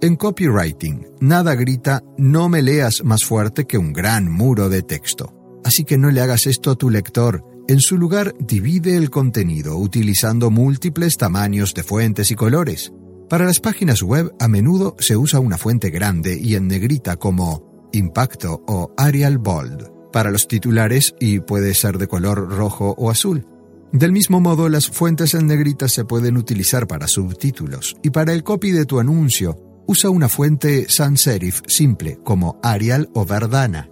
En copywriting, nada grita no me leas más fuerte que un gran muro de texto. Así que no le hagas esto a tu lector. En su lugar, divide el contenido utilizando múltiples tamaños de fuentes y colores. Para las páginas web a menudo se usa una fuente grande y en negrita como Impacto o Arial Bold para los titulares y puede ser de color rojo o azul. Del mismo modo, las fuentes en negrita se pueden utilizar para subtítulos y para el copy de tu anuncio usa una fuente sans serif simple como Arial o Verdana.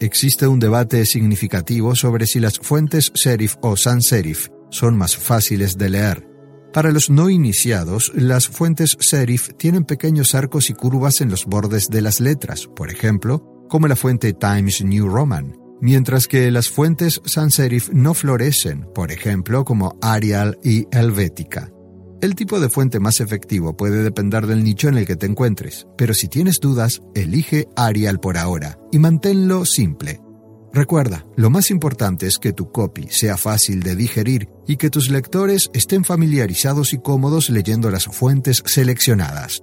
Existe un debate significativo sobre si las fuentes serif o sans serif son más fáciles de leer. Para los no iniciados, las fuentes serif tienen pequeños arcos y curvas en los bordes de las letras, por ejemplo, como la fuente Times New Roman, mientras que las fuentes sans serif no florecen, por ejemplo, como Arial y Helvética. El tipo de fuente más efectivo puede depender del nicho en el que te encuentres, pero si tienes dudas, elige Arial por ahora y manténlo simple. Recuerda, lo más importante es que tu copy sea fácil de digerir y que tus lectores estén familiarizados y cómodos leyendo las fuentes seleccionadas.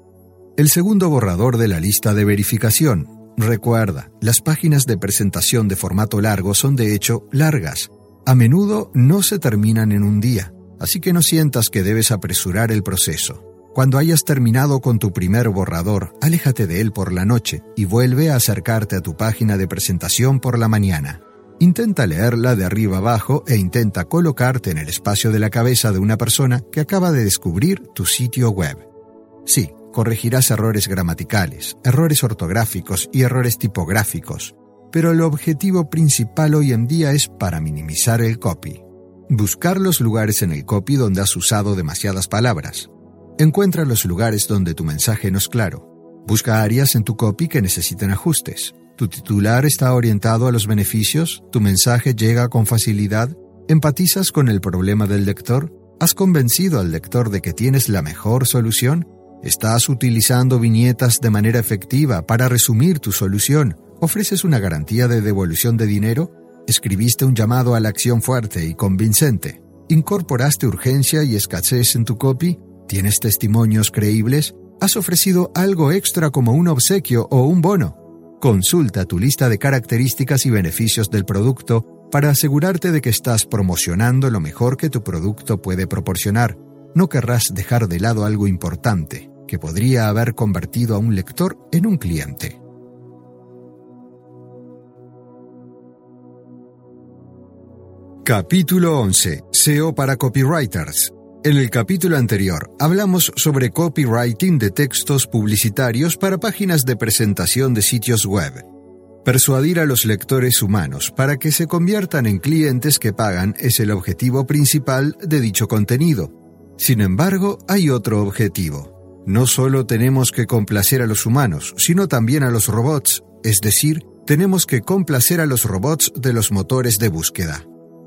El segundo borrador de la lista de verificación. Recuerda, las páginas de presentación de formato largo son de hecho largas. A menudo no se terminan en un día, así que no sientas que debes apresurar el proceso. Cuando hayas terminado con tu primer borrador, aléjate de él por la noche y vuelve a acercarte a tu página de presentación por la mañana. Intenta leerla de arriba abajo e intenta colocarte en el espacio de la cabeza de una persona que acaba de descubrir tu sitio web. Sí, corregirás errores gramaticales, errores ortográficos y errores tipográficos, pero el objetivo principal hoy en día es para minimizar el copy. Buscar los lugares en el copy donde has usado demasiadas palabras, Encuentra los lugares donde tu mensaje no es claro. Busca áreas en tu copy que necesiten ajustes. Tu titular está orientado a los beneficios, tu mensaje llega con facilidad, empatizas con el problema del lector, has convencido al lector de que tienes la mejor solución, estás utilizando viñetas de manera efectiva para resumir tu solución, ofreces una garantía de devolución de dinero, escribiste un llamado a la acción fuerte y convincente, incorporaste urgencia y escasez en tu copy, ¿Tienes testimonios creíbles? ¿Has ofrecido algo extra como un obsequio o un bono? Consulta tu lista de características y beneficios del producto para asegurarte de que estás promocionando lo mejor que tu producto puede proporcionar. No querrás dejar de lado algo importante, que podría haber convertido a un lector en un cliente. Capítulo 11. SEO para copywriters. En el capítulo anterior hablamos sobre copywriting de textos publicitarios para páginas de presentación de sitios web. Persuadir a los lectores humanos para que se conviertan en clientes que pagan es el objetivo principal de dicho contenido. Sin embargo, hay otro objetivo. No solo tenemos que complacer a los humanos, sino también a los robots, es decir, tenemos que complacer a los robots de los motores de búsqueda.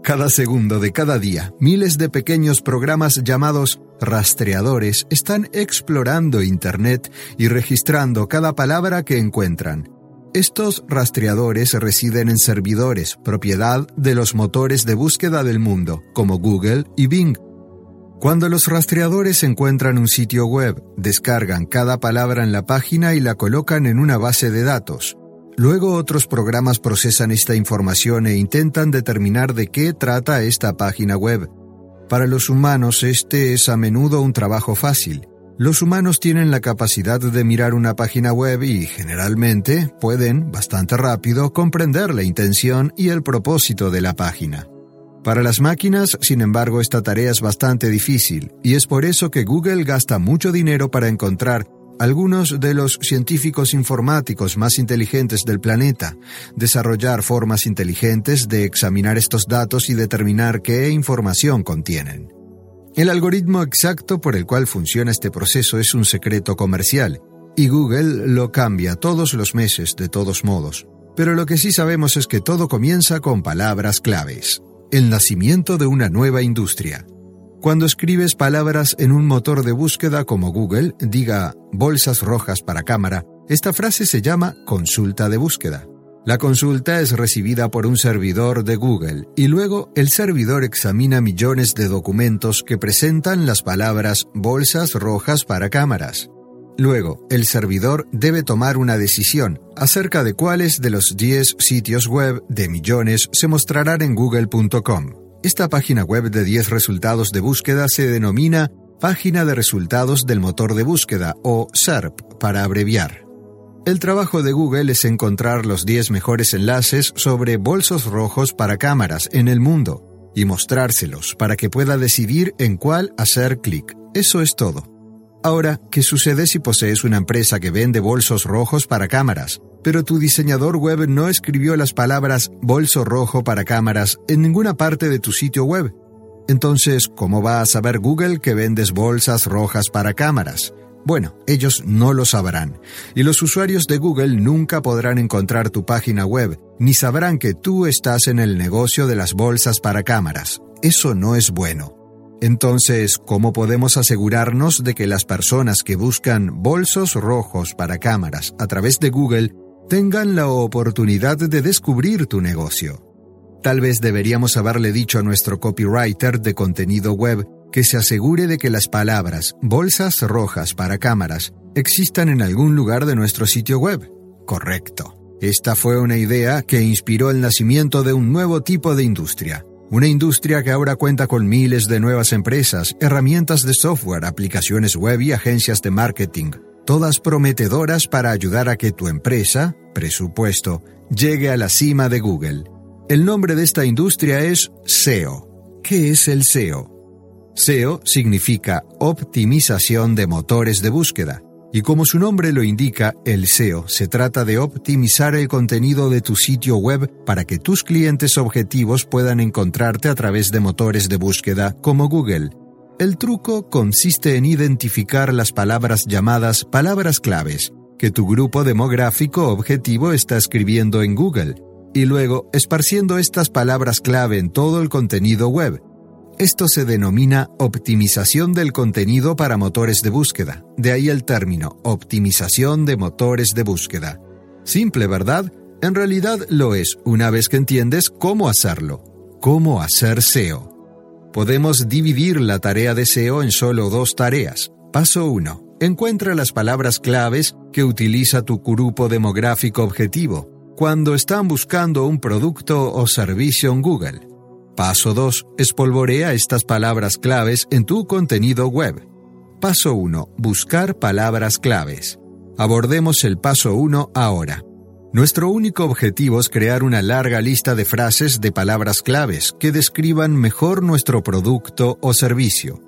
Cada segundo de cada día, miles de pequeños programas llamados rastreadores están explorando Internet y registrando cada palabra que encuentran. Estos rastreadores residen en servidores, propiedad de los motores de búsqueda del mundo, como Google y Bing. Cuando los rastreadores encuentran un sitio web, descargan cada palabra en la página y la colocan en una base de datos. Luego otros programas procesan esta información e intentan determinar de qué trata esta página web. Para los humanos este es a menudo un trabajo fácil. Los humanos tienen la capacidad de mirar una página web y generalmente pueden, bastante rápido, comprender la intención y el propósito de la página. Para las máquinas, sin embargo, esta tarea es bastante difícil, y es por eso que Google gasta mucho dinero para encontrar algunos de los científicos informáticos más inteligentes del planeta, desarrollar formas inteligentes de examinar estos datos y determinar qué información contienen. El algoritmo exacto por el cual funciona este proceso es un secreto comercial, y Google lo cambia todos los meses de todos modos. Pero lo que sí sabemos es que todo comienza con palabras claves. El nacimiento de una nueva industria. Cuando escribes palabras en un motor de búsqueda como Google, diga bolsas rojas para cámara, esta frase se llama consulta de búsqueda. La consulta es recibida por un servidor de Google y luego el servidor examina millones de documentos que presentan las palabras bolsas rojas para cámaras. Luego, el servidor debe tomar una decisión acerca de cuáles de los 10 sitios web de millones se mostrarán en google.com. Esta página web de 10 resultados de búsqueda se denomina Página de Resultados del Motor de Búsqueda o SERP para abreviar. El trabajo de Google es encontrar los 10 mejores enlaces sobre bolsos rojos para cámaras en el mundo y mostrárselos para que pueda decidir en cuál hacer clic. Eso es todo. Ahora, ¿qué sucede si posees una empresa que vende bolsos rojos para cámaras, pero tu diseñador web no escribió las palabras bolso rojo para cámaras en ninguna parte de tu sitio web. Entonces, ¿cómo va a saber Google que vendes bolsas rojas para cámaras? Bueno, ellos no lo sabrán, y los usuarios de Google nunca podrán encontrar tu página web, ni sabrán que tú estás en el negocio de las bolsas para cámaras. Eso no es bueno. Entonces, ¿cómo podemos asegurarnos de que las personas que buscan bolsos rojos para cámaras a través de Google tengan la oportunidad de descubrir tu negocio. Tal vez deberíamos haberle dicho a nuestro copywriter de contenido web que se asegure de que las palabras bolsas rojas para cámaras existan en algún lugar de nuestro sitio web. Correcto. Esta fue una idea que inspiró el nacimiento de un nuevo tipo de industria, Una industria que ahora cuenta con miles de nuevas empresas, herramientas de software, aplicaciones web y agencias de marketing, todas prometedoras para ayudar a que tu empresa, presupuesto, llegue a la cima de Google. El nombre de esta industria es SEO. ¿Qué es el SEO? SEO significa optimización de motores de búsqueda. Y como su nombre lo indica, el SEO se trata de optimizar el contenido de tu sitio web para que tus clientes objetivos puedan encontrarte a través de motores de búsqueda como Google. El truco consiste en identificar las palabras llamadas palabras claves que tu grupo demográfico objetivo está escribiendo en Google y luego esparciendo estas palabras clave en todo el contenido web, esto se denomina optimización del contenido para motores de búsqueda, de ahí el término optimización de motores de búsqueda. Simple, ¿verdad? En realidad lo es una vez que entiendes cómo hacerlo. Cómo hacer SEO. Podemos dividir la tarea de SEO en solo dos tareas. Paso 1. Encuentra las palabras claves que utiliza tu grupo demográfico objetivo cuando están buscando un producto o servicio en Google. Paso 2. Espolvorea estas palabras claves en tu contenido web. Paso 1. Buscar palabras claves. Abordemos el paso 1 ahora. Nuestro único objetivo es crear una larga lista de frases de palabras claves que describan mejor nuestro producto o servicio.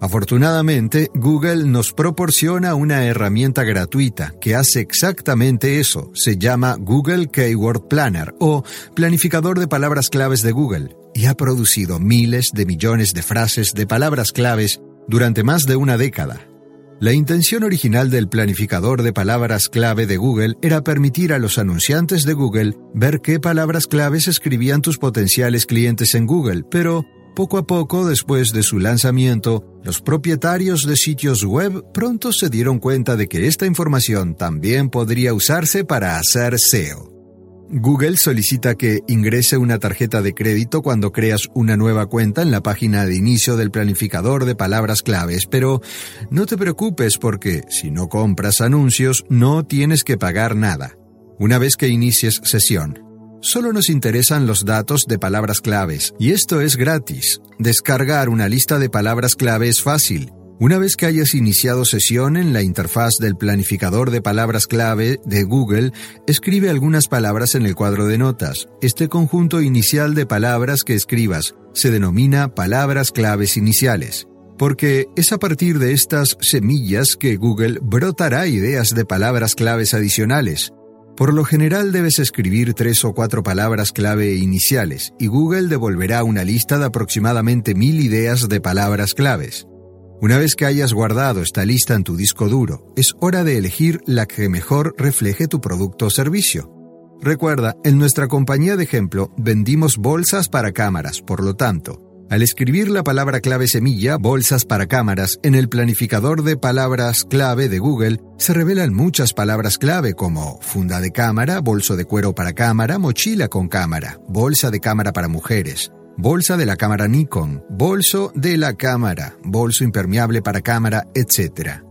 Afortunadamente, Google nos proporciona una herramienta gratuita que hace exactamente eso. Se llama Google Keyword Planner o Planificador de Palabras Claves de Google y ha producido miles de millones de frases de palabras claves durante más de una década. La intención original del planificador de palabras clave de Google era permitir a los anunciantes de Google ver qué palabras claves escribían tus potenciales clientes en Google, pero poco a poco después de su lanzamiento, los propietarios de sitios web pronto se dieron cuenta de que esta información también podría usarse para hacer SEO. Google solicita que ingrese una tarjeta de crédito cuando creas una nueva cuenta en la página de inicio del planificador de palabras claves, pero no te preocupes porque si no compras anuncios no tienes que pagar nada. Una vez que inicies sesión, solo nos interesan los datos de palabras claves y esto es gratis. Descargar una lista de palabras clave es fácil una vez que hayas iniciado sesión en la interfaz del planificador de palabras clave de Google, escribe algunas palabras en el cuadro de notas. Este conjunto inicial de palabras que escribas se denomina palabras claves iniciales, porque es a partir de estas semillas que Google brotará ideas de palabras claves adicionales. Por lo general debes escribir tres o cuatro palabras clave iniciales y Google devolverá una lista de aproximadamente mil ideas de palabras claves. Una vez que hayas guardado esta lista en tu disco duro, es hora de elegir la que mejor refleje tu producto o servicio. Recuerda, en nuestra compañía de ejemplo vendimos bolsas para cámaras, por lo tanto, al escribir la palabra clave semilla, bolsas para cámaras, en el planificador de palabras clave de Google, se revelan muchas palabras clave como funda de cámara, bolso de cuero para cámara, mochila con cámara, bolsa de cámara para mujeres, bolsa de la cámara Nikon, bolso de la cámara, bolso impermeable para cámara, etc.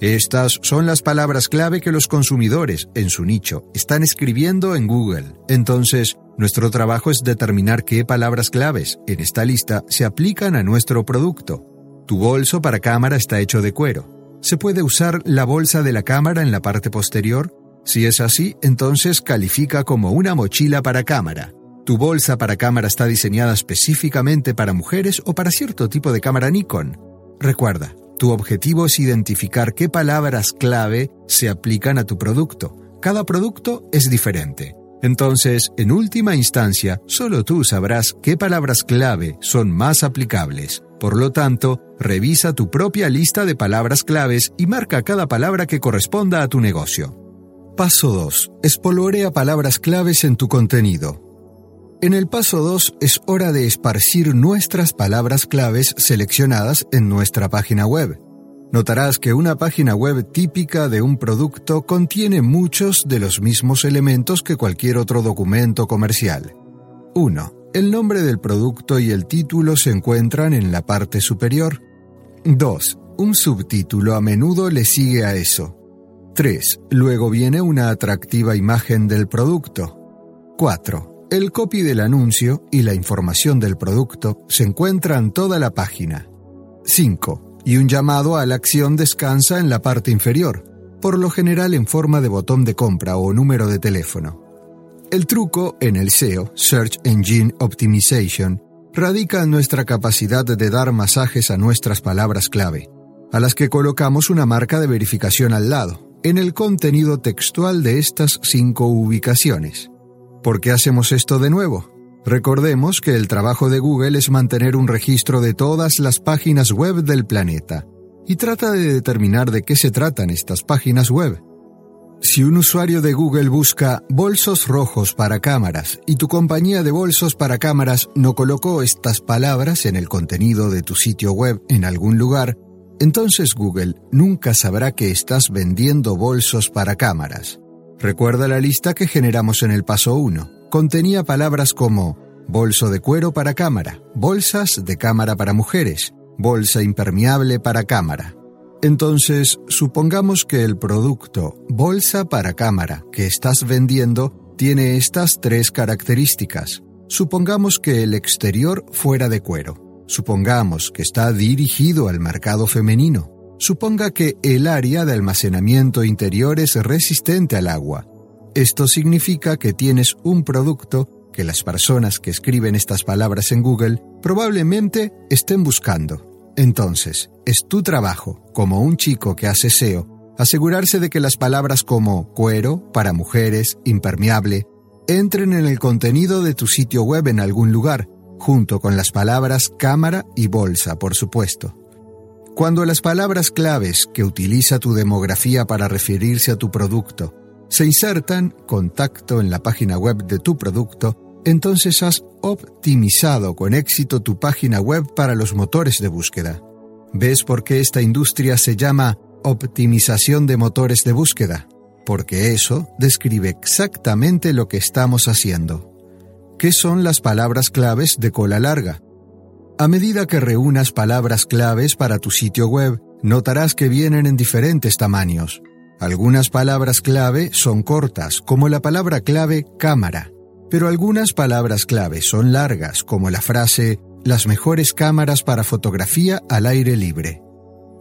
Estas son las palabras clave que los consumidores, en su nicho, están escribiendo en Google. Entonces, nuestro trabajo es determinar qué palabras claves en esta lista se aplican a nuestro producto. Tu bolso para cámara está hecho de cuero. ¿Se puede usar la bolsa de la cámara en la parte posterior? Si es así, entonces califica como una mochila para cámara. ¿Tu bolsa para cámara está diseñada específicamente para mujeres o para cierto tipo de cámara Nikon? Recuerda, tu objetivo es identificar qué palabras clave se aplican a tu producto. Cada producto es diferente. Entonces, en última instancia, solo tú sabrás qué palabras clave son más aplicables. Por lo tanto, revisa tu propia lista de palabras claves y marca cada palabra que corresponda a tu negocio. Paso 2. Espolvorea palabras claves en tu contenido. En el paso 2 es hora de esparcir nuestras palabras claves seleccionadas en nuestra página web. Notarás que una página web típica de un producto contiene muchos de los mismos elementos que cualquier otro documento comercial. 1. El nombre del producto y el título se encuentran en la parte superior. 2. Un subtítulo a menudo le sigue a eso. 3. Luego viene una atractiva imagen del producto. 4 El copy del anuncio y la información del producto se encuentran toda la página. 5. Y un llamado a la acción descansa en la parte inferior, por lo general en forma de botón de compra o número de teléfono. El truco en el SEO, Search Engine Optimization, radica en nuestra capacidad de dar masajes a nuestras palabras clave, a las que colocamos una marca de verificación al lado, en el contenido textual de estas cinco ubicaciones. ¿Por qué hacemos esto de nuevo? Recordemos que el trabajo de Google es mantener un registro de todas las páginas web del planeta, y trata de determinar de qué se tratan estas páginas web. Si un usuario de Google busca bolsos rojos para cámaras y tu compañía de bolsos para cámaras no colocó estas palabras en el contenido de tu sitio web en algún lugar, entonces Google nunca sabrá que estás vendiendo bolsos para cámaras. Recuerda la lista que generamos en el paso 1. Contenía palabras como bolso de cuero para cámara, bolsas de cámara para mujeres, bolsa impermeable para cámara. Entonces, supongamos que el producto bolsa para cámara que estás vendiendo tiene estas tres características. Supongamos que el exterior fuera de cuero. Supongamos que está dirigido al mercado femenino. Suponga que el área de almacenamiento interior es resistente al agua. Esto significa que tienes un producto que las personas que escriben estas palabras en Google probablemente estén buscando. Entonces, es tu trabajo, como un chico que hace SEO, asegurarse de que las palabras como cuero, para mujeres, impermeable, entren en el contenido de tu sitio web en algún lugar, junto con las palabras cámara y bolsa, por supuesto. Cuando las palabras claves que utiliza tu demografía para referirse a tu producto se insertan, contacto en la página web de tu producto, entonces has optimizado con éxito tu página web para los motores de búsqueda. ¿Ves por qué esta industria se llama optimización de motores de búsqueda? Porque eso describe exactamente lo que estamos haciendo. ¿Qué son las palabras claves de cola larga? A medida que reúnas palabras claves para tu sitio web, notarás que vienen en diferentes tamaños. Algunas palabras clave son cortas, como la palabra clave cámara, pero algunas palabras clave son largas, como la frase las mejores cámaras para fotografía al aire libre.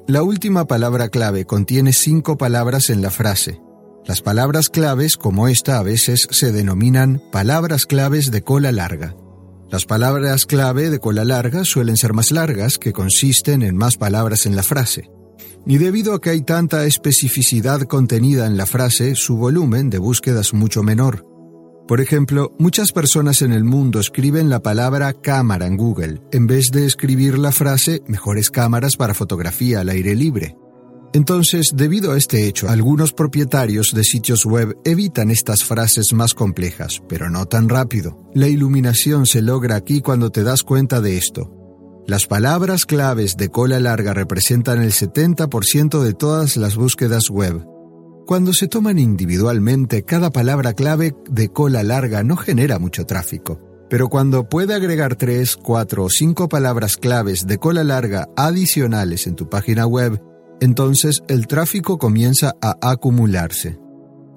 La última palabra clave contiene cinco palabras en la frase. Las palabras claves, como esta, a veces se denominan palabras claves de cola larga. Las palabras clave de cola larga suelen ser más largas, que consisten en más palabras en la frase. Y debido a que hay tanta especificidad contenida en la frase, su volumen de búsqueda es mucho menor. Por ejemplo, muchas personas en el mundo escriben la palabra cámara en Google en vez de escribir la frase mejores cámaras para fotografía al aire libre. Entonces, debido a este hecho, algunos propietarios de sitios web evitan estas frases más complejas, pero no tan rápido. La iluminación se logra aquí cuando te das cuenta de esto. Las palabras claves de cola larga representan el 70% de todas las búsquedas web, cuando se toman individualmente, cada palabra clave de cola larga no genera mucho tráfico. Pero cuando puede agregar tres, cuatro o cinco palabras claves de cola larga adicionales en tu página web, entonces el tráfico comienza a acumularse.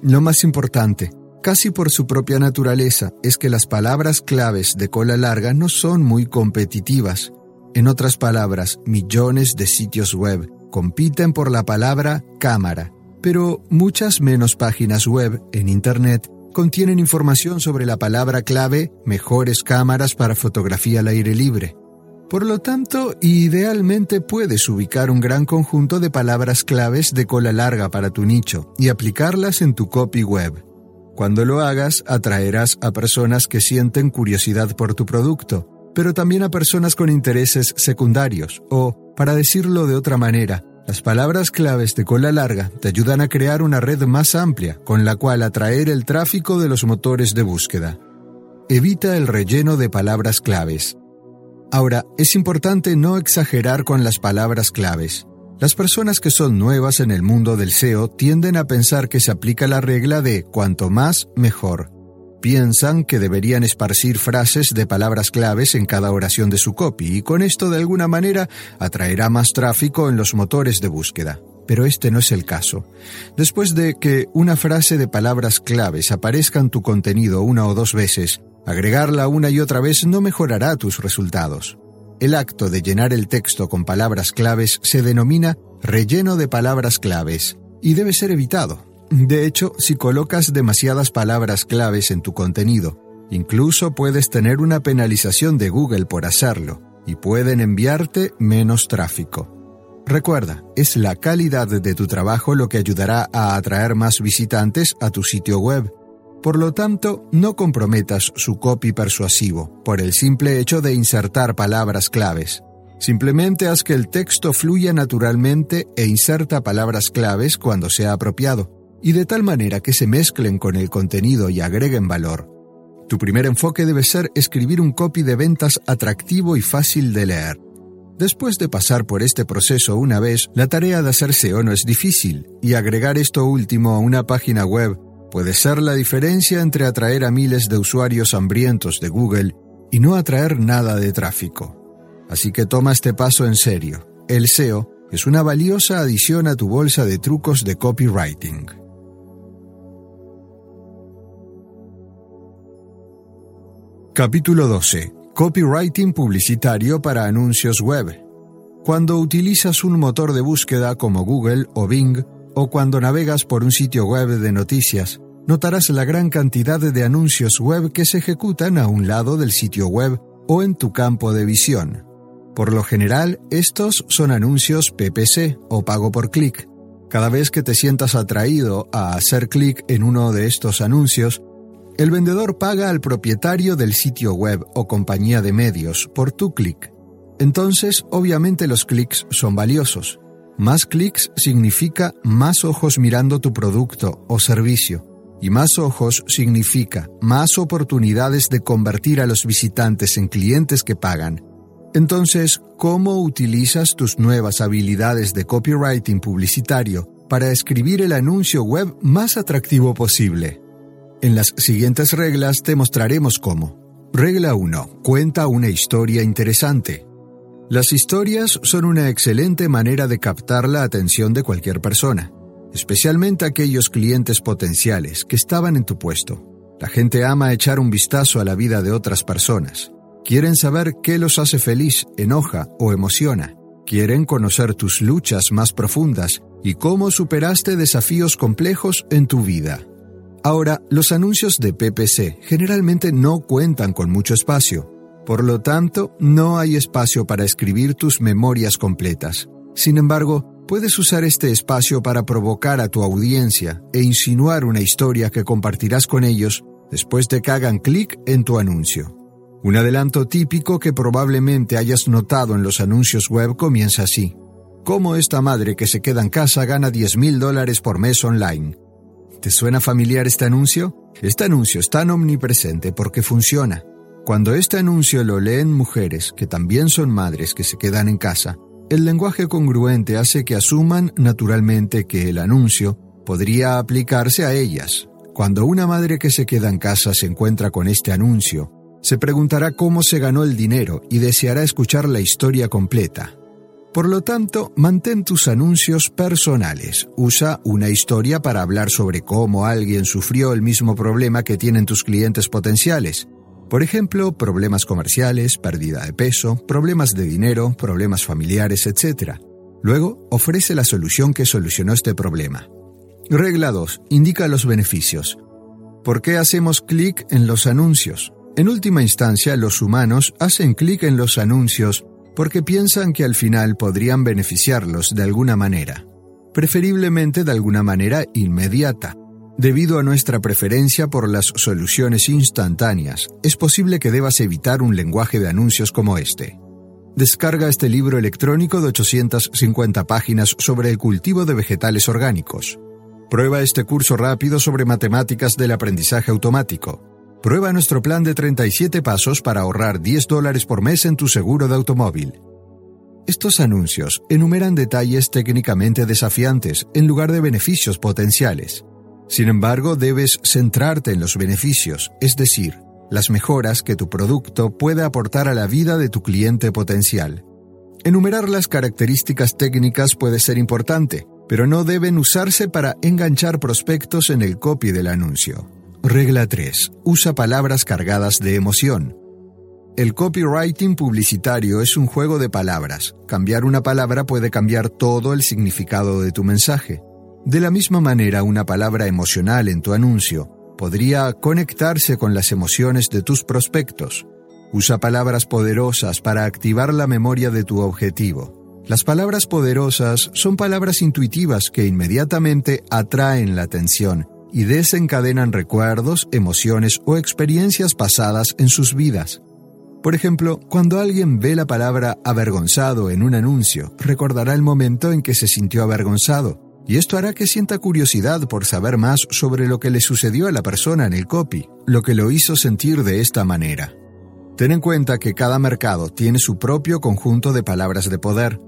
Lo más importante, casi por su propia naturaleza, es que las palabras claves de cola larga no son muy competitivas. En otras palabras, millones de sitios web compiten por la palabra cámara pero muchas menos páginas web en Internet contienen información sobre la palabra clave mejores cámaras para fotografía al aire libre. Por lo tanto, idealmente puedes ubicar un gran conjunto de palabras claves de cola larga para tu nicho y aplicarlas en tu copy web. Cuando lo hagas, atraerás a personas que sienten curiosidad por tu producto, pero también a personas con intereses secundarios o, para decirlo de otra manera, las palabras claves de cola larga te ayudan a crear una red más amplia con la cual atraer el tráfico de los motores de búsqueda. Evita el relleno de palabras claves. Ahora, es importante no exagerar con las palabras claves. Las personas que son nuevas en el mundo del SEO tienden a pensar que se aplica la regla de cuanto más, mejor piensan que deberían esparcir frases de palabras claves en cada oración de su copy y con esto de alguna manera atraerá más tráfico en los motores de búsqueda. Pero este no es el caso. Después de que una frase de palabras claves aparezca en tu contenido una o dos veces, Agregarla una y otra vez no mejorará tus resultados. El acto de llenar el texto con palabras claves se denomina relleno de palabras claves y debe ser evitado. De hecho, si colocas demasiadas palabras claves en tu contenido, incluso puedes tener una penalización de Google por hacerlo y pueden enviarte menos tráfico. Recuerda, es la calidad de tu trabajo lo que ayudará a atraer más visitantes a tu sitio web. Por lo tanto, no comprometas su copy persuasivo por el simple hecho de insertar palabras claves. Simplemente haz que el texto fluya naturalmente e inserta palabras claves cuando sea apropiado y de tal manera que se mezclen con el contenido y agreguen valor. Tu primer enfoque debe ser escribir un copy de ventas atractivo y fácil de leer. Después de pasar por este proceso una vez, la tarea de hacer SEO no es difícil, y agregar esto último a una página web puede ser la diferencia entre atraer a miles de usuarios hambrientos de Google y no atraer nada de tráfico. Así que toma este paso en serio. El SEO es una valiosa adición a tu bolsa de trucos de copywriting. Capítulo 12. Copywriting publicitario para anuncios web. Cuando utilizas un motor de búsqueda como Google o Bing, o cuando navegas por un sitio web de noticias, notarás la gran cantidad de anuncios web que se ejecutan a un lado del sitio web o en tu campo de visión. Por lo general, estos son anuncios PPC o pago por clic. Cada vez que te sientas atraído a hacer clic en uno de estos anuncios, el vendedor paga al propietario del sitio web o compañía de medios por tu clic. Entonces, obviamente los clics son valiosos. Más clics significa más ojos mirando tu producto o servicio. Y más ojos significa más oportunidades de convertir a los visitantes en clientes que pagan. Entonces, ¿cómo utilizas tus nuevas habilidades de copywriting publicitario para escribir el anuncio web más atractivo posible? En las siguientes reglas te mostraremos cómo. Regla 1. Cuenta una historia interesante. Las historias son una excelente manera de captar la atención de cualquier persona, especialmente aquellos clientes potenciales que estaban en tu puesto. La gente ama echar un vistazo a la vida de otras personas. Quieren saber qué los hace feliz, enoja o emociona. Quieren conocer tus luchas más profundas y cómo superaste desafíos complejos en tu vida. Ahora, los anuncios de PPC generalmente no cuentan con mucho espacio. Por lo tanto, no hay espacio para escribir tus memorias completas. Sin embargo, puedes usar este espacio para provocar a tu audiencia e insinuar una historia que compartirás con ellos después de que hagan clic en tu anuncio. Un adelanto típico que probablemente hayas notado en los anuncios web comienza así. ¿Cómo esta madre que se queda en casa gana 10 mil dólares por mes online? ¿Te suena familiar este anuncio? Este anuncio es tan omnipresente porque funciona. Cuando este anuncio lo leen mujeres que también son madres que se quedan en casa, el lenguaje congruente hace que asuman naturalmente que el anuncio podría aplicarse a ellas. Cuando una madre que se queda en casa se encuentra con este anuncio, se preguntará cómo se ganó el dinero y deseará escuchar la historia completa. Por lo tanto, mantén tus anuncios personales. Usa una historia para hablar sobre cómo alguien sufrió el mismo problema que tienen tus clientes potenciales. Por ejemplo, problemas comerciales, pérdida de peso, problemas de dinero, problemas familiares, etc. Luego, ofrece la solución que solucionó este problema. Regla 2. Indica los beneficios. ¿Por qué hacemos clic en los anuncios? En última instancia, los humanos hacen clic en los anuncios porque piensan que al final podrían beneficiarlos de alguna manera, preferiblemente de alguna manera inmediata. Debido a nuestra preferencia por las soluciones instantáneas, es posible que debas evitar un lenguaje de anuncios como este. Descarga este libro electrónico de 850 páginas sobre el cultivo de vegetales orgánicos. Prueba este curso rápido sobre matemáticas del aprendizaje automático. Prueba nuestro plan de 37 pasos para ahorrar 10 dólares por mes en tu seguro de automóvil. Estos anuncios enumeran detalles técnicamente desafiantes en lugar de beneficios potenciales. Sin embargo, debes centrarte en los beneficios, es decir, las mejoras que tu producto puede aportar a la vida de tu cliente potencial. Enumerar las características técnicas puede ser importante, pero no deben usarse para enganchar prospectos en el copy del anuncio. Regla 3. Usa palabras cargadas de emoción. El copywriting publicitario es un juego de palabras. Cambiar una palabra puede cambiar todo el significado de tu mensaje. De la misma manera, una palabra emocional en tu anuncio podría conectarse con las emociones de tus prospectos. Usa palabras poderosas para activar la memoria de tu objetivo. Las palabras poderosas son palabras intuitivas que inmediatamente atraen la atención y desencadenan recuerdos, emociones o experiencias pasadas en sus vidas. Por ejemplo, cuando alguien ve la palabra avergonzado en un anuncio, recordará el momento en que se sintió avergonzado, y esto hará que sienta curiosidad por saber más sobre lo que le sucedió a la persona en el copy, lo que lo hizo sentir de esta manera. Ten en cuenta que cada mercado tiene su propio conjunto de palabras de poder.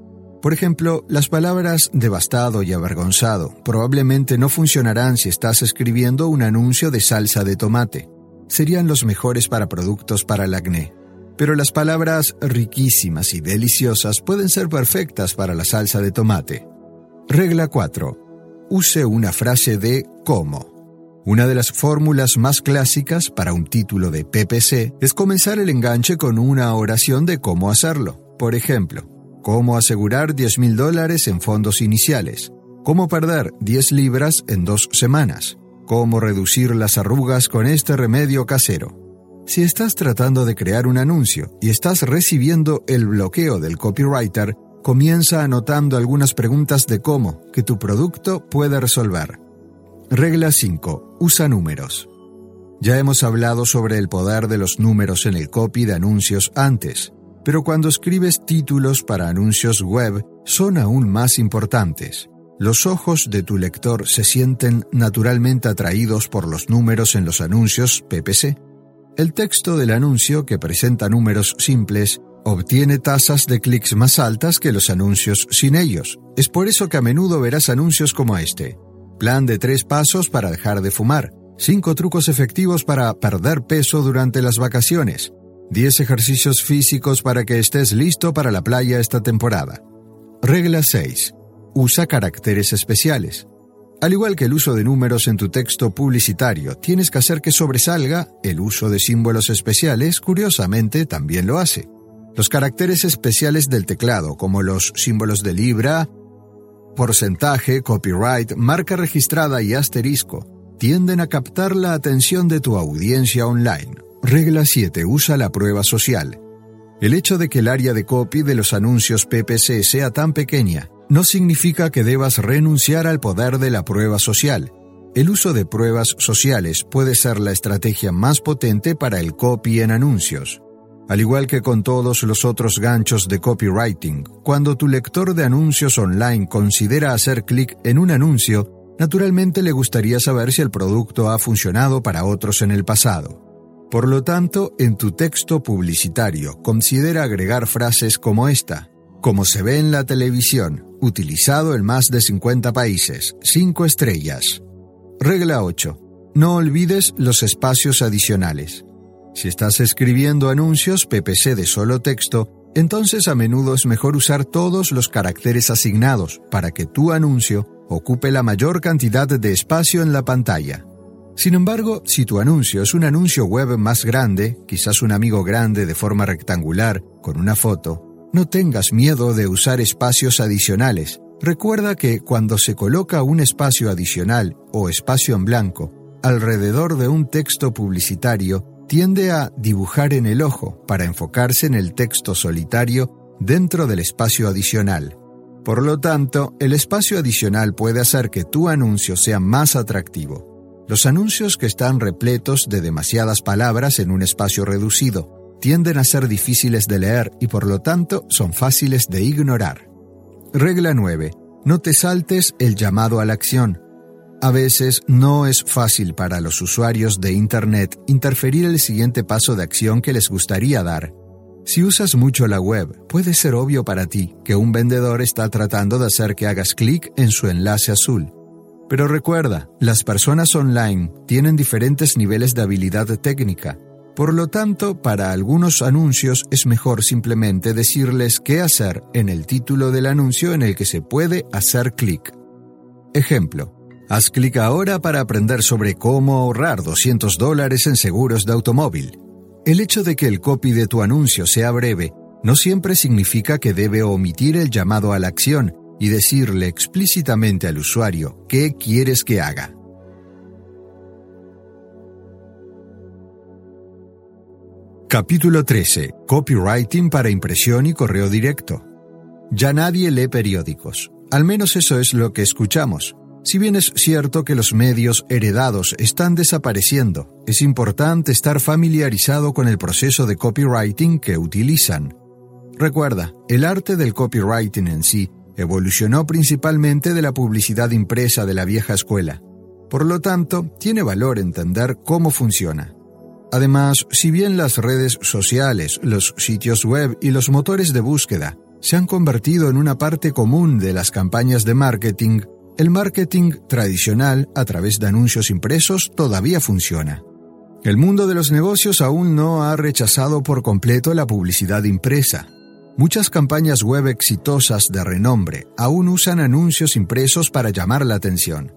Por ejemplo, las palabras devastado y avergonzado probablemente no funcionarán si estás escribiendo un anuncio de salsa de tomate. Serían los mejores para productos para el acné pero las palabras riquísimas y deliciosas pueden ser perfectas para la salsa de tomate. Regla 4. Use una frase de cómo. Una de las fórmulas más clásicas para un título de PPC es comenzar el enganche con una oración de cómo hacerlo. Por ejemplo, cómo asegurar 10 mil dólares en fondos iniciales, cómo perder 10 libras en dos semanas, cómo reducir las arrugas con este remedio casero. Si estás tratando de crear un anuncio y estás recibiendo el bloqueo del copywriter, comienza anotando algunas preguntas de cómo que tu producto puede resolver. Regla 5. Usa números. Ya hemos hablado sobre el poder de los números en el copy de anuncios antes, pero cuando escribes títulos para anuncios web son aún más importantes. Los ojos de tu lector se sienten naturalmente atraídos por los números en los anuncios PPC. El texto del anuncio, que presenta números simples, obtiene tasas de clics más altas que los anuncios sin ellos. Es por eso que a menudo verás anuncios como este. Plan de tres pasos para dejar de fumar. Cinco trucos efectivos para perder peso durante las vacaciones. 10 ejercicios físicos para que estés listo para la playa esta temporada. Regla 6. Usa caracteres especiales. Al igual que el uso de números en tu texto publicitario, tienes que hacer que sobresalga, el uso de símbolos especiales, curiosamente, también lo hace. Los caracteres especiales del teclado, como los símbolos de libra, porcentaje, copyright, marca registrada y asterisco, tienden a captar la atención de tu audiencia online. Regla 7. Usa la prueba social. El hecho de que el área de copy de los anuncios PPC sea tan pequeña no significa que debas renunciar al poder de la prueba social. El uso de pruebas sociales puede ser la estrategia más potente para el copy en anuncios. Al igual que con todos los otros ganchos de copywriting, cuando tu lector de anuncios online considera hacer clic en un anuncio, naturalmente le gustaría saber si el producto ha funcionado para otros en el pasado. Por lo tanto, en tu texto publicitario, considera agregar frases como esta. Como se ve en la televisión, utilizado en más de 50 países, 5 estrellas. Regla 8. No olvides los espacios adicionales. Si estás escribiendo anuncios PPC de solo texto, entonces a menudo es mejor usar todos los caracteres asignados para que tu anuncio ocupe la mayor cantidad de espacio en la pantalla. Sin embargo, si tu anuncio es un anuncio web más grande, quizás un amigo grande de forma rectangular, con una foto, no tengas miedo de usar espacios adicionales. Recuerda que cuando se coloca un espacio adicional o espacio en blanco alrededor de un texto publicitario, tiende a dibujar en el ojo para enfocarse en el texto solitario dentro del espacio adicional. Por lo tanto, el espacio adicional puede hacer que tu anuncio sea más atractivo. Los anuncios que están repletos de demasiadas palabras en un espacio reducido tienden a ser difíciles de leer y por lo tanto son fáciles de ignorar. Regla 9. No te saltes el llamado a la acción. A veces no es fácil para los usuarios de Internet interferir el siguiente paso de acción que les gustaría dar. Si usas mucho la web, puede ser obvio para ti que un vendedor está tratando de hacer que hagas clic en su enlace azul. Pero recuerda, las personas online tienen diferentes niveles de habilidad técnica por lo tanto, para algunos anuncios es mejor simplemente decirles qué hacer en el título del anuncio en el que se puede hacer clic. Ejemplo, Haz clic ahora para aprender sobre cómo ahorrar 200 dólares en seguros de automóvil. El hecho de que el copy de tu anuncio sea breve no siempre significa que debe omitir el llamado a la acción y decirle explícitamente al usuario qué quieres que haga. Capítulo 13. Copywriting para impresión y correo directo. Ya nadie lee periódicos. Al menos eso es lo que escuchamos. Si bien es cierto que los medios heredados están desapareciendo, es importante estar familiarizado con el proceso de copywriting que utilizan. Recuerda, el arte del copywriting en sí evolucionó principalmente de la publicidad impresa de la vieja escuela. Por lo tanto, tiene valor entender cómo funciona. Además, si bien las redes sociales, los sitios web y los motores de búsqueda se han convertido en una parte común de las campañas de marketing, el marketing tradicional a través de anuncios impresos todavía funciona. El mundo de los negocios aún no ha rechazado por completo la publicidad impresa. Muchas campañas web exitosas de renombre aún usan anuncios impresos para llamar la atención.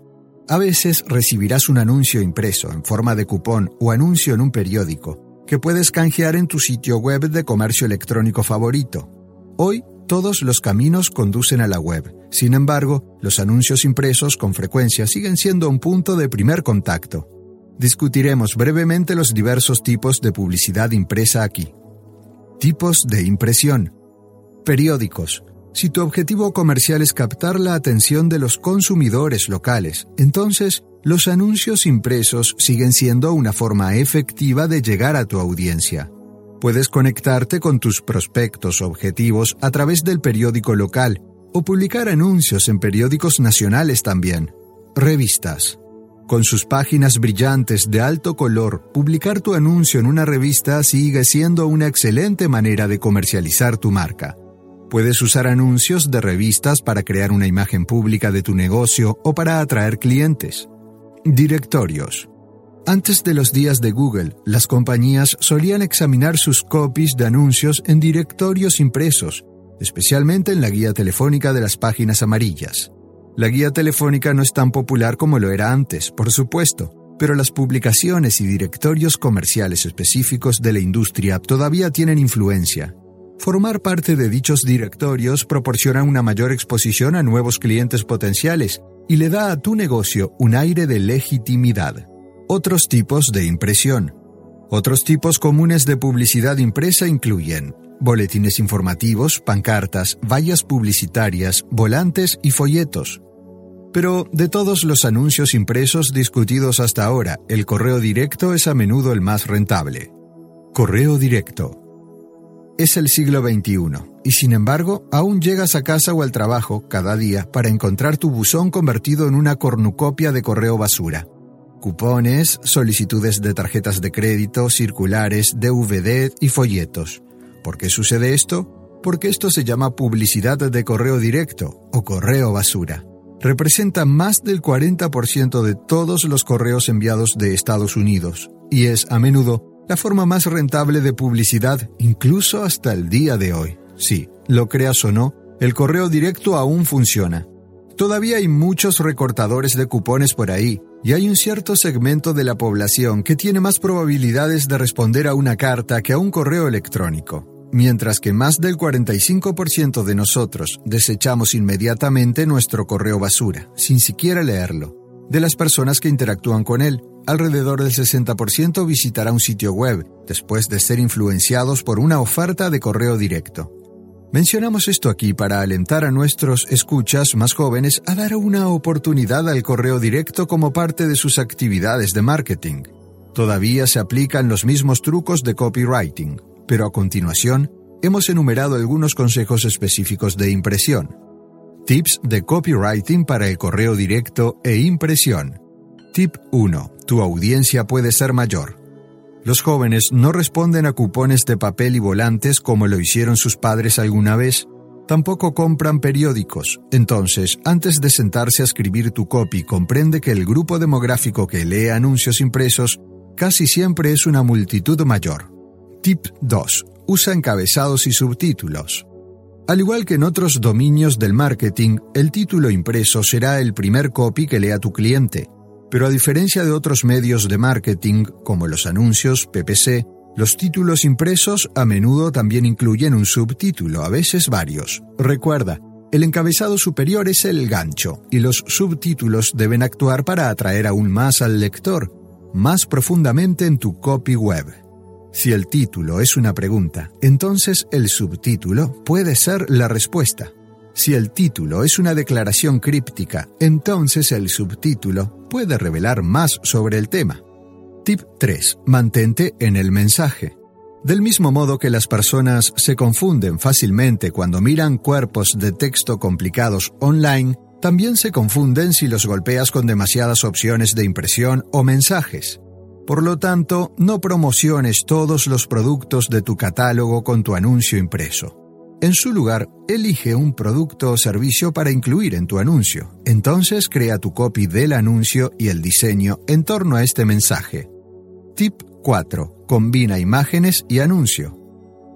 A veces recibirás un anuncio impreso en forma de cupón o anuncio en un periódico que puedes canjear en tu sitio web de comercio electrónico favorito. Hoy todos los caminos conducen a la web. Sin embargo, los anuncios impresos con frecuencia siguen siendo un punto de primer contacto. Discutiremos brevemente los diversos tipos de publicidad impresa aquí. Tipos de impresión. Periódicos. Si tu objetivo comercial es captar la atención de los consumidores locales, entonces los anuncios impresos siguen siendo una forma efectiva de llegar a tu audiencia. Puedes conectarte con tus prospectos objetivos a través del periódico local o publicar anuncios en periódicos nacionales también. Revistas. Con sus páginas brillantes de alto color, publicar tu anuncio en una revista sigue siendo una excelente manera de comercializar tu marca. Puedes usar anuncios de revistas para crear una imagen pública de tu negocio o para atraer clientes. Directorios. Antes de los días de Google, las compañías solían examinar sus copies de anuncios en directorios impresos, especialmente en la guía telefónica de las páginas amarillas. La guía telefónica no es tan popular como lo era antes, por supuesto, pero las publicaciones y directorios comerciales específicos de la industria todavía tienen influencia. Formar parte de dichos directorios proporciona una mayor exposición a nuevos clientes potenciales y le da a tu negocio un aire de legitimidad. Otros tipos de impresión. Otros tipos comunes de publicidad impresa incluyen boletines informativos, pancartas, vallas publicitarias, volantes y folletos. Pero de todos los anuncios impresos discutidos hasta ahora, el correo directo es a menudo el más rentable. Correo directo. Es el siglo XXI, y sin embargo, aún llegas a casa o al trabajo cada día para encontrar tu buzón convertido en una cornucopia de correo basura. Cupones, solicitudes de tarjetas de crédito, circulares, DVD y folletos. ¿Por qué sucede esto? Porque esto se llama publicidad de correo directo o correo basura. Representa más del 40% de todos los correos enviados de Estados Unidos y es a menudo la forma más rentable de publicidad incluso hasta el día de hoy. Sí, lo creas o no, el correo directo aún funciona. Todavía hay muchos recortadores de cupones por ahí, y hay un cierto segmento de la población que tiene más probabilidades de responder a una carta que a un correo electrónico, mientras que más del 45% de nosotros desechamos inmediatamente nuestro correo basura, sin siquiera leerlo, de las personas que interactúan con él, alrededor del 60% visitará un sitio web después de ser influenciados por una oferta de correo directo. Mencionamos esto aquí para alentar a nuestros escuchas más jóvenes a dar una oportunidad al correo directo como parte de sus actividades de marketing. Todavía se aplican los mismos trucos de copywriting, pero a continuación hemos enumerado algunos consejos específicos de impresión. Tips de copywriting para el correo directo e impresión. Tip 1. Tu audiencia puede ser mayor. Los jóvenes no responden a cupones de papel y volantes como lo hicieron sus padres alguna vez. Tampoco compran periódicos. Entonces, antes de sentarse a escribir tu copy, comprende que el grupo demográfico que lee anuncios impresos casi siempre es una multitud mayor. Tip 2. Usa encabezados y subtítulos. Al igual que en otros dominios del marketing, el título impreso será el primer copy que lea tu cliente. Pero a diferencia de otros medios de marketing, como los anuncios, PPC, los títulos impresos a menudo también incluyen un subtítulo, a veces varios. Recuerda, el encabezado superior es el gancho y los subtítulos deben actuar para atraer aún más al lector, más profundamente en tu copy web. Si el título es una pregunta, entonces el subtítulo puede ser la respuesta. Si el título es una declaración críptica, entonces el subtítulo puede revelar más sobre el tema. Tip 3. Mantente en el mensaje. Del mismo modo que las personas se confunden fácilmente cuando miran cuerpos de texto complicados online, también se confunden si los golpeas con demasiadas opciones de impresión o mensajes. Por lo tanto, no promociones todos los productos de tu catálogo con tu anuncio impreso. En su lugar, elige un producto o servicio para incluir en tu anuncio. Entonces crea tu copy del anuncio y el diseño en torno a este mensaje. Tip 4. Combina imágenes y anuncio.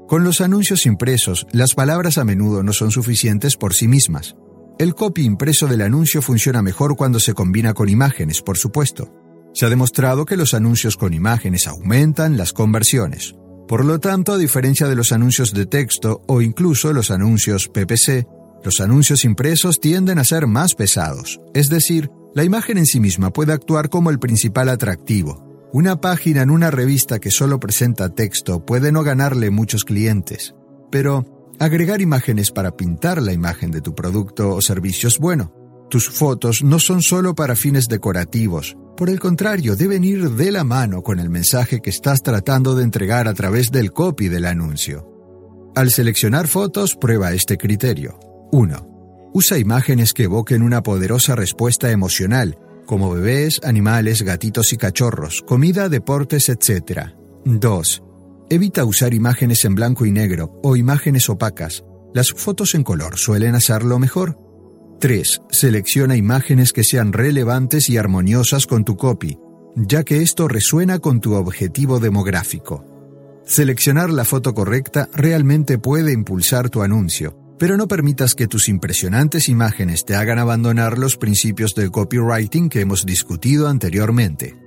Con los anuncios impresos, las palabras a menudo no son suficientes por sí mismas. El copy impreso del anuncio funciona mejor cuando se combina con imágenes, por supuesto. Se ha demostrado que los anuncios con imágenes aumentan las conversiones. Por lo tanto, a diferencia de los anuncios de texto o incluso los anuncios PPC, los anuncios impresos tienden a ser más pesados, es decir, la imagen en sí misma puede actuar como el principal atractivo. Una página en una revista que solo presenta texto puede no ganarle muchos clientes, pero agregar imágenes para pintar la imagen de tu producto o servicio es bueno. Tus fotos no son solo para fines decorativos, por el contrario, deben ir de la mano con el mensaje que estás tratando de entregar a través del copy del anuncio. Al seleccionar fotos, prueba este criterio. 1. Usa imágenes que evoquen una poderosa respuesta emocional, como bebés, animales, gatitos y cachorros, comida, deportes, etc. 2. Evita usar imágenes en blanco y negro o imágenes opacas. Las fotos en color suelen hacerlo mejor. 3. Selecciona imágenes que sean relevantes y armoniosas con tu copy, ya que esto resuena con tu objetivo demográfico. Seleccionar la foto correcta realmente puede impulsar tu anuncio, pero no permitas que tus impresionantes imágenes te hagan abandonar los principios del copywriting que hemos discutido anteriormente.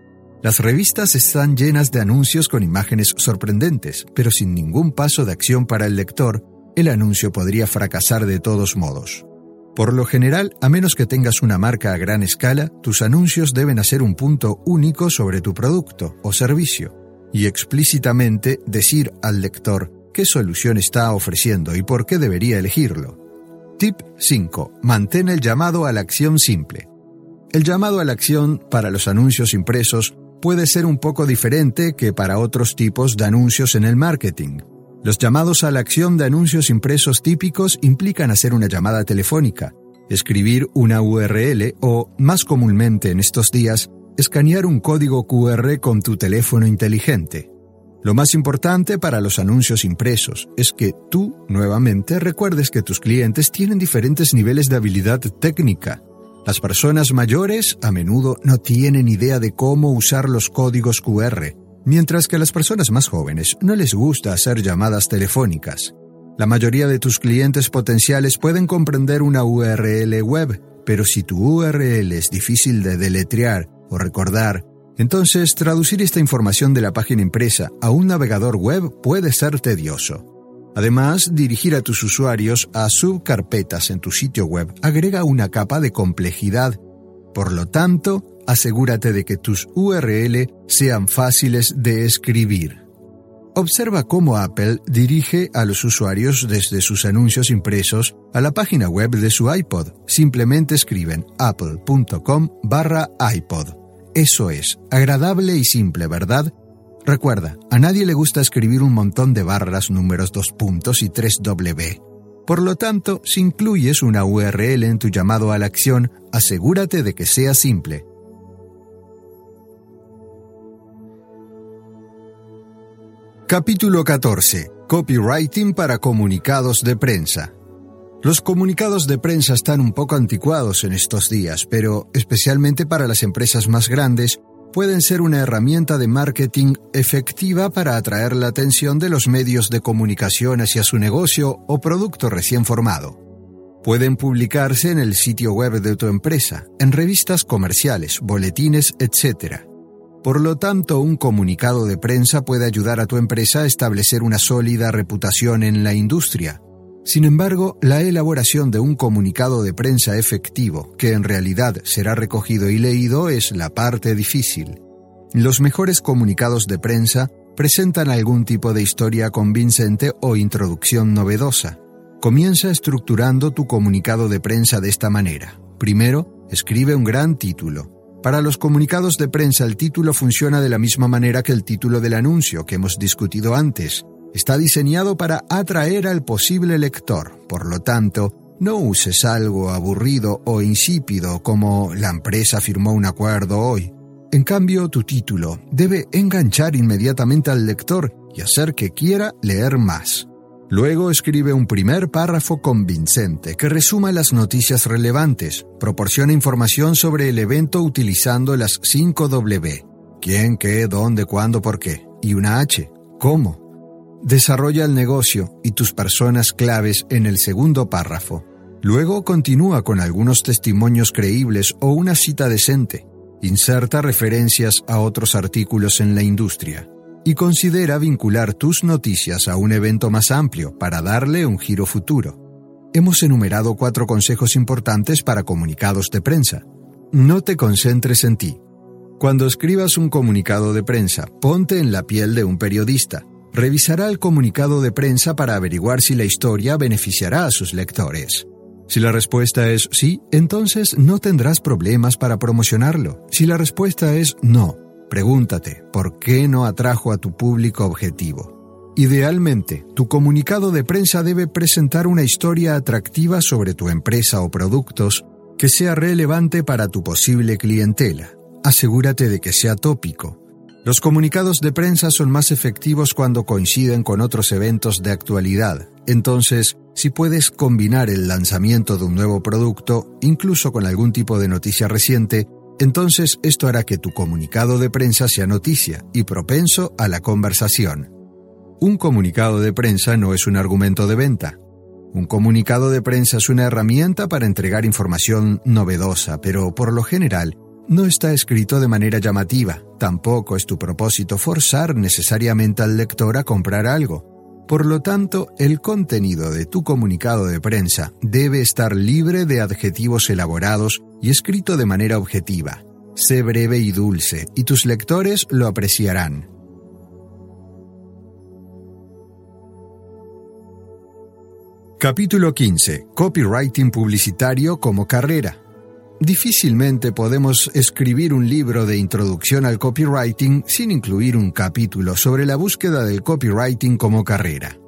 Las revistas están llenas de anuncios con imágenes sorprendentes, pero sin ningún paso de acción para el lector, el anuncio podría fracasar de todos modos. Por lo general, a menos que tengas una marca a gran escala, tus anuncios deben hacer un punto único sobre tu producto o servicio y explícitamente decir al lector qué solución está ofreciendo y por qué debería elegirlo. Tip 5. Mantén el llamado a la acción simple. El llamado a la acción para los anuncios impresos puede ser un poco diferente que para otros tipos de anuncios en el marketing. Los llamados a la acción de anuncios impresos típicos implican hacer una llamada telefónica, escribir una URL o, más comúnmente en estos días, escanear un código QR con tu teléfono inteligente. Lo más importante para los anuncios impresos es que tú, nuevamente, recuerdes que tus clientes tienen diferentes niveles de habilidad técnica. Las personas mayores a menudo no tienen idea de cómo usar los códigos QR mientras que a las personas más jóvenes no les gusta hacer llamadas telefónicas. La mayoría de tus clientes potenciales pueden comprender una URL web, pero si tu URL es difícil de deletrear o recordar, entonces traducir esta información de la página impresa a un navegador web puede ser tedioso. Además, dirigir a tus usuarios a subcarpetas en tu sitio web agrega una capa de complejidad. Por lo tanto, asegúrate de que tus URL sean fáciles de escribir. Observa cómo Apple dirige a los usuarios desde sus anuncios impresos a la página web de su iPod. Simplemente escriben apple.com barra iPod. Eso es, agradable y simple, ¿verdad? Recuerda, a nadie le gusta escribir un montón de barras, números, dos puntos y tres W. Por lo tanto, si incluyes una URL en tu llamado a la acción, asegúrate de que sea simple. Capítulo 14. Copywriting para comunicados de prensa. Los comunicados de prensa están un poco anticuados en estos días, pero especialmente para las empresas más grandes, pueden ser una herramienta de marketing efectiva para atraer la atención de los medios de comunicación hacia su negocio o producto recién formado. Pueden publicarse en el sitio web de tu empresa, en revistas comerciales, boletines, etc. Por lo tanto, un comunicado de prensa puede ayudar a tu empresa a establecer una sólida reputación en la industria. Sin embargo, la elaboración de un comunicado de prensa efectivo, que en realidad será recogido y leído, es la parte difícil. Los mejores comunicados de prensa presentan algún tipo de historia convincente o introducción novedosa. Comienza estructurando tu comunicado de prensa de esta manera. Primero, escribe un gran título. Para los comunicados de prensa el título funciona de la misma manera que el título del anuncio que hemos discutido antes. Está diseñado para atraer al posible lector. Por lo tanto, no uses algo aburrido o insípido como la empresa firmó un acuerdo hoy. En cambio, tu título debe enganchar inmediatamente al lector y hacer que quiera leer más. Luego escribe un primer párrafo convincente que resuma las noticias relevantes, proporciona información sobre el evento utilizando las 5 W. ¿Quién, qué, dónde, cuándo, por qué? Y una H. ¿Cómo? Desarrolla el negocio y tus personas claves en el segundo párrafo. Luego continúa con algunos testimonios creíbles o una cita decente. Inserta referencias a otros artículos en la industria y considera vincular tus noticias a un evento más amplio para darle un giro futuro. Hemos enumerado cuatro consejos importantes para comunicados de prensa. No te concentres en ti. Cuando escribas un comunicado de prensa, ponte en la piel de un periodista. Revisará el comunicado de prensa para averiguar si la historia beneficiará a sus lectores. Si la respuesta es sí, entonces no tendrás problemas para promocionarlo. Si la respuesta es no, Pregúntate, ¿por qué no atrajo a tu público objetivo? Idealmente, tu comunicado de prensa debe presentar una historia atractiva sobre tu empresa o productos que sea relevante para tu posible clientela. Asegúrate de que sea tópico. Los comunicados de prensa son más efectivos cuando coinciden con otros eventos de actualidad. Entonces, si puedes combinar el lanzamiento de un nuevo producto, incluso con algún tipo de noticia reciente, entonces esto hará que tu comunicado de prensa sea noticia y propenso a la conversación. Un comunicado de prensa no es un argumento de venta. Un comunicado de prensa es una herramienta para entregar información novedosa, pero por lo general no está escrito de manera llamativa. Tampoco es tu propósito forzar necesariamente al lector a comprar algo. Por lo tanto, el contenido de tu comunicado de prensa debe estar libre de adjetivos elaborados y escrito de manera objetiva. Sé breve y dulce, y tus lectores lo apreciarán. Capítulo 15. Copywriting publicitario como carrera. Difícilmente podemos escribir un libro de introducción al copywriting sin incluir un capítulo sobre la búsqueda del copywriting como carrera.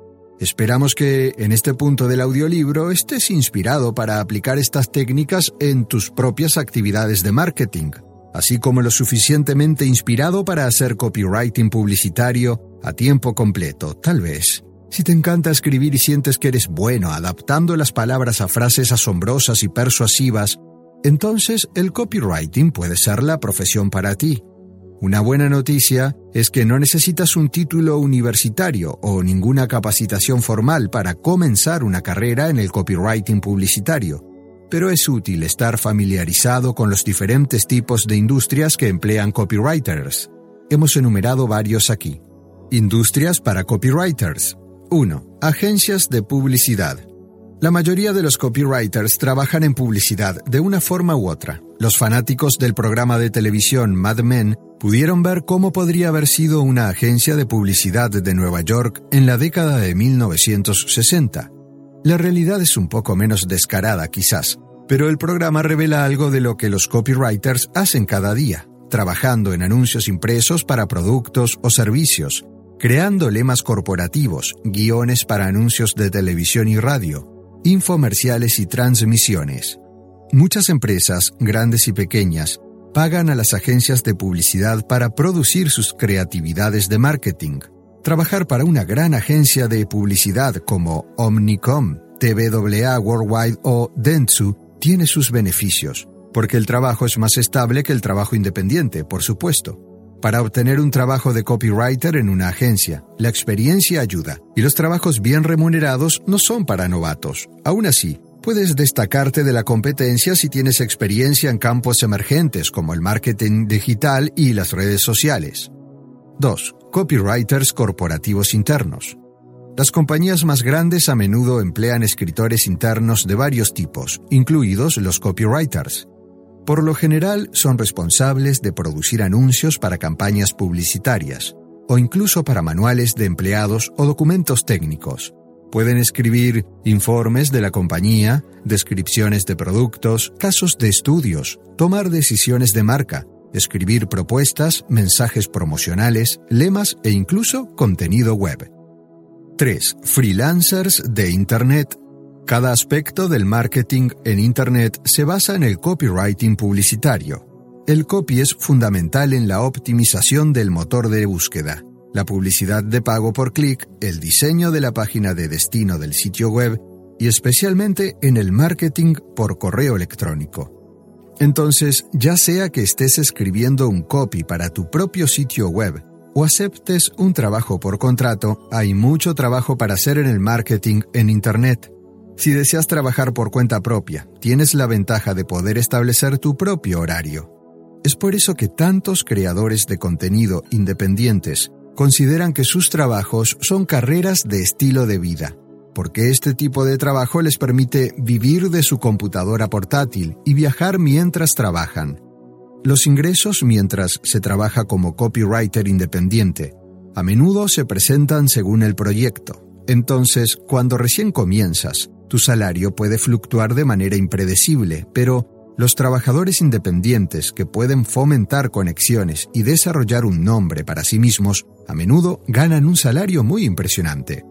Esperamos que en este punto del audiolibro estés inspirado para aplicar estas técnicas en tus propias actividades de marketing, así como lo suficientemente inspirado para hacer copywriting publicitario a tiempo completo, tal vez. Si te encanta escribir y sientes que eres bueno adaptando las palabras a frases asombrosas y persuasivas, entonces el copywriting puede ser la profesión para ti. Una buena noticia es que no necesitas un título universitario o ninguna capacitación formal para comenzar una carrera en el copywriting publicitario, pero es útil estar familiarizado con los diferentes tipos de industrias que emplean copywriters. Hemos enumerado varios aquí. Industrias para copywriters. 1. Agencias de publicidad. La mayoría de los copywriters trabajan en publicidad de una forma u otra. Los fanáticos del programa de televisión Mad Men pudieron ver cómo podría haber sido una agencia de publicidad de Nueva York en la década de 1960. La realidad es un poco menos descarada quizás, pero el programa revela algo de lo que los copywriters hacen cada día, trabajando en anuncios impresos para productos o servicios, creando lemas corporativos, guiones para anuncios de televisión y radio, infomerciales y transmisiones. Muchas empresas, grandes y pequeñas, pagan a las agencias de publicidad para producir sus creatividades de marketing. Trabajar para una gran agencia de publicidad como Omnicom, TWA Worldwide o Dentsu tiene sus beneficios. porque el trabajo es más estable que el trabajo independiente, por supuesto. Para obtener un trabajo de copywriter en una agencia, la experiencia ayuda, y los trabajos bien remunerados no son para novatos. Aún así, puedes destacarte de la competencia si tienes experiencia en campos emergentes como el marketing digital y las redes sociales. 2. Copywriters corporativos internos. Las compañías más grandes a menudo emplean escritores internos de varios tipos, incluidos los copywriters. Por lo general son responsables de producir anuncios para campañas publicitarias o incluso para manuales de empleados o documentos técnicos. Pueden escribir informes de la compañía, descripciones de productos, casos de estudios, tomar decisiones de marca, escribir propuestas, mensajes promocionales, lemas e incluso contenido web. 3. Freelancers de Internet cada aspecto del marketing en Internet se basa en el copywriting publicitario. El copy es fundamental en la optimización del motor de búsqueda, la publicidad de pago por clic, el diseño de la página de destino del sitio web y especialmente en el marketing por correo electrónico. Entonces, ya sea que estés escribiendo un copy para tu propio sitio web o aceptes un trabajo por contrato, hay mucho trabajo para hacer en el marketing en Internet. Si deseas trabajar por cuenta propia, tienes la ventaja de poder establecer tu propio horario. Es por eso que tantos creadores de contenido independientes consideran que sus trabajos son carreras de estilo de vida, porque este tipo de trabajo les permite vivir de su computadora portátil y viajar mientras trabajan. Los ingresos mientras se trabaja como copywriter independiente a menudo se presentan según el proyecto. Entonces, cuando recién comienzas, tu salario puede fluctuar de manera impredecible, pero los trabajadores independientes que pueden fomentar conexiones y desarrollar un nombre para sí mismos a menudo ganan un salario muy impresionante.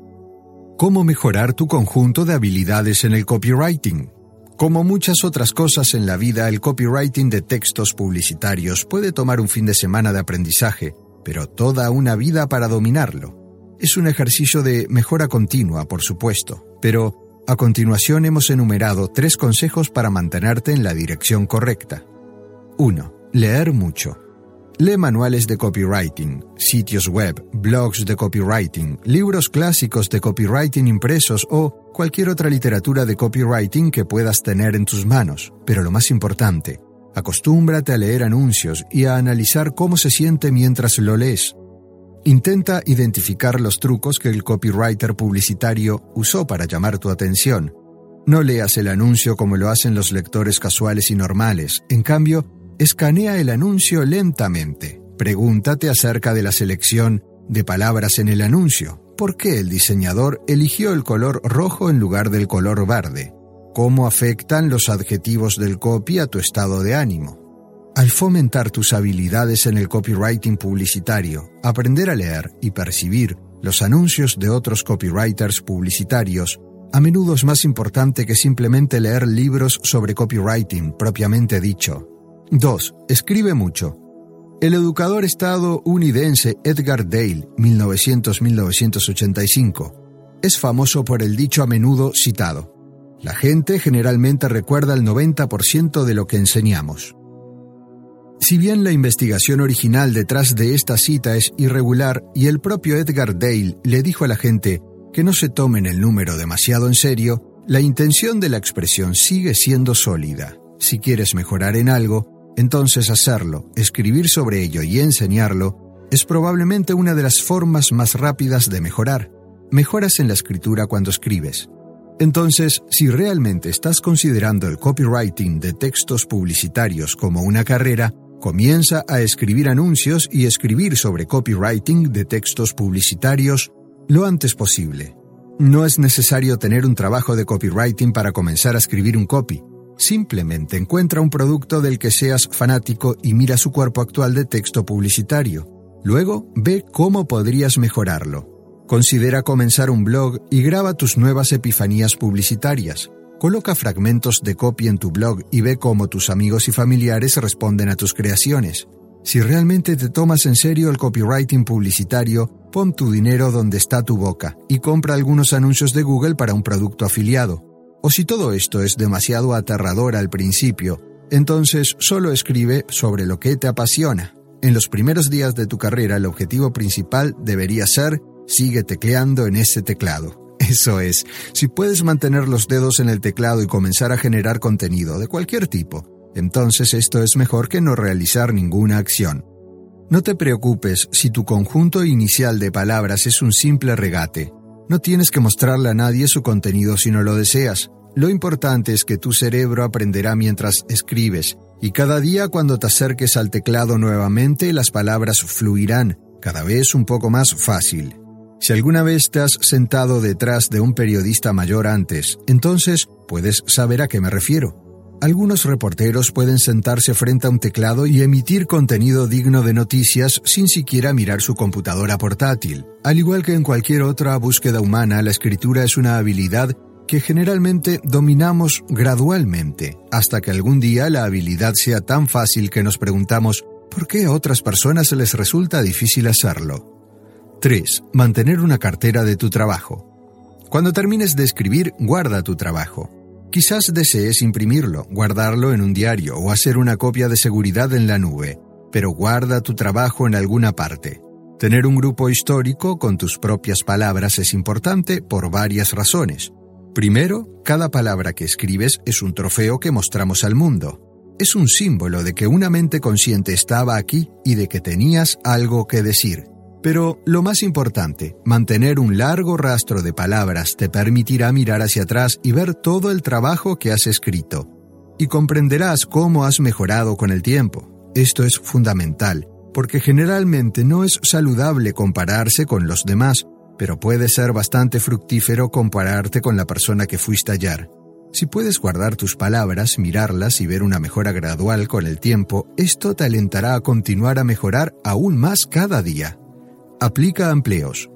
¿Cómo mejorar tu conjunto de habilidades en el copywriting? Como muchas otras cosas en la vida, el copywriting de textos publicitarios puede tomar un fin de semana de aprendizaje, pero toda una vida para dominarlo. Es un ejercicio de mejora continua, por supuesto, pero a continuación hemos enumerado tres consejos para mantenerte en la dirección correcta. 1. Leer mucho. Lee manuales de copywriting, sitios web, blogs de copywriting, libros clásicos de copywriting impresos o cualquier otra literatura de copywriting que puedas tener en tus manos. Pero lo más importante, acostúmbrate a leer anuncios y a analizar cómo se siente mientras lo lees. Intenta identificar los trucos que el copywriter publicitario usó para llamar tu atención. No leas el anuncio como lo hacen los lectores casuales y normales. En cambio, escanea el anuncio lentamente. Pregúntate acerca de la selección de palabras en el anuncio. ¿Por qué el diseñador eligió el color rojo en lugar del color verde? ¿Cómo afectan los adjetivos del copy a tu estado de ánimo? Al fomentar tus habilidades en el copywriting publicitario, aprender a leer y percibir los anuncios de otros copywriters publicitarios, a menudo es más importante que simplemente leer libros sobre copywriting propiamente dicho. 2. Escribe mucho. El educador estadounidense Edgar Dale, 1900-1985, es famoso por el dicho a menudo citado. La gente generalmente recuerda el 90% de lo que enseñamos. Si bien la investigación original detrás de esta cita es irregular y el propio Edgar Dale le dijo a la gente que no se tomen el número demasiado en serio, la intención de la expresión sigue siendo sólida. Si quieres mejorar en algo, entonces hacerlo, escribir sobre ello y enseñarlo es probablemente una de las formas más rápidas de mejorar. Mejoras en la escritura cuando escribes. Entonces, si realmente estás considerando el copywriting de textos publicitarios como una carrera, Comienza a escribir anuncios y escribir sobre copywriting de textos publicitarios lo antes posible. No es necesario tener un trabajo de copywriting para comenzar a escribir un copy. Simplemente encuentra un producto del que seas fanático y mira su cuerpo actual de texto publicitario. Luego, ve cómo podrías mejorarlo. Considera comenzar un blog y graba tus nuevas epifanías publicitarias. Coloca fragmentos de copy en tu blog y ve cómo tus amigos y familiares responden a tus creaciones. Si realmente te tomas en serio el copywriting publicitario, pon tu dinero donde está tu boca y compra algunos anuncios de Google para un producto afiliado. O si todo esto es demasiado aterrador al principio, Entonces, solo escribe sobre lo que te apasiona. En los primeros días de tu carrera, el objetivo principal debería ser sigue tecleando en ese teclado. Eso es, si puedes mantener los dedos en el teclado y comenzar a generar contenido de cualquier tipo, entonces esto es mejor que no realizar ninguna acción. No te preocupes si tu conjunto inicial de palabras es un simple regate. No tienes que mostrarle a nadie su contenido si no lo deseas. Lo importante es que tu cerebro aprenderá mientras escribes, y cada día cuando te acerques al teclado nuevamente las palabras fluirán, cada vez un poco más fácil. Si alguna vez te has sentado detrás de un periodista mayor antes, entonces puedes saber a qué me refiero. Algunos reporteros pueden sentarse frente a un teclado y emitir contenido digno de noticias sin siquiera mirar su computadora portátil. Al igual que en cualquier otra búsqueda humana, la escritura es una habilidad que generalmente dominamos gradualmente, hasta que algún día la habilidad sea tan fácil que nos preguntamos ¿por qué a otras personas les resulta difícil hacerlo? 3. Mantener una cartera de tu trabajo. Cuando termines de escribir, guarda tu trabajo. Quizás desees imprimirlo, guardarlo en un diario o hacer una copia de seguridad en la nube, pero guarda tu trabajo en alguna parte. Tener un grupo histórico con tus propias palabras es importante por varias razones. Primero, cada palabra que escribes es un trofeo que mostramos al mundo. Es un símbolo de que una mente consciente estaba aquí y de que tenías algo que decir. Pero lo más importante, mantener un largo rastro de palabras te permitirá mirar hacia atrás y ver todo el trabajo que has escrito. Y comprenderás cómo has mejorado con el tiempo. Esto es fundamental, porque generalmente no es saludable compararse con los demás, pero puede ser bastante fructífero compararte con la persona que fuiste ayer. Si puedes guardar tus palabras, mirarlas y ver una mejora gradual con el tiempo, esto te alentará a continuar a mejorar aún más cada día. Aplica a empleos.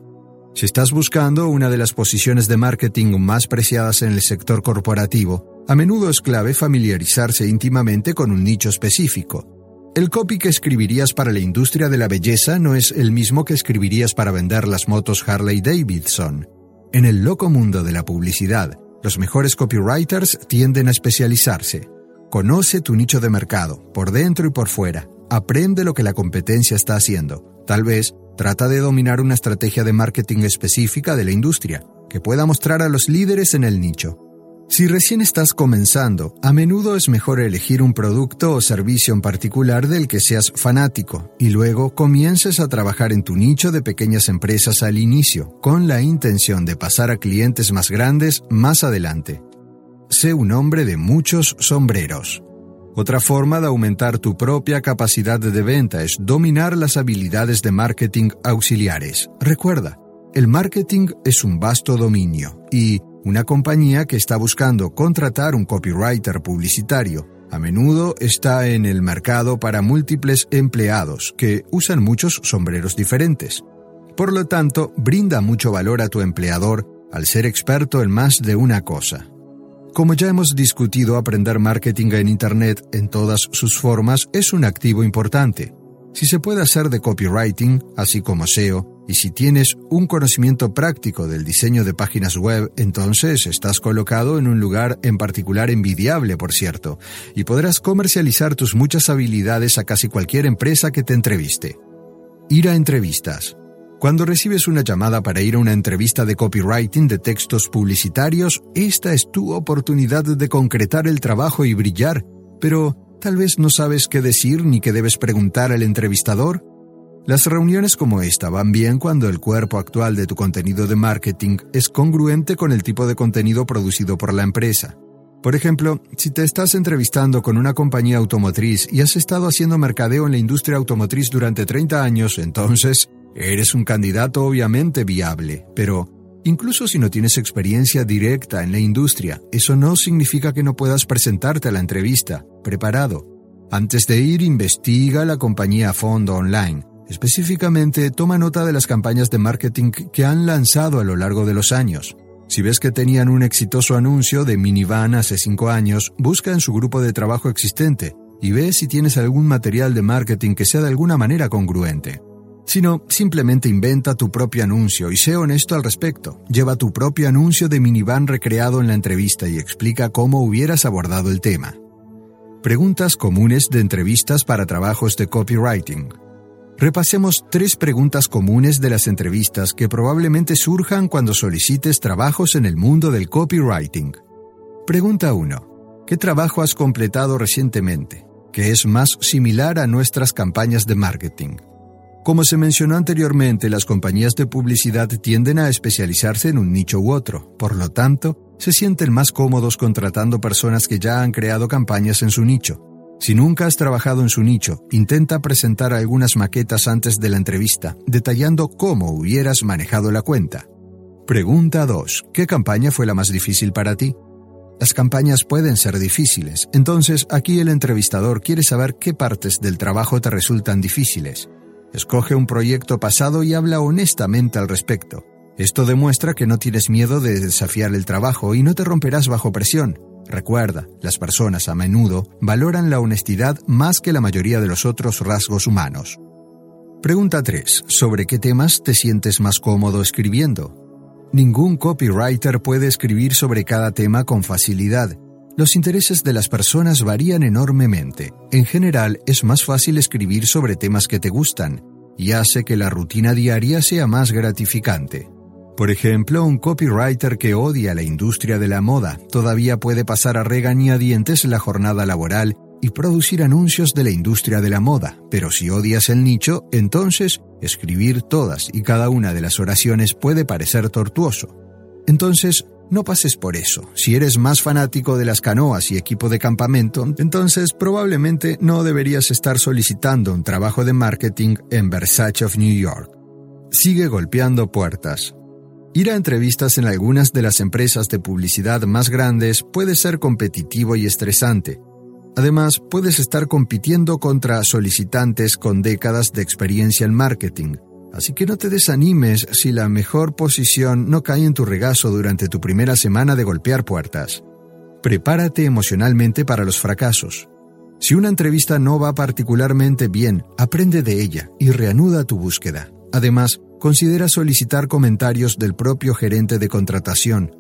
Si estás buscando una de las posiciones de marketing más preciadas en el sector corporativo, a menudo es clave familiarizarse íntimamente con un nicho específico. El copy que escribirías para la industria de la belleza no es el mismo que escribirías para vender las motos Harley Davidson. En el loco mundo de la publicidad, los mejores copywriters tienden a especializarse. Conoce tu nicho de mercado, por dentro y por fuera. Aprende lo que la competencia está haciendo. Tal vez Trata de dominar una estrategia de marketing específica de la industria, que pueda mostrar a los líderes en el nicho. Si recién estás comenzando, a menudo es mejor elegir un producto o servicio en particular del que seas fanático y luego comiences a trabajar en tu nicho de pequeñas empresas al inicio, con la intención de pasar a clientes más grandes más adelante. Sé un hombre de muchos sombreros. Otra forma de aumentar tu propia capacidad de venta es dominar las habilidades de marketing auxiliares. Recuerda, el marketing es un vasto dominio y una compañía que está buscando contratar un copywriter publicitario a menudo está en el mercado para múltiples empleados que usan muchos sombreros diferentes. Por lo tanto, brinda mucho valor a tu empleador al ser experto en más de una cosa. Como ya hemos discutido, aprender marketing en Internet en todas sus formas es un activo importante. Si se puede hacer de copywriting, así como SEO, y si tienes un conocimiento práctico del diseño de páginas web, entonces estás colocado en un lugar en particular envidiable, por cierto, y podrás comercializar tus muchas habilidades a casi cualquier empresa que te entreviste. Ir a entrevistas. Cuando recibes una llamada para ir a una entrevista de copywriting de textos publicitarios, esta es tu oportunidad de concretar el trabajo y brillar, pero tal vez no sabes qué decir ni qué debes preguntar al entrevistador. Las reuniones como esta van bien cuando el cuerpo actual de tu contenido de marketing es congruente con el tipo de contenido producido por la empresa. Por ejemplo, si te estás entrevistando con una compañía automotriz y has estado haciendo mercadeo en la industria automotriz durante 30 años, entonces Eres un candidato obviamente viable, pero incluso si no tienes experiencia directa en la industria, eso no significa que no puedas presentarte a la entrevista, preparado. Antes de ir, investiga la compañía a fondo online. Específicamente, toma nota de las campañas de marketing que han lanzado a lo largo de los años. Si ves que tenían un exitoso anuncio de minivan hace cinco años, busca en su grupo de trabajo existente y ve si tienes algún material de marketing que sea de alguna manera congruente sino simplemente inventa tu propio anuncio y sé honesto al respecto. Lleva tu propio anuncio de minivan recreado en la entrevista y explica cómo hubieras abordado el tema. Preguntas comunes de entrevistas para trabajos de copywriting. Repasemos tres preguntas comunes de las entrevistas que probablemente surjan cuando solicites trabajos en el mundo del copywriting. Pregunta 1. ¿Qué trabajo has completado recientemente? que es más similar a nuestras campañas de marketing. Como se mencionó anteriormente, las compañías de publicidad tienden a especializarse en un nicho u otro, por lo tanto, se sienten más cómodos contratando personas que ya han creado campañas en su nicho. Si nunca has trabajado en su nicho, intenta presentar algunas maquetas antes de la entrevista, detallando cómo hubieras manejado la cuenta. Pregunta 2. ¿Qué campaña fue la más difícil para ti? Las campañas pueden ser difíciles, entonces aquí el entrevistador quiere saber qué partes del trabajo te resultan difíciles. Escoge un proyecto pasado y habla honestamente al respecto. Esto demuestra que no tienes miedo de desafiar el trabajo y no te romperás bajo presión. Recuerda, las personas a menudo valoran la honestidad más que la mayoría de los otros rasgos humanos. Pregunta 3. ¿Sobre qué temas te sientes más cómodo escribiendo? Ningún copywriter puede escribir sobre cada tema con facilidad. Los intereses de las personas varían enormemente. En general, es más fácil escribir sobre temas que te gustan y hace que la rutina diaria sea más gratificante. Por ejemplo, un copywriter que odia la industria de la moda todavía puede pasar a regañadientes la jornada laboral y producir anuncios de la industria de la moda, pero si odias el nicho, entonces escribir todas y cada una de las oraciones puede parecer tortuoso. Entonces, no pases por eso. Si eres más fanático de las canoas y equipo de campamento, entonces probablemente no deberías estar solicitando un trabajo de marketing en Versace of New York. Sigue golpeando puertas. Ir a entrevistas en algunas de las empresas de publicidad más grandes puede ser competitivo y estresante, Además, puedes estar compitiendo contra solicitantes con décadas de experiencia en marketing, así que no te desanimes si la mejor posición no cae en tu regazo durante tu primera semana de golpear puertas. Prepárate emocionalmente para los fracasos. Si una entrevista no va particularmente bien, aprende de ella y reanuda tu búsqueda. Además, considera solicitar comentarios del propio gerente de contratación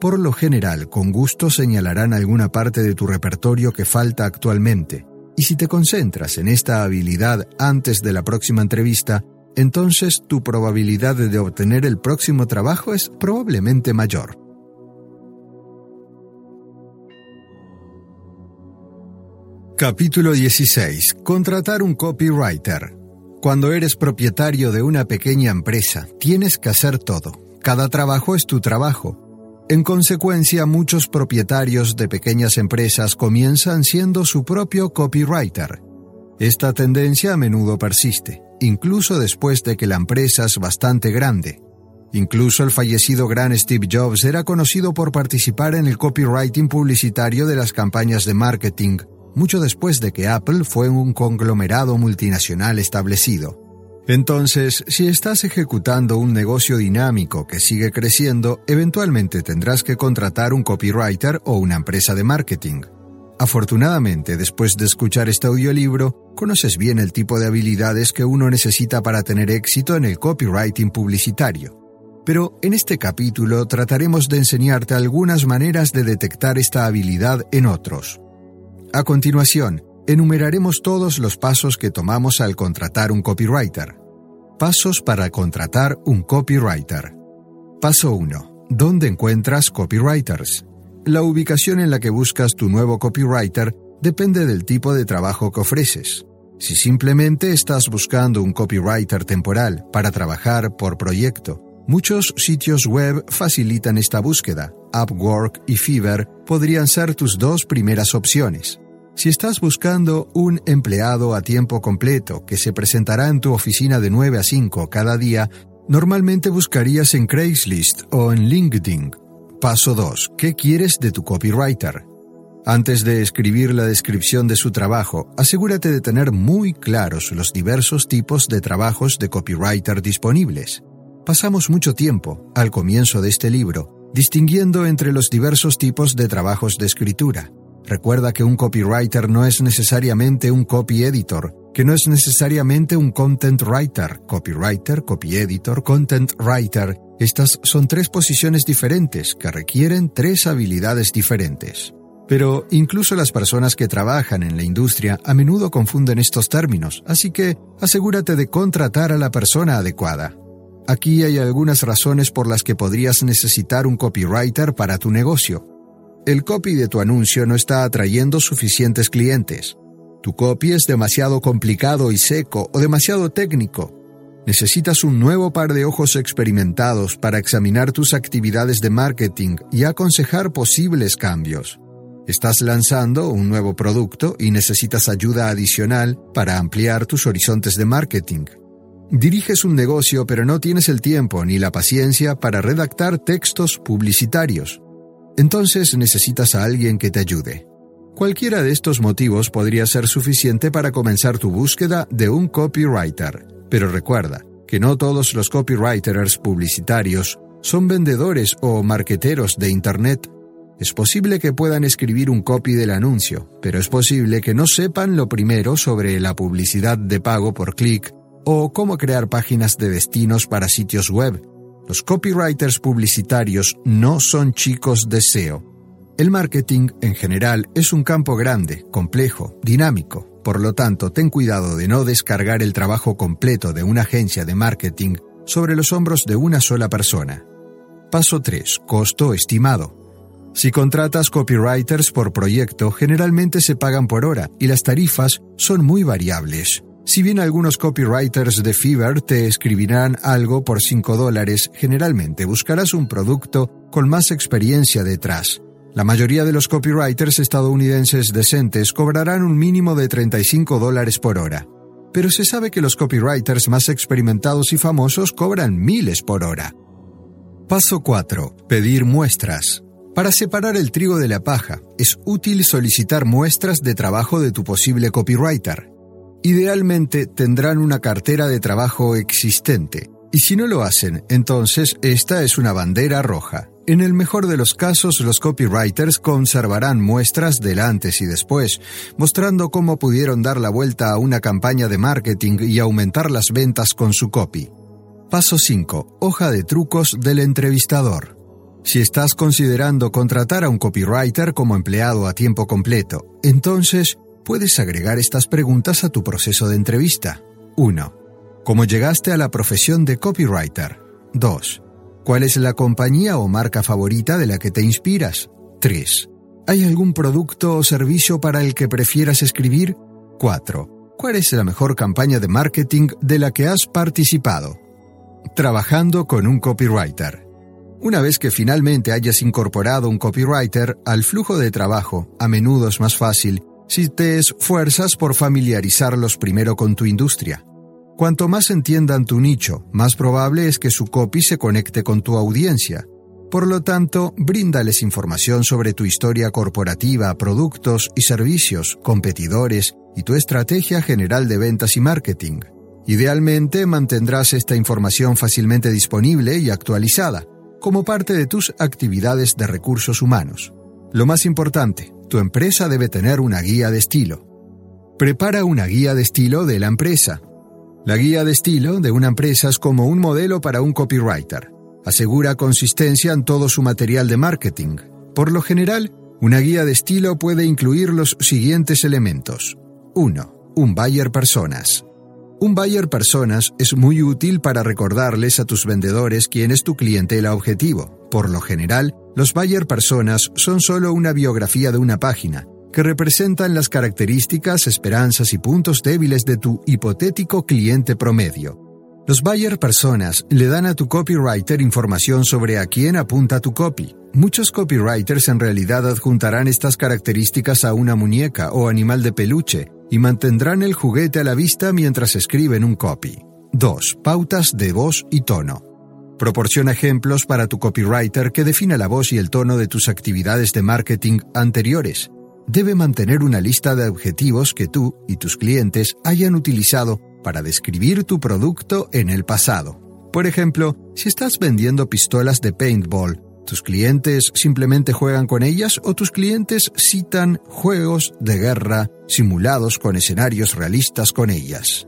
por lo general, con gusto señalarán alguna parte de tu repertorio que falta actualmente, y si te concentras en esta habilidad antes de la próxima entrevista, entonces tu probabilidad de obtener el próximo trabajo es probablemente mayor. Capítulo 16. Contratar un copywriter. Cuando eres propietario de una pequeña empresa, tienes que hacer todo. Cada trabajo es tu trabajo en consecuencia, muchos propietarios de pequeñas empresas comienzan siendo su propio copywriter. Esta tendencia a menudo persiste, incluso después de que la empresa es bastante grande. Incluso el fallecido gran Steve Jobs era conocido por participar en el copywriting publicitario de las campañas de marketing, mucho después de que Apple fue un conglomerado multinacional establecido. Entonces, si estás ejecutando un negocio dinámico que sigue creciendo, eventualmente tendrás que contratar un copywriter o una empresa de marketing. Afortunadamente, después de escuchar este audiolibro, conoces bien el tipo de habilidades que uno necesita para tener éxito en el copywriting publicitario. Pero en este capítulo trataremos de enseñarte algunas maneras de detectar esta habilidad en otros. A continuación, enumeraremos todos los pasos que tomamos al contratar un copywriter. Pasos para contratar un copywriter. Paso 1. ¿Dónde encuentras copywriters? La ubicación en la que buscas tu nuevo copywriter depende del tipo de trabajo que ofreces. Si simplemente estás buscando un copywriter temporal para trabajar por proyecto, muchos sitios web facilitan esta búsqueda. Upwork y Fiverr podrían ser tus dos primeras opciones. Si estás buscando un empleado a tiempo completo que se presentará en tu oficina de 9 a 5 cada día, normalmente buscarías en Craigslist o en LinkedIn. Paso 2. ¿Qué quieres de tu copywriter? Antes de escribir la descripción de su trabajo, asegúrate de tener muy claros los diversos tipos de trabajos de copywriter disponibles. Pasamos mucho tiempo, al comienzo de este libro, distinguiendo entre los diversos tipos de trabajos de escritura. Recuerda que un copywriter no es necesariamente un copy editor, que no es necesariamente un content writer, copywriter, copy editor, content writer. Estas son tres posiciones diferentes que requieren tres habilidades diferentes. Pero incluso las personas que trabajan en la industria a menudo confunden estos términos, así que asegúrate de contratar a la persona adecuada. Aquí hay algunas razones por las que podrías necesitar un copywriter para tu negocio. El copy de tu anuncio no está atrayendo suficientes clientes. Tu copy es demasiado complicado y seco o demasiado técnico. Necesitas un nuevo par de ojos experimentados para examinar tus actividades de marketing y aconsejar posibles cambios. Estás lanzando un nuevo producto y necesitas ayuda adicional para ampliar tus horizontes de marketing. Diriges un negocio pero no tienes el tiempo ni la paciencia para redactar textos publicitarios. Entonces necesitas a alguien que te ayude. Cualquiera de estos motivos podría ser suficiente para comenzar tu búsqueda de un copywriter. Pero recuerda que no todos los copywriters publicitarios son vendedores o marqueteros de Internet es posible que puedan escribir un copy del anuncio, pero es posible que no sepan lo primero sobre la publicidad de pago por clic o cómo crear páginas de destinos para sitios web. Los copywriters publicitarios no son chicos de SEO. El marketing, en general, es un campo grande, complejo, dinámico. Por lo tanto, ten cuidado de no descargar el trabajo completo de una agencia de marketing sobre los hombros de una sola persona. Paso 3. Costo estimado. Si contratas copywriters por proyecto, generalmente se pagan por hora y las tarifas son muy variables. Si bien algunos copywriters de Fiverr te escribirán algo por 5 dólares, generalmente buscarás un producto con más experiencia detrás. La mayoría de los copywriters estadounidenses decentes cobrarán un mínimo de 35 dólares por hora. Pero se sabe que los copywriters más experimentados y famosos cobran miles por hora. Paso 4. Pedir muestras. Para separar el trigo de la paja, es útil solicitar muestras de trabajo de tu posible copywriter. Idealmente tendrán una cartera de trabajo existente, y si no lo hacen, entonces esta es una bandera roja. En el mejor de los casos, los copywriters conservarán muestras del antes y después, mostrando cómo pudieron dar la vuelta a una campaña de marketing y aumentar las ventas con su copy. Paso 5. Hoja de trucos del entrevistador. Si estás considerando contratar a un copywriter como empleado a tiempo completo, entonces puedes agregar estas preguntas a tu proceso de entrevista. 1. ¿Cómo llegaste a la profesión de copywriter? 2. ¿Cuál es la compañía o marca favorita de la que te inspiras? 3. ¿Hay algún producto o servicio para el que prefieras escribir? 4. ¿Cuál es la mejor campaña de marketing de la que has participado? Trabajando con un copywriter. Una vez que finalmente hayas incorporado un copywriter al flujo de trabajo, a menudo es más fácil si te esfuerzas por familiarizarlos primero con tu industria. Cuanto más entiendan tu nicho, más probable es que su copy se conecte con tu audiencia. Por lo tanto, bríndales información sobre tu historia corporativa, productos y servicios, competidores y tu estrategia general de ventas y marketing. Idealmente mantendrás esta información fácilmente disponible y actualizada como parte de tus actividades de recursos humanos. Lo más importante, tu empresa debe tener una guía de estilo. Prepara una guía de estilo de la empresa. La guía de estilo de una empresa es como un modelo para un copywriter. Asegura consistencia en todo su material de marketing. Por lo general, una guía de estilo puede incluir los siguientes elementos. 1. Un buyer personas. Un buyer personas es muy útil para recordarles a tus vendedores quién es tu clientela objetivo. Por lo general, los buyer personas son solo una biografía de una página, que representan las características, esperanzas y puntos débiles de tu hipotético cliente promedio. Los buyer personas le dan a tu copywriter información sobre a quién apunta tu copy. Muchos copywriters en realidad adjuntarán estas características a una muñeca o animal de peluche, y mantendrán el juguete a la vista mientras escriben un copy. 2. Pautas de voz y tono. Proporciona ejemplos para tu copywriter que defina la voz y el tono de tus actividades de marketing anteriores. Debe mantener una lista de objetivos que tú y tus clientes hayan utilizado para describir tu producto en el pasado. Por ejemplo, si estás vendiendo pistolas de paintball, ¿Tus clientes simplemente juegan con ellas o tus clientes citan juegos de guerra simulados con escenarios realistas con ellas?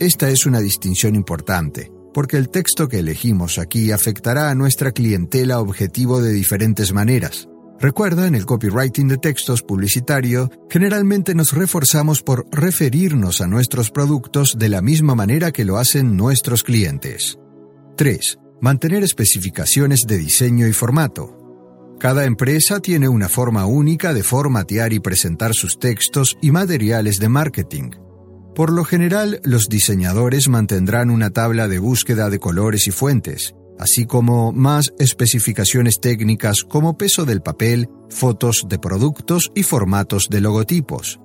Esta es una distinción importante, porque el texto que elegimos aquí afectará a nuestra clientela objetivo de diferentes maneras. Recuerda, en el copywriting de textos publicitario, generalmente nos reforzamos por referirnos a nuestros productos de la misma manera que lo hacen nuestros clientes. 3. Mantener especificaciones de diseño y formato. Cada empresa tiene una forma única de formatear y presentar sus textos y materiales de marketing. Por lo general, los diseñadores mantendrán una tabla de búsqueda de colores y fuentes, así como más especificaciones técnicas como peso del papel, fotos de productos y formatos de logotipos.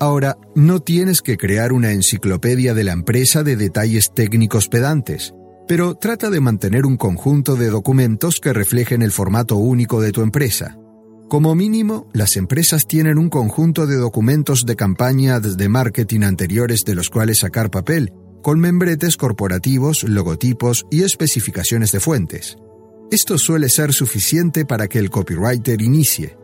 Ahora, no tienes que crear una enciclopedia de la empresa de detalles técnicos pedantes pero trata de mantener un conjunto de documentos que reflejen el formato único de tu empresa. Como mínimo, las empresas tienen un conjunto de documentos de campaña de marketing anteriores de los cuales sacar papel, con membretes corporativos, logotipos y especificaciones de fuentes. Esto suele ser suficiente para que el copywriter inicie.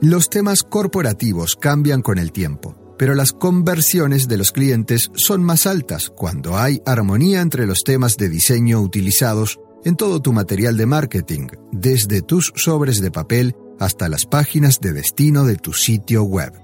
Los temas corporativos cambian con el tiempo pero las conversiones de los clientes son más altas cuando hay armonía entre los temas de diseño utilizados en todo tu material de marketing, desde tus sobres de papel hasta las páginas de destino de tu sitio web.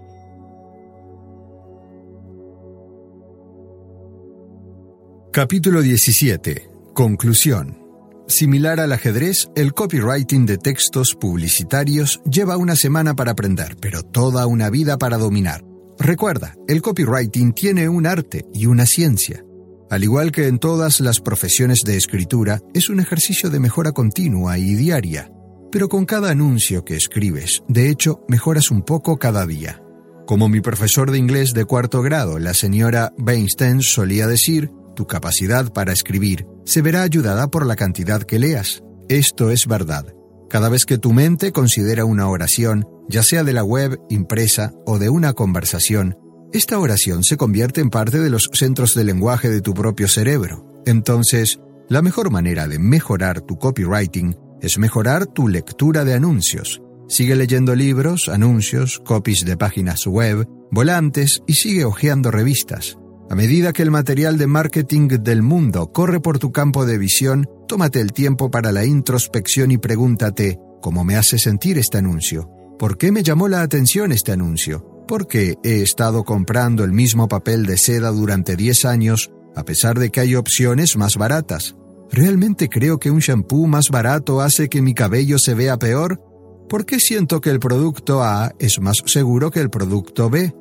Capítulo 17. Conclusión. Similar al ajedrez, el copywriting de textos publicitarios lleva una semana para aprender, pero toda una vida para dominar. Recuerda, el copywriting tiene un arte y una ciencia. Al igual que en todas las profesiones de escritura, es un ejercicio de mejora continua y diaria. Pero con cada anuncio que escribes, de hecho, mejoras un poco cada día. Como mi profesor de inglés de cuarto grado, la señora Weinstein, solía decir, tu capacidad para escribir se verá ayudada por la cantidad que leas. Esto es verdad. Cada vez que tu mente considera una oración, ya sea de la web, impresa o de una conversación, esta oración se convierte en parte de los centros de lenguaje de tu propio cerebro. Entonces, la mejor manera de mejorar tu copywriting es mejorar tu lectura de anuncios. Sigue leyendo libros, anuncios, copies de páginas web, volantes y sigue hojeando revistas. A medida que el material de marketing del mundo corre por tu campo de visión, tómate el tiempo para la introspección y pregúntate, ¿cómo me hace sentir este anuncio? ¿Por qué me llamó la atención este anuncio? ¿Por qué he estado comprando el mismo papel de seda durante 10 años, a pesar de que hay opciones más baratas? ¿Realmente creo que un shampoo más barato hace que mi cabello se vea peor? ¿Por qué siento que el producto A es más seguro que el producto B?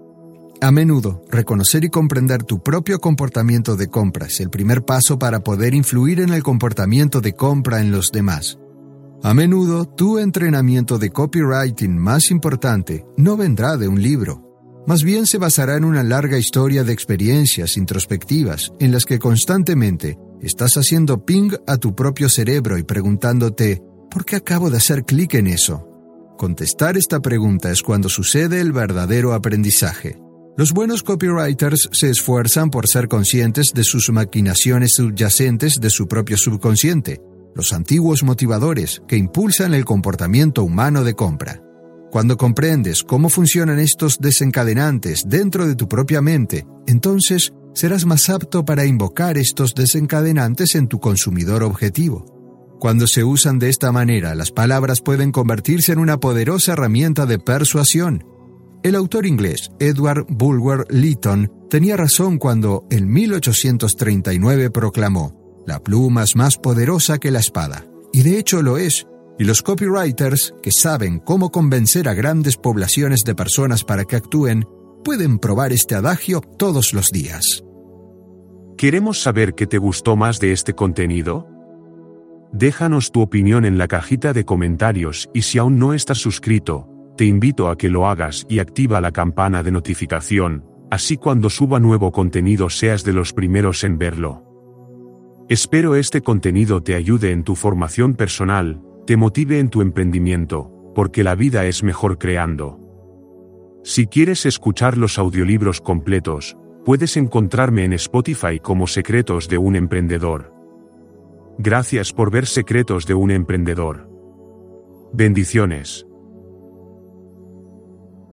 A menudo, reconocer y comprender tu propio comportamiento de compra es el primer paso para poder influir en el comportamiento de compra en los demás. A menudo, tu entrenamiento de copywriting más importante no vendrá de un libro, más bien se basará en una larga historia de experiencias introspectivas en las que constantemente estás haciendo ping a tu propio cerebro y preguntándote, ¿por qué acabo de hacer clic en eso? Contestar esta pregunta es cuando sucede el verdadero aprendizaje. Los buenos copywriters se esfuerzan por ser conscientes de sus maquinaciones subyacentes de su propio subconsciente, los antiguos motivadores que impulsan el comportamiento humano de compra. Cuando comprendes cómo funcionan estos desencadenantes dentro de tu propia mente, entonces serás más apto para invocar estos desencadenantes en tu consumidor objetivo. Cuando se usan de esta manera, las palabras pueden convertirse en una poderosa herramienta de persuasión el autor inglés Edward Bulwer Lytton tenía razón cuando en 1839 proclamó, la pluma es más poderosa que la espada. Y de hecho lo es, y los copywriters, que saben cómo convencer a grandes poblaciones de personas para que actúen, pueden probar este adagio todos los días. Queremos saber qué te gustó más de este contenido. Déjanos tu opinión en la cajita de comentarios y si aún no estás suscrito, te invito a que lo hagas y activa la campana de notificación, así cuando suba nuevo contenido seas de los primeros en verlo. Espero este contenido te ayude en tu formación personal, te motive en tu emprendimiento, porque la vida es mejor creando. Si quieres escuchar los audiolibros completos, puedes encontrarme en Spotify como Secretos de un Emprendedor. Gracias por ver Secretos de un Emprendedor. Bendiciones.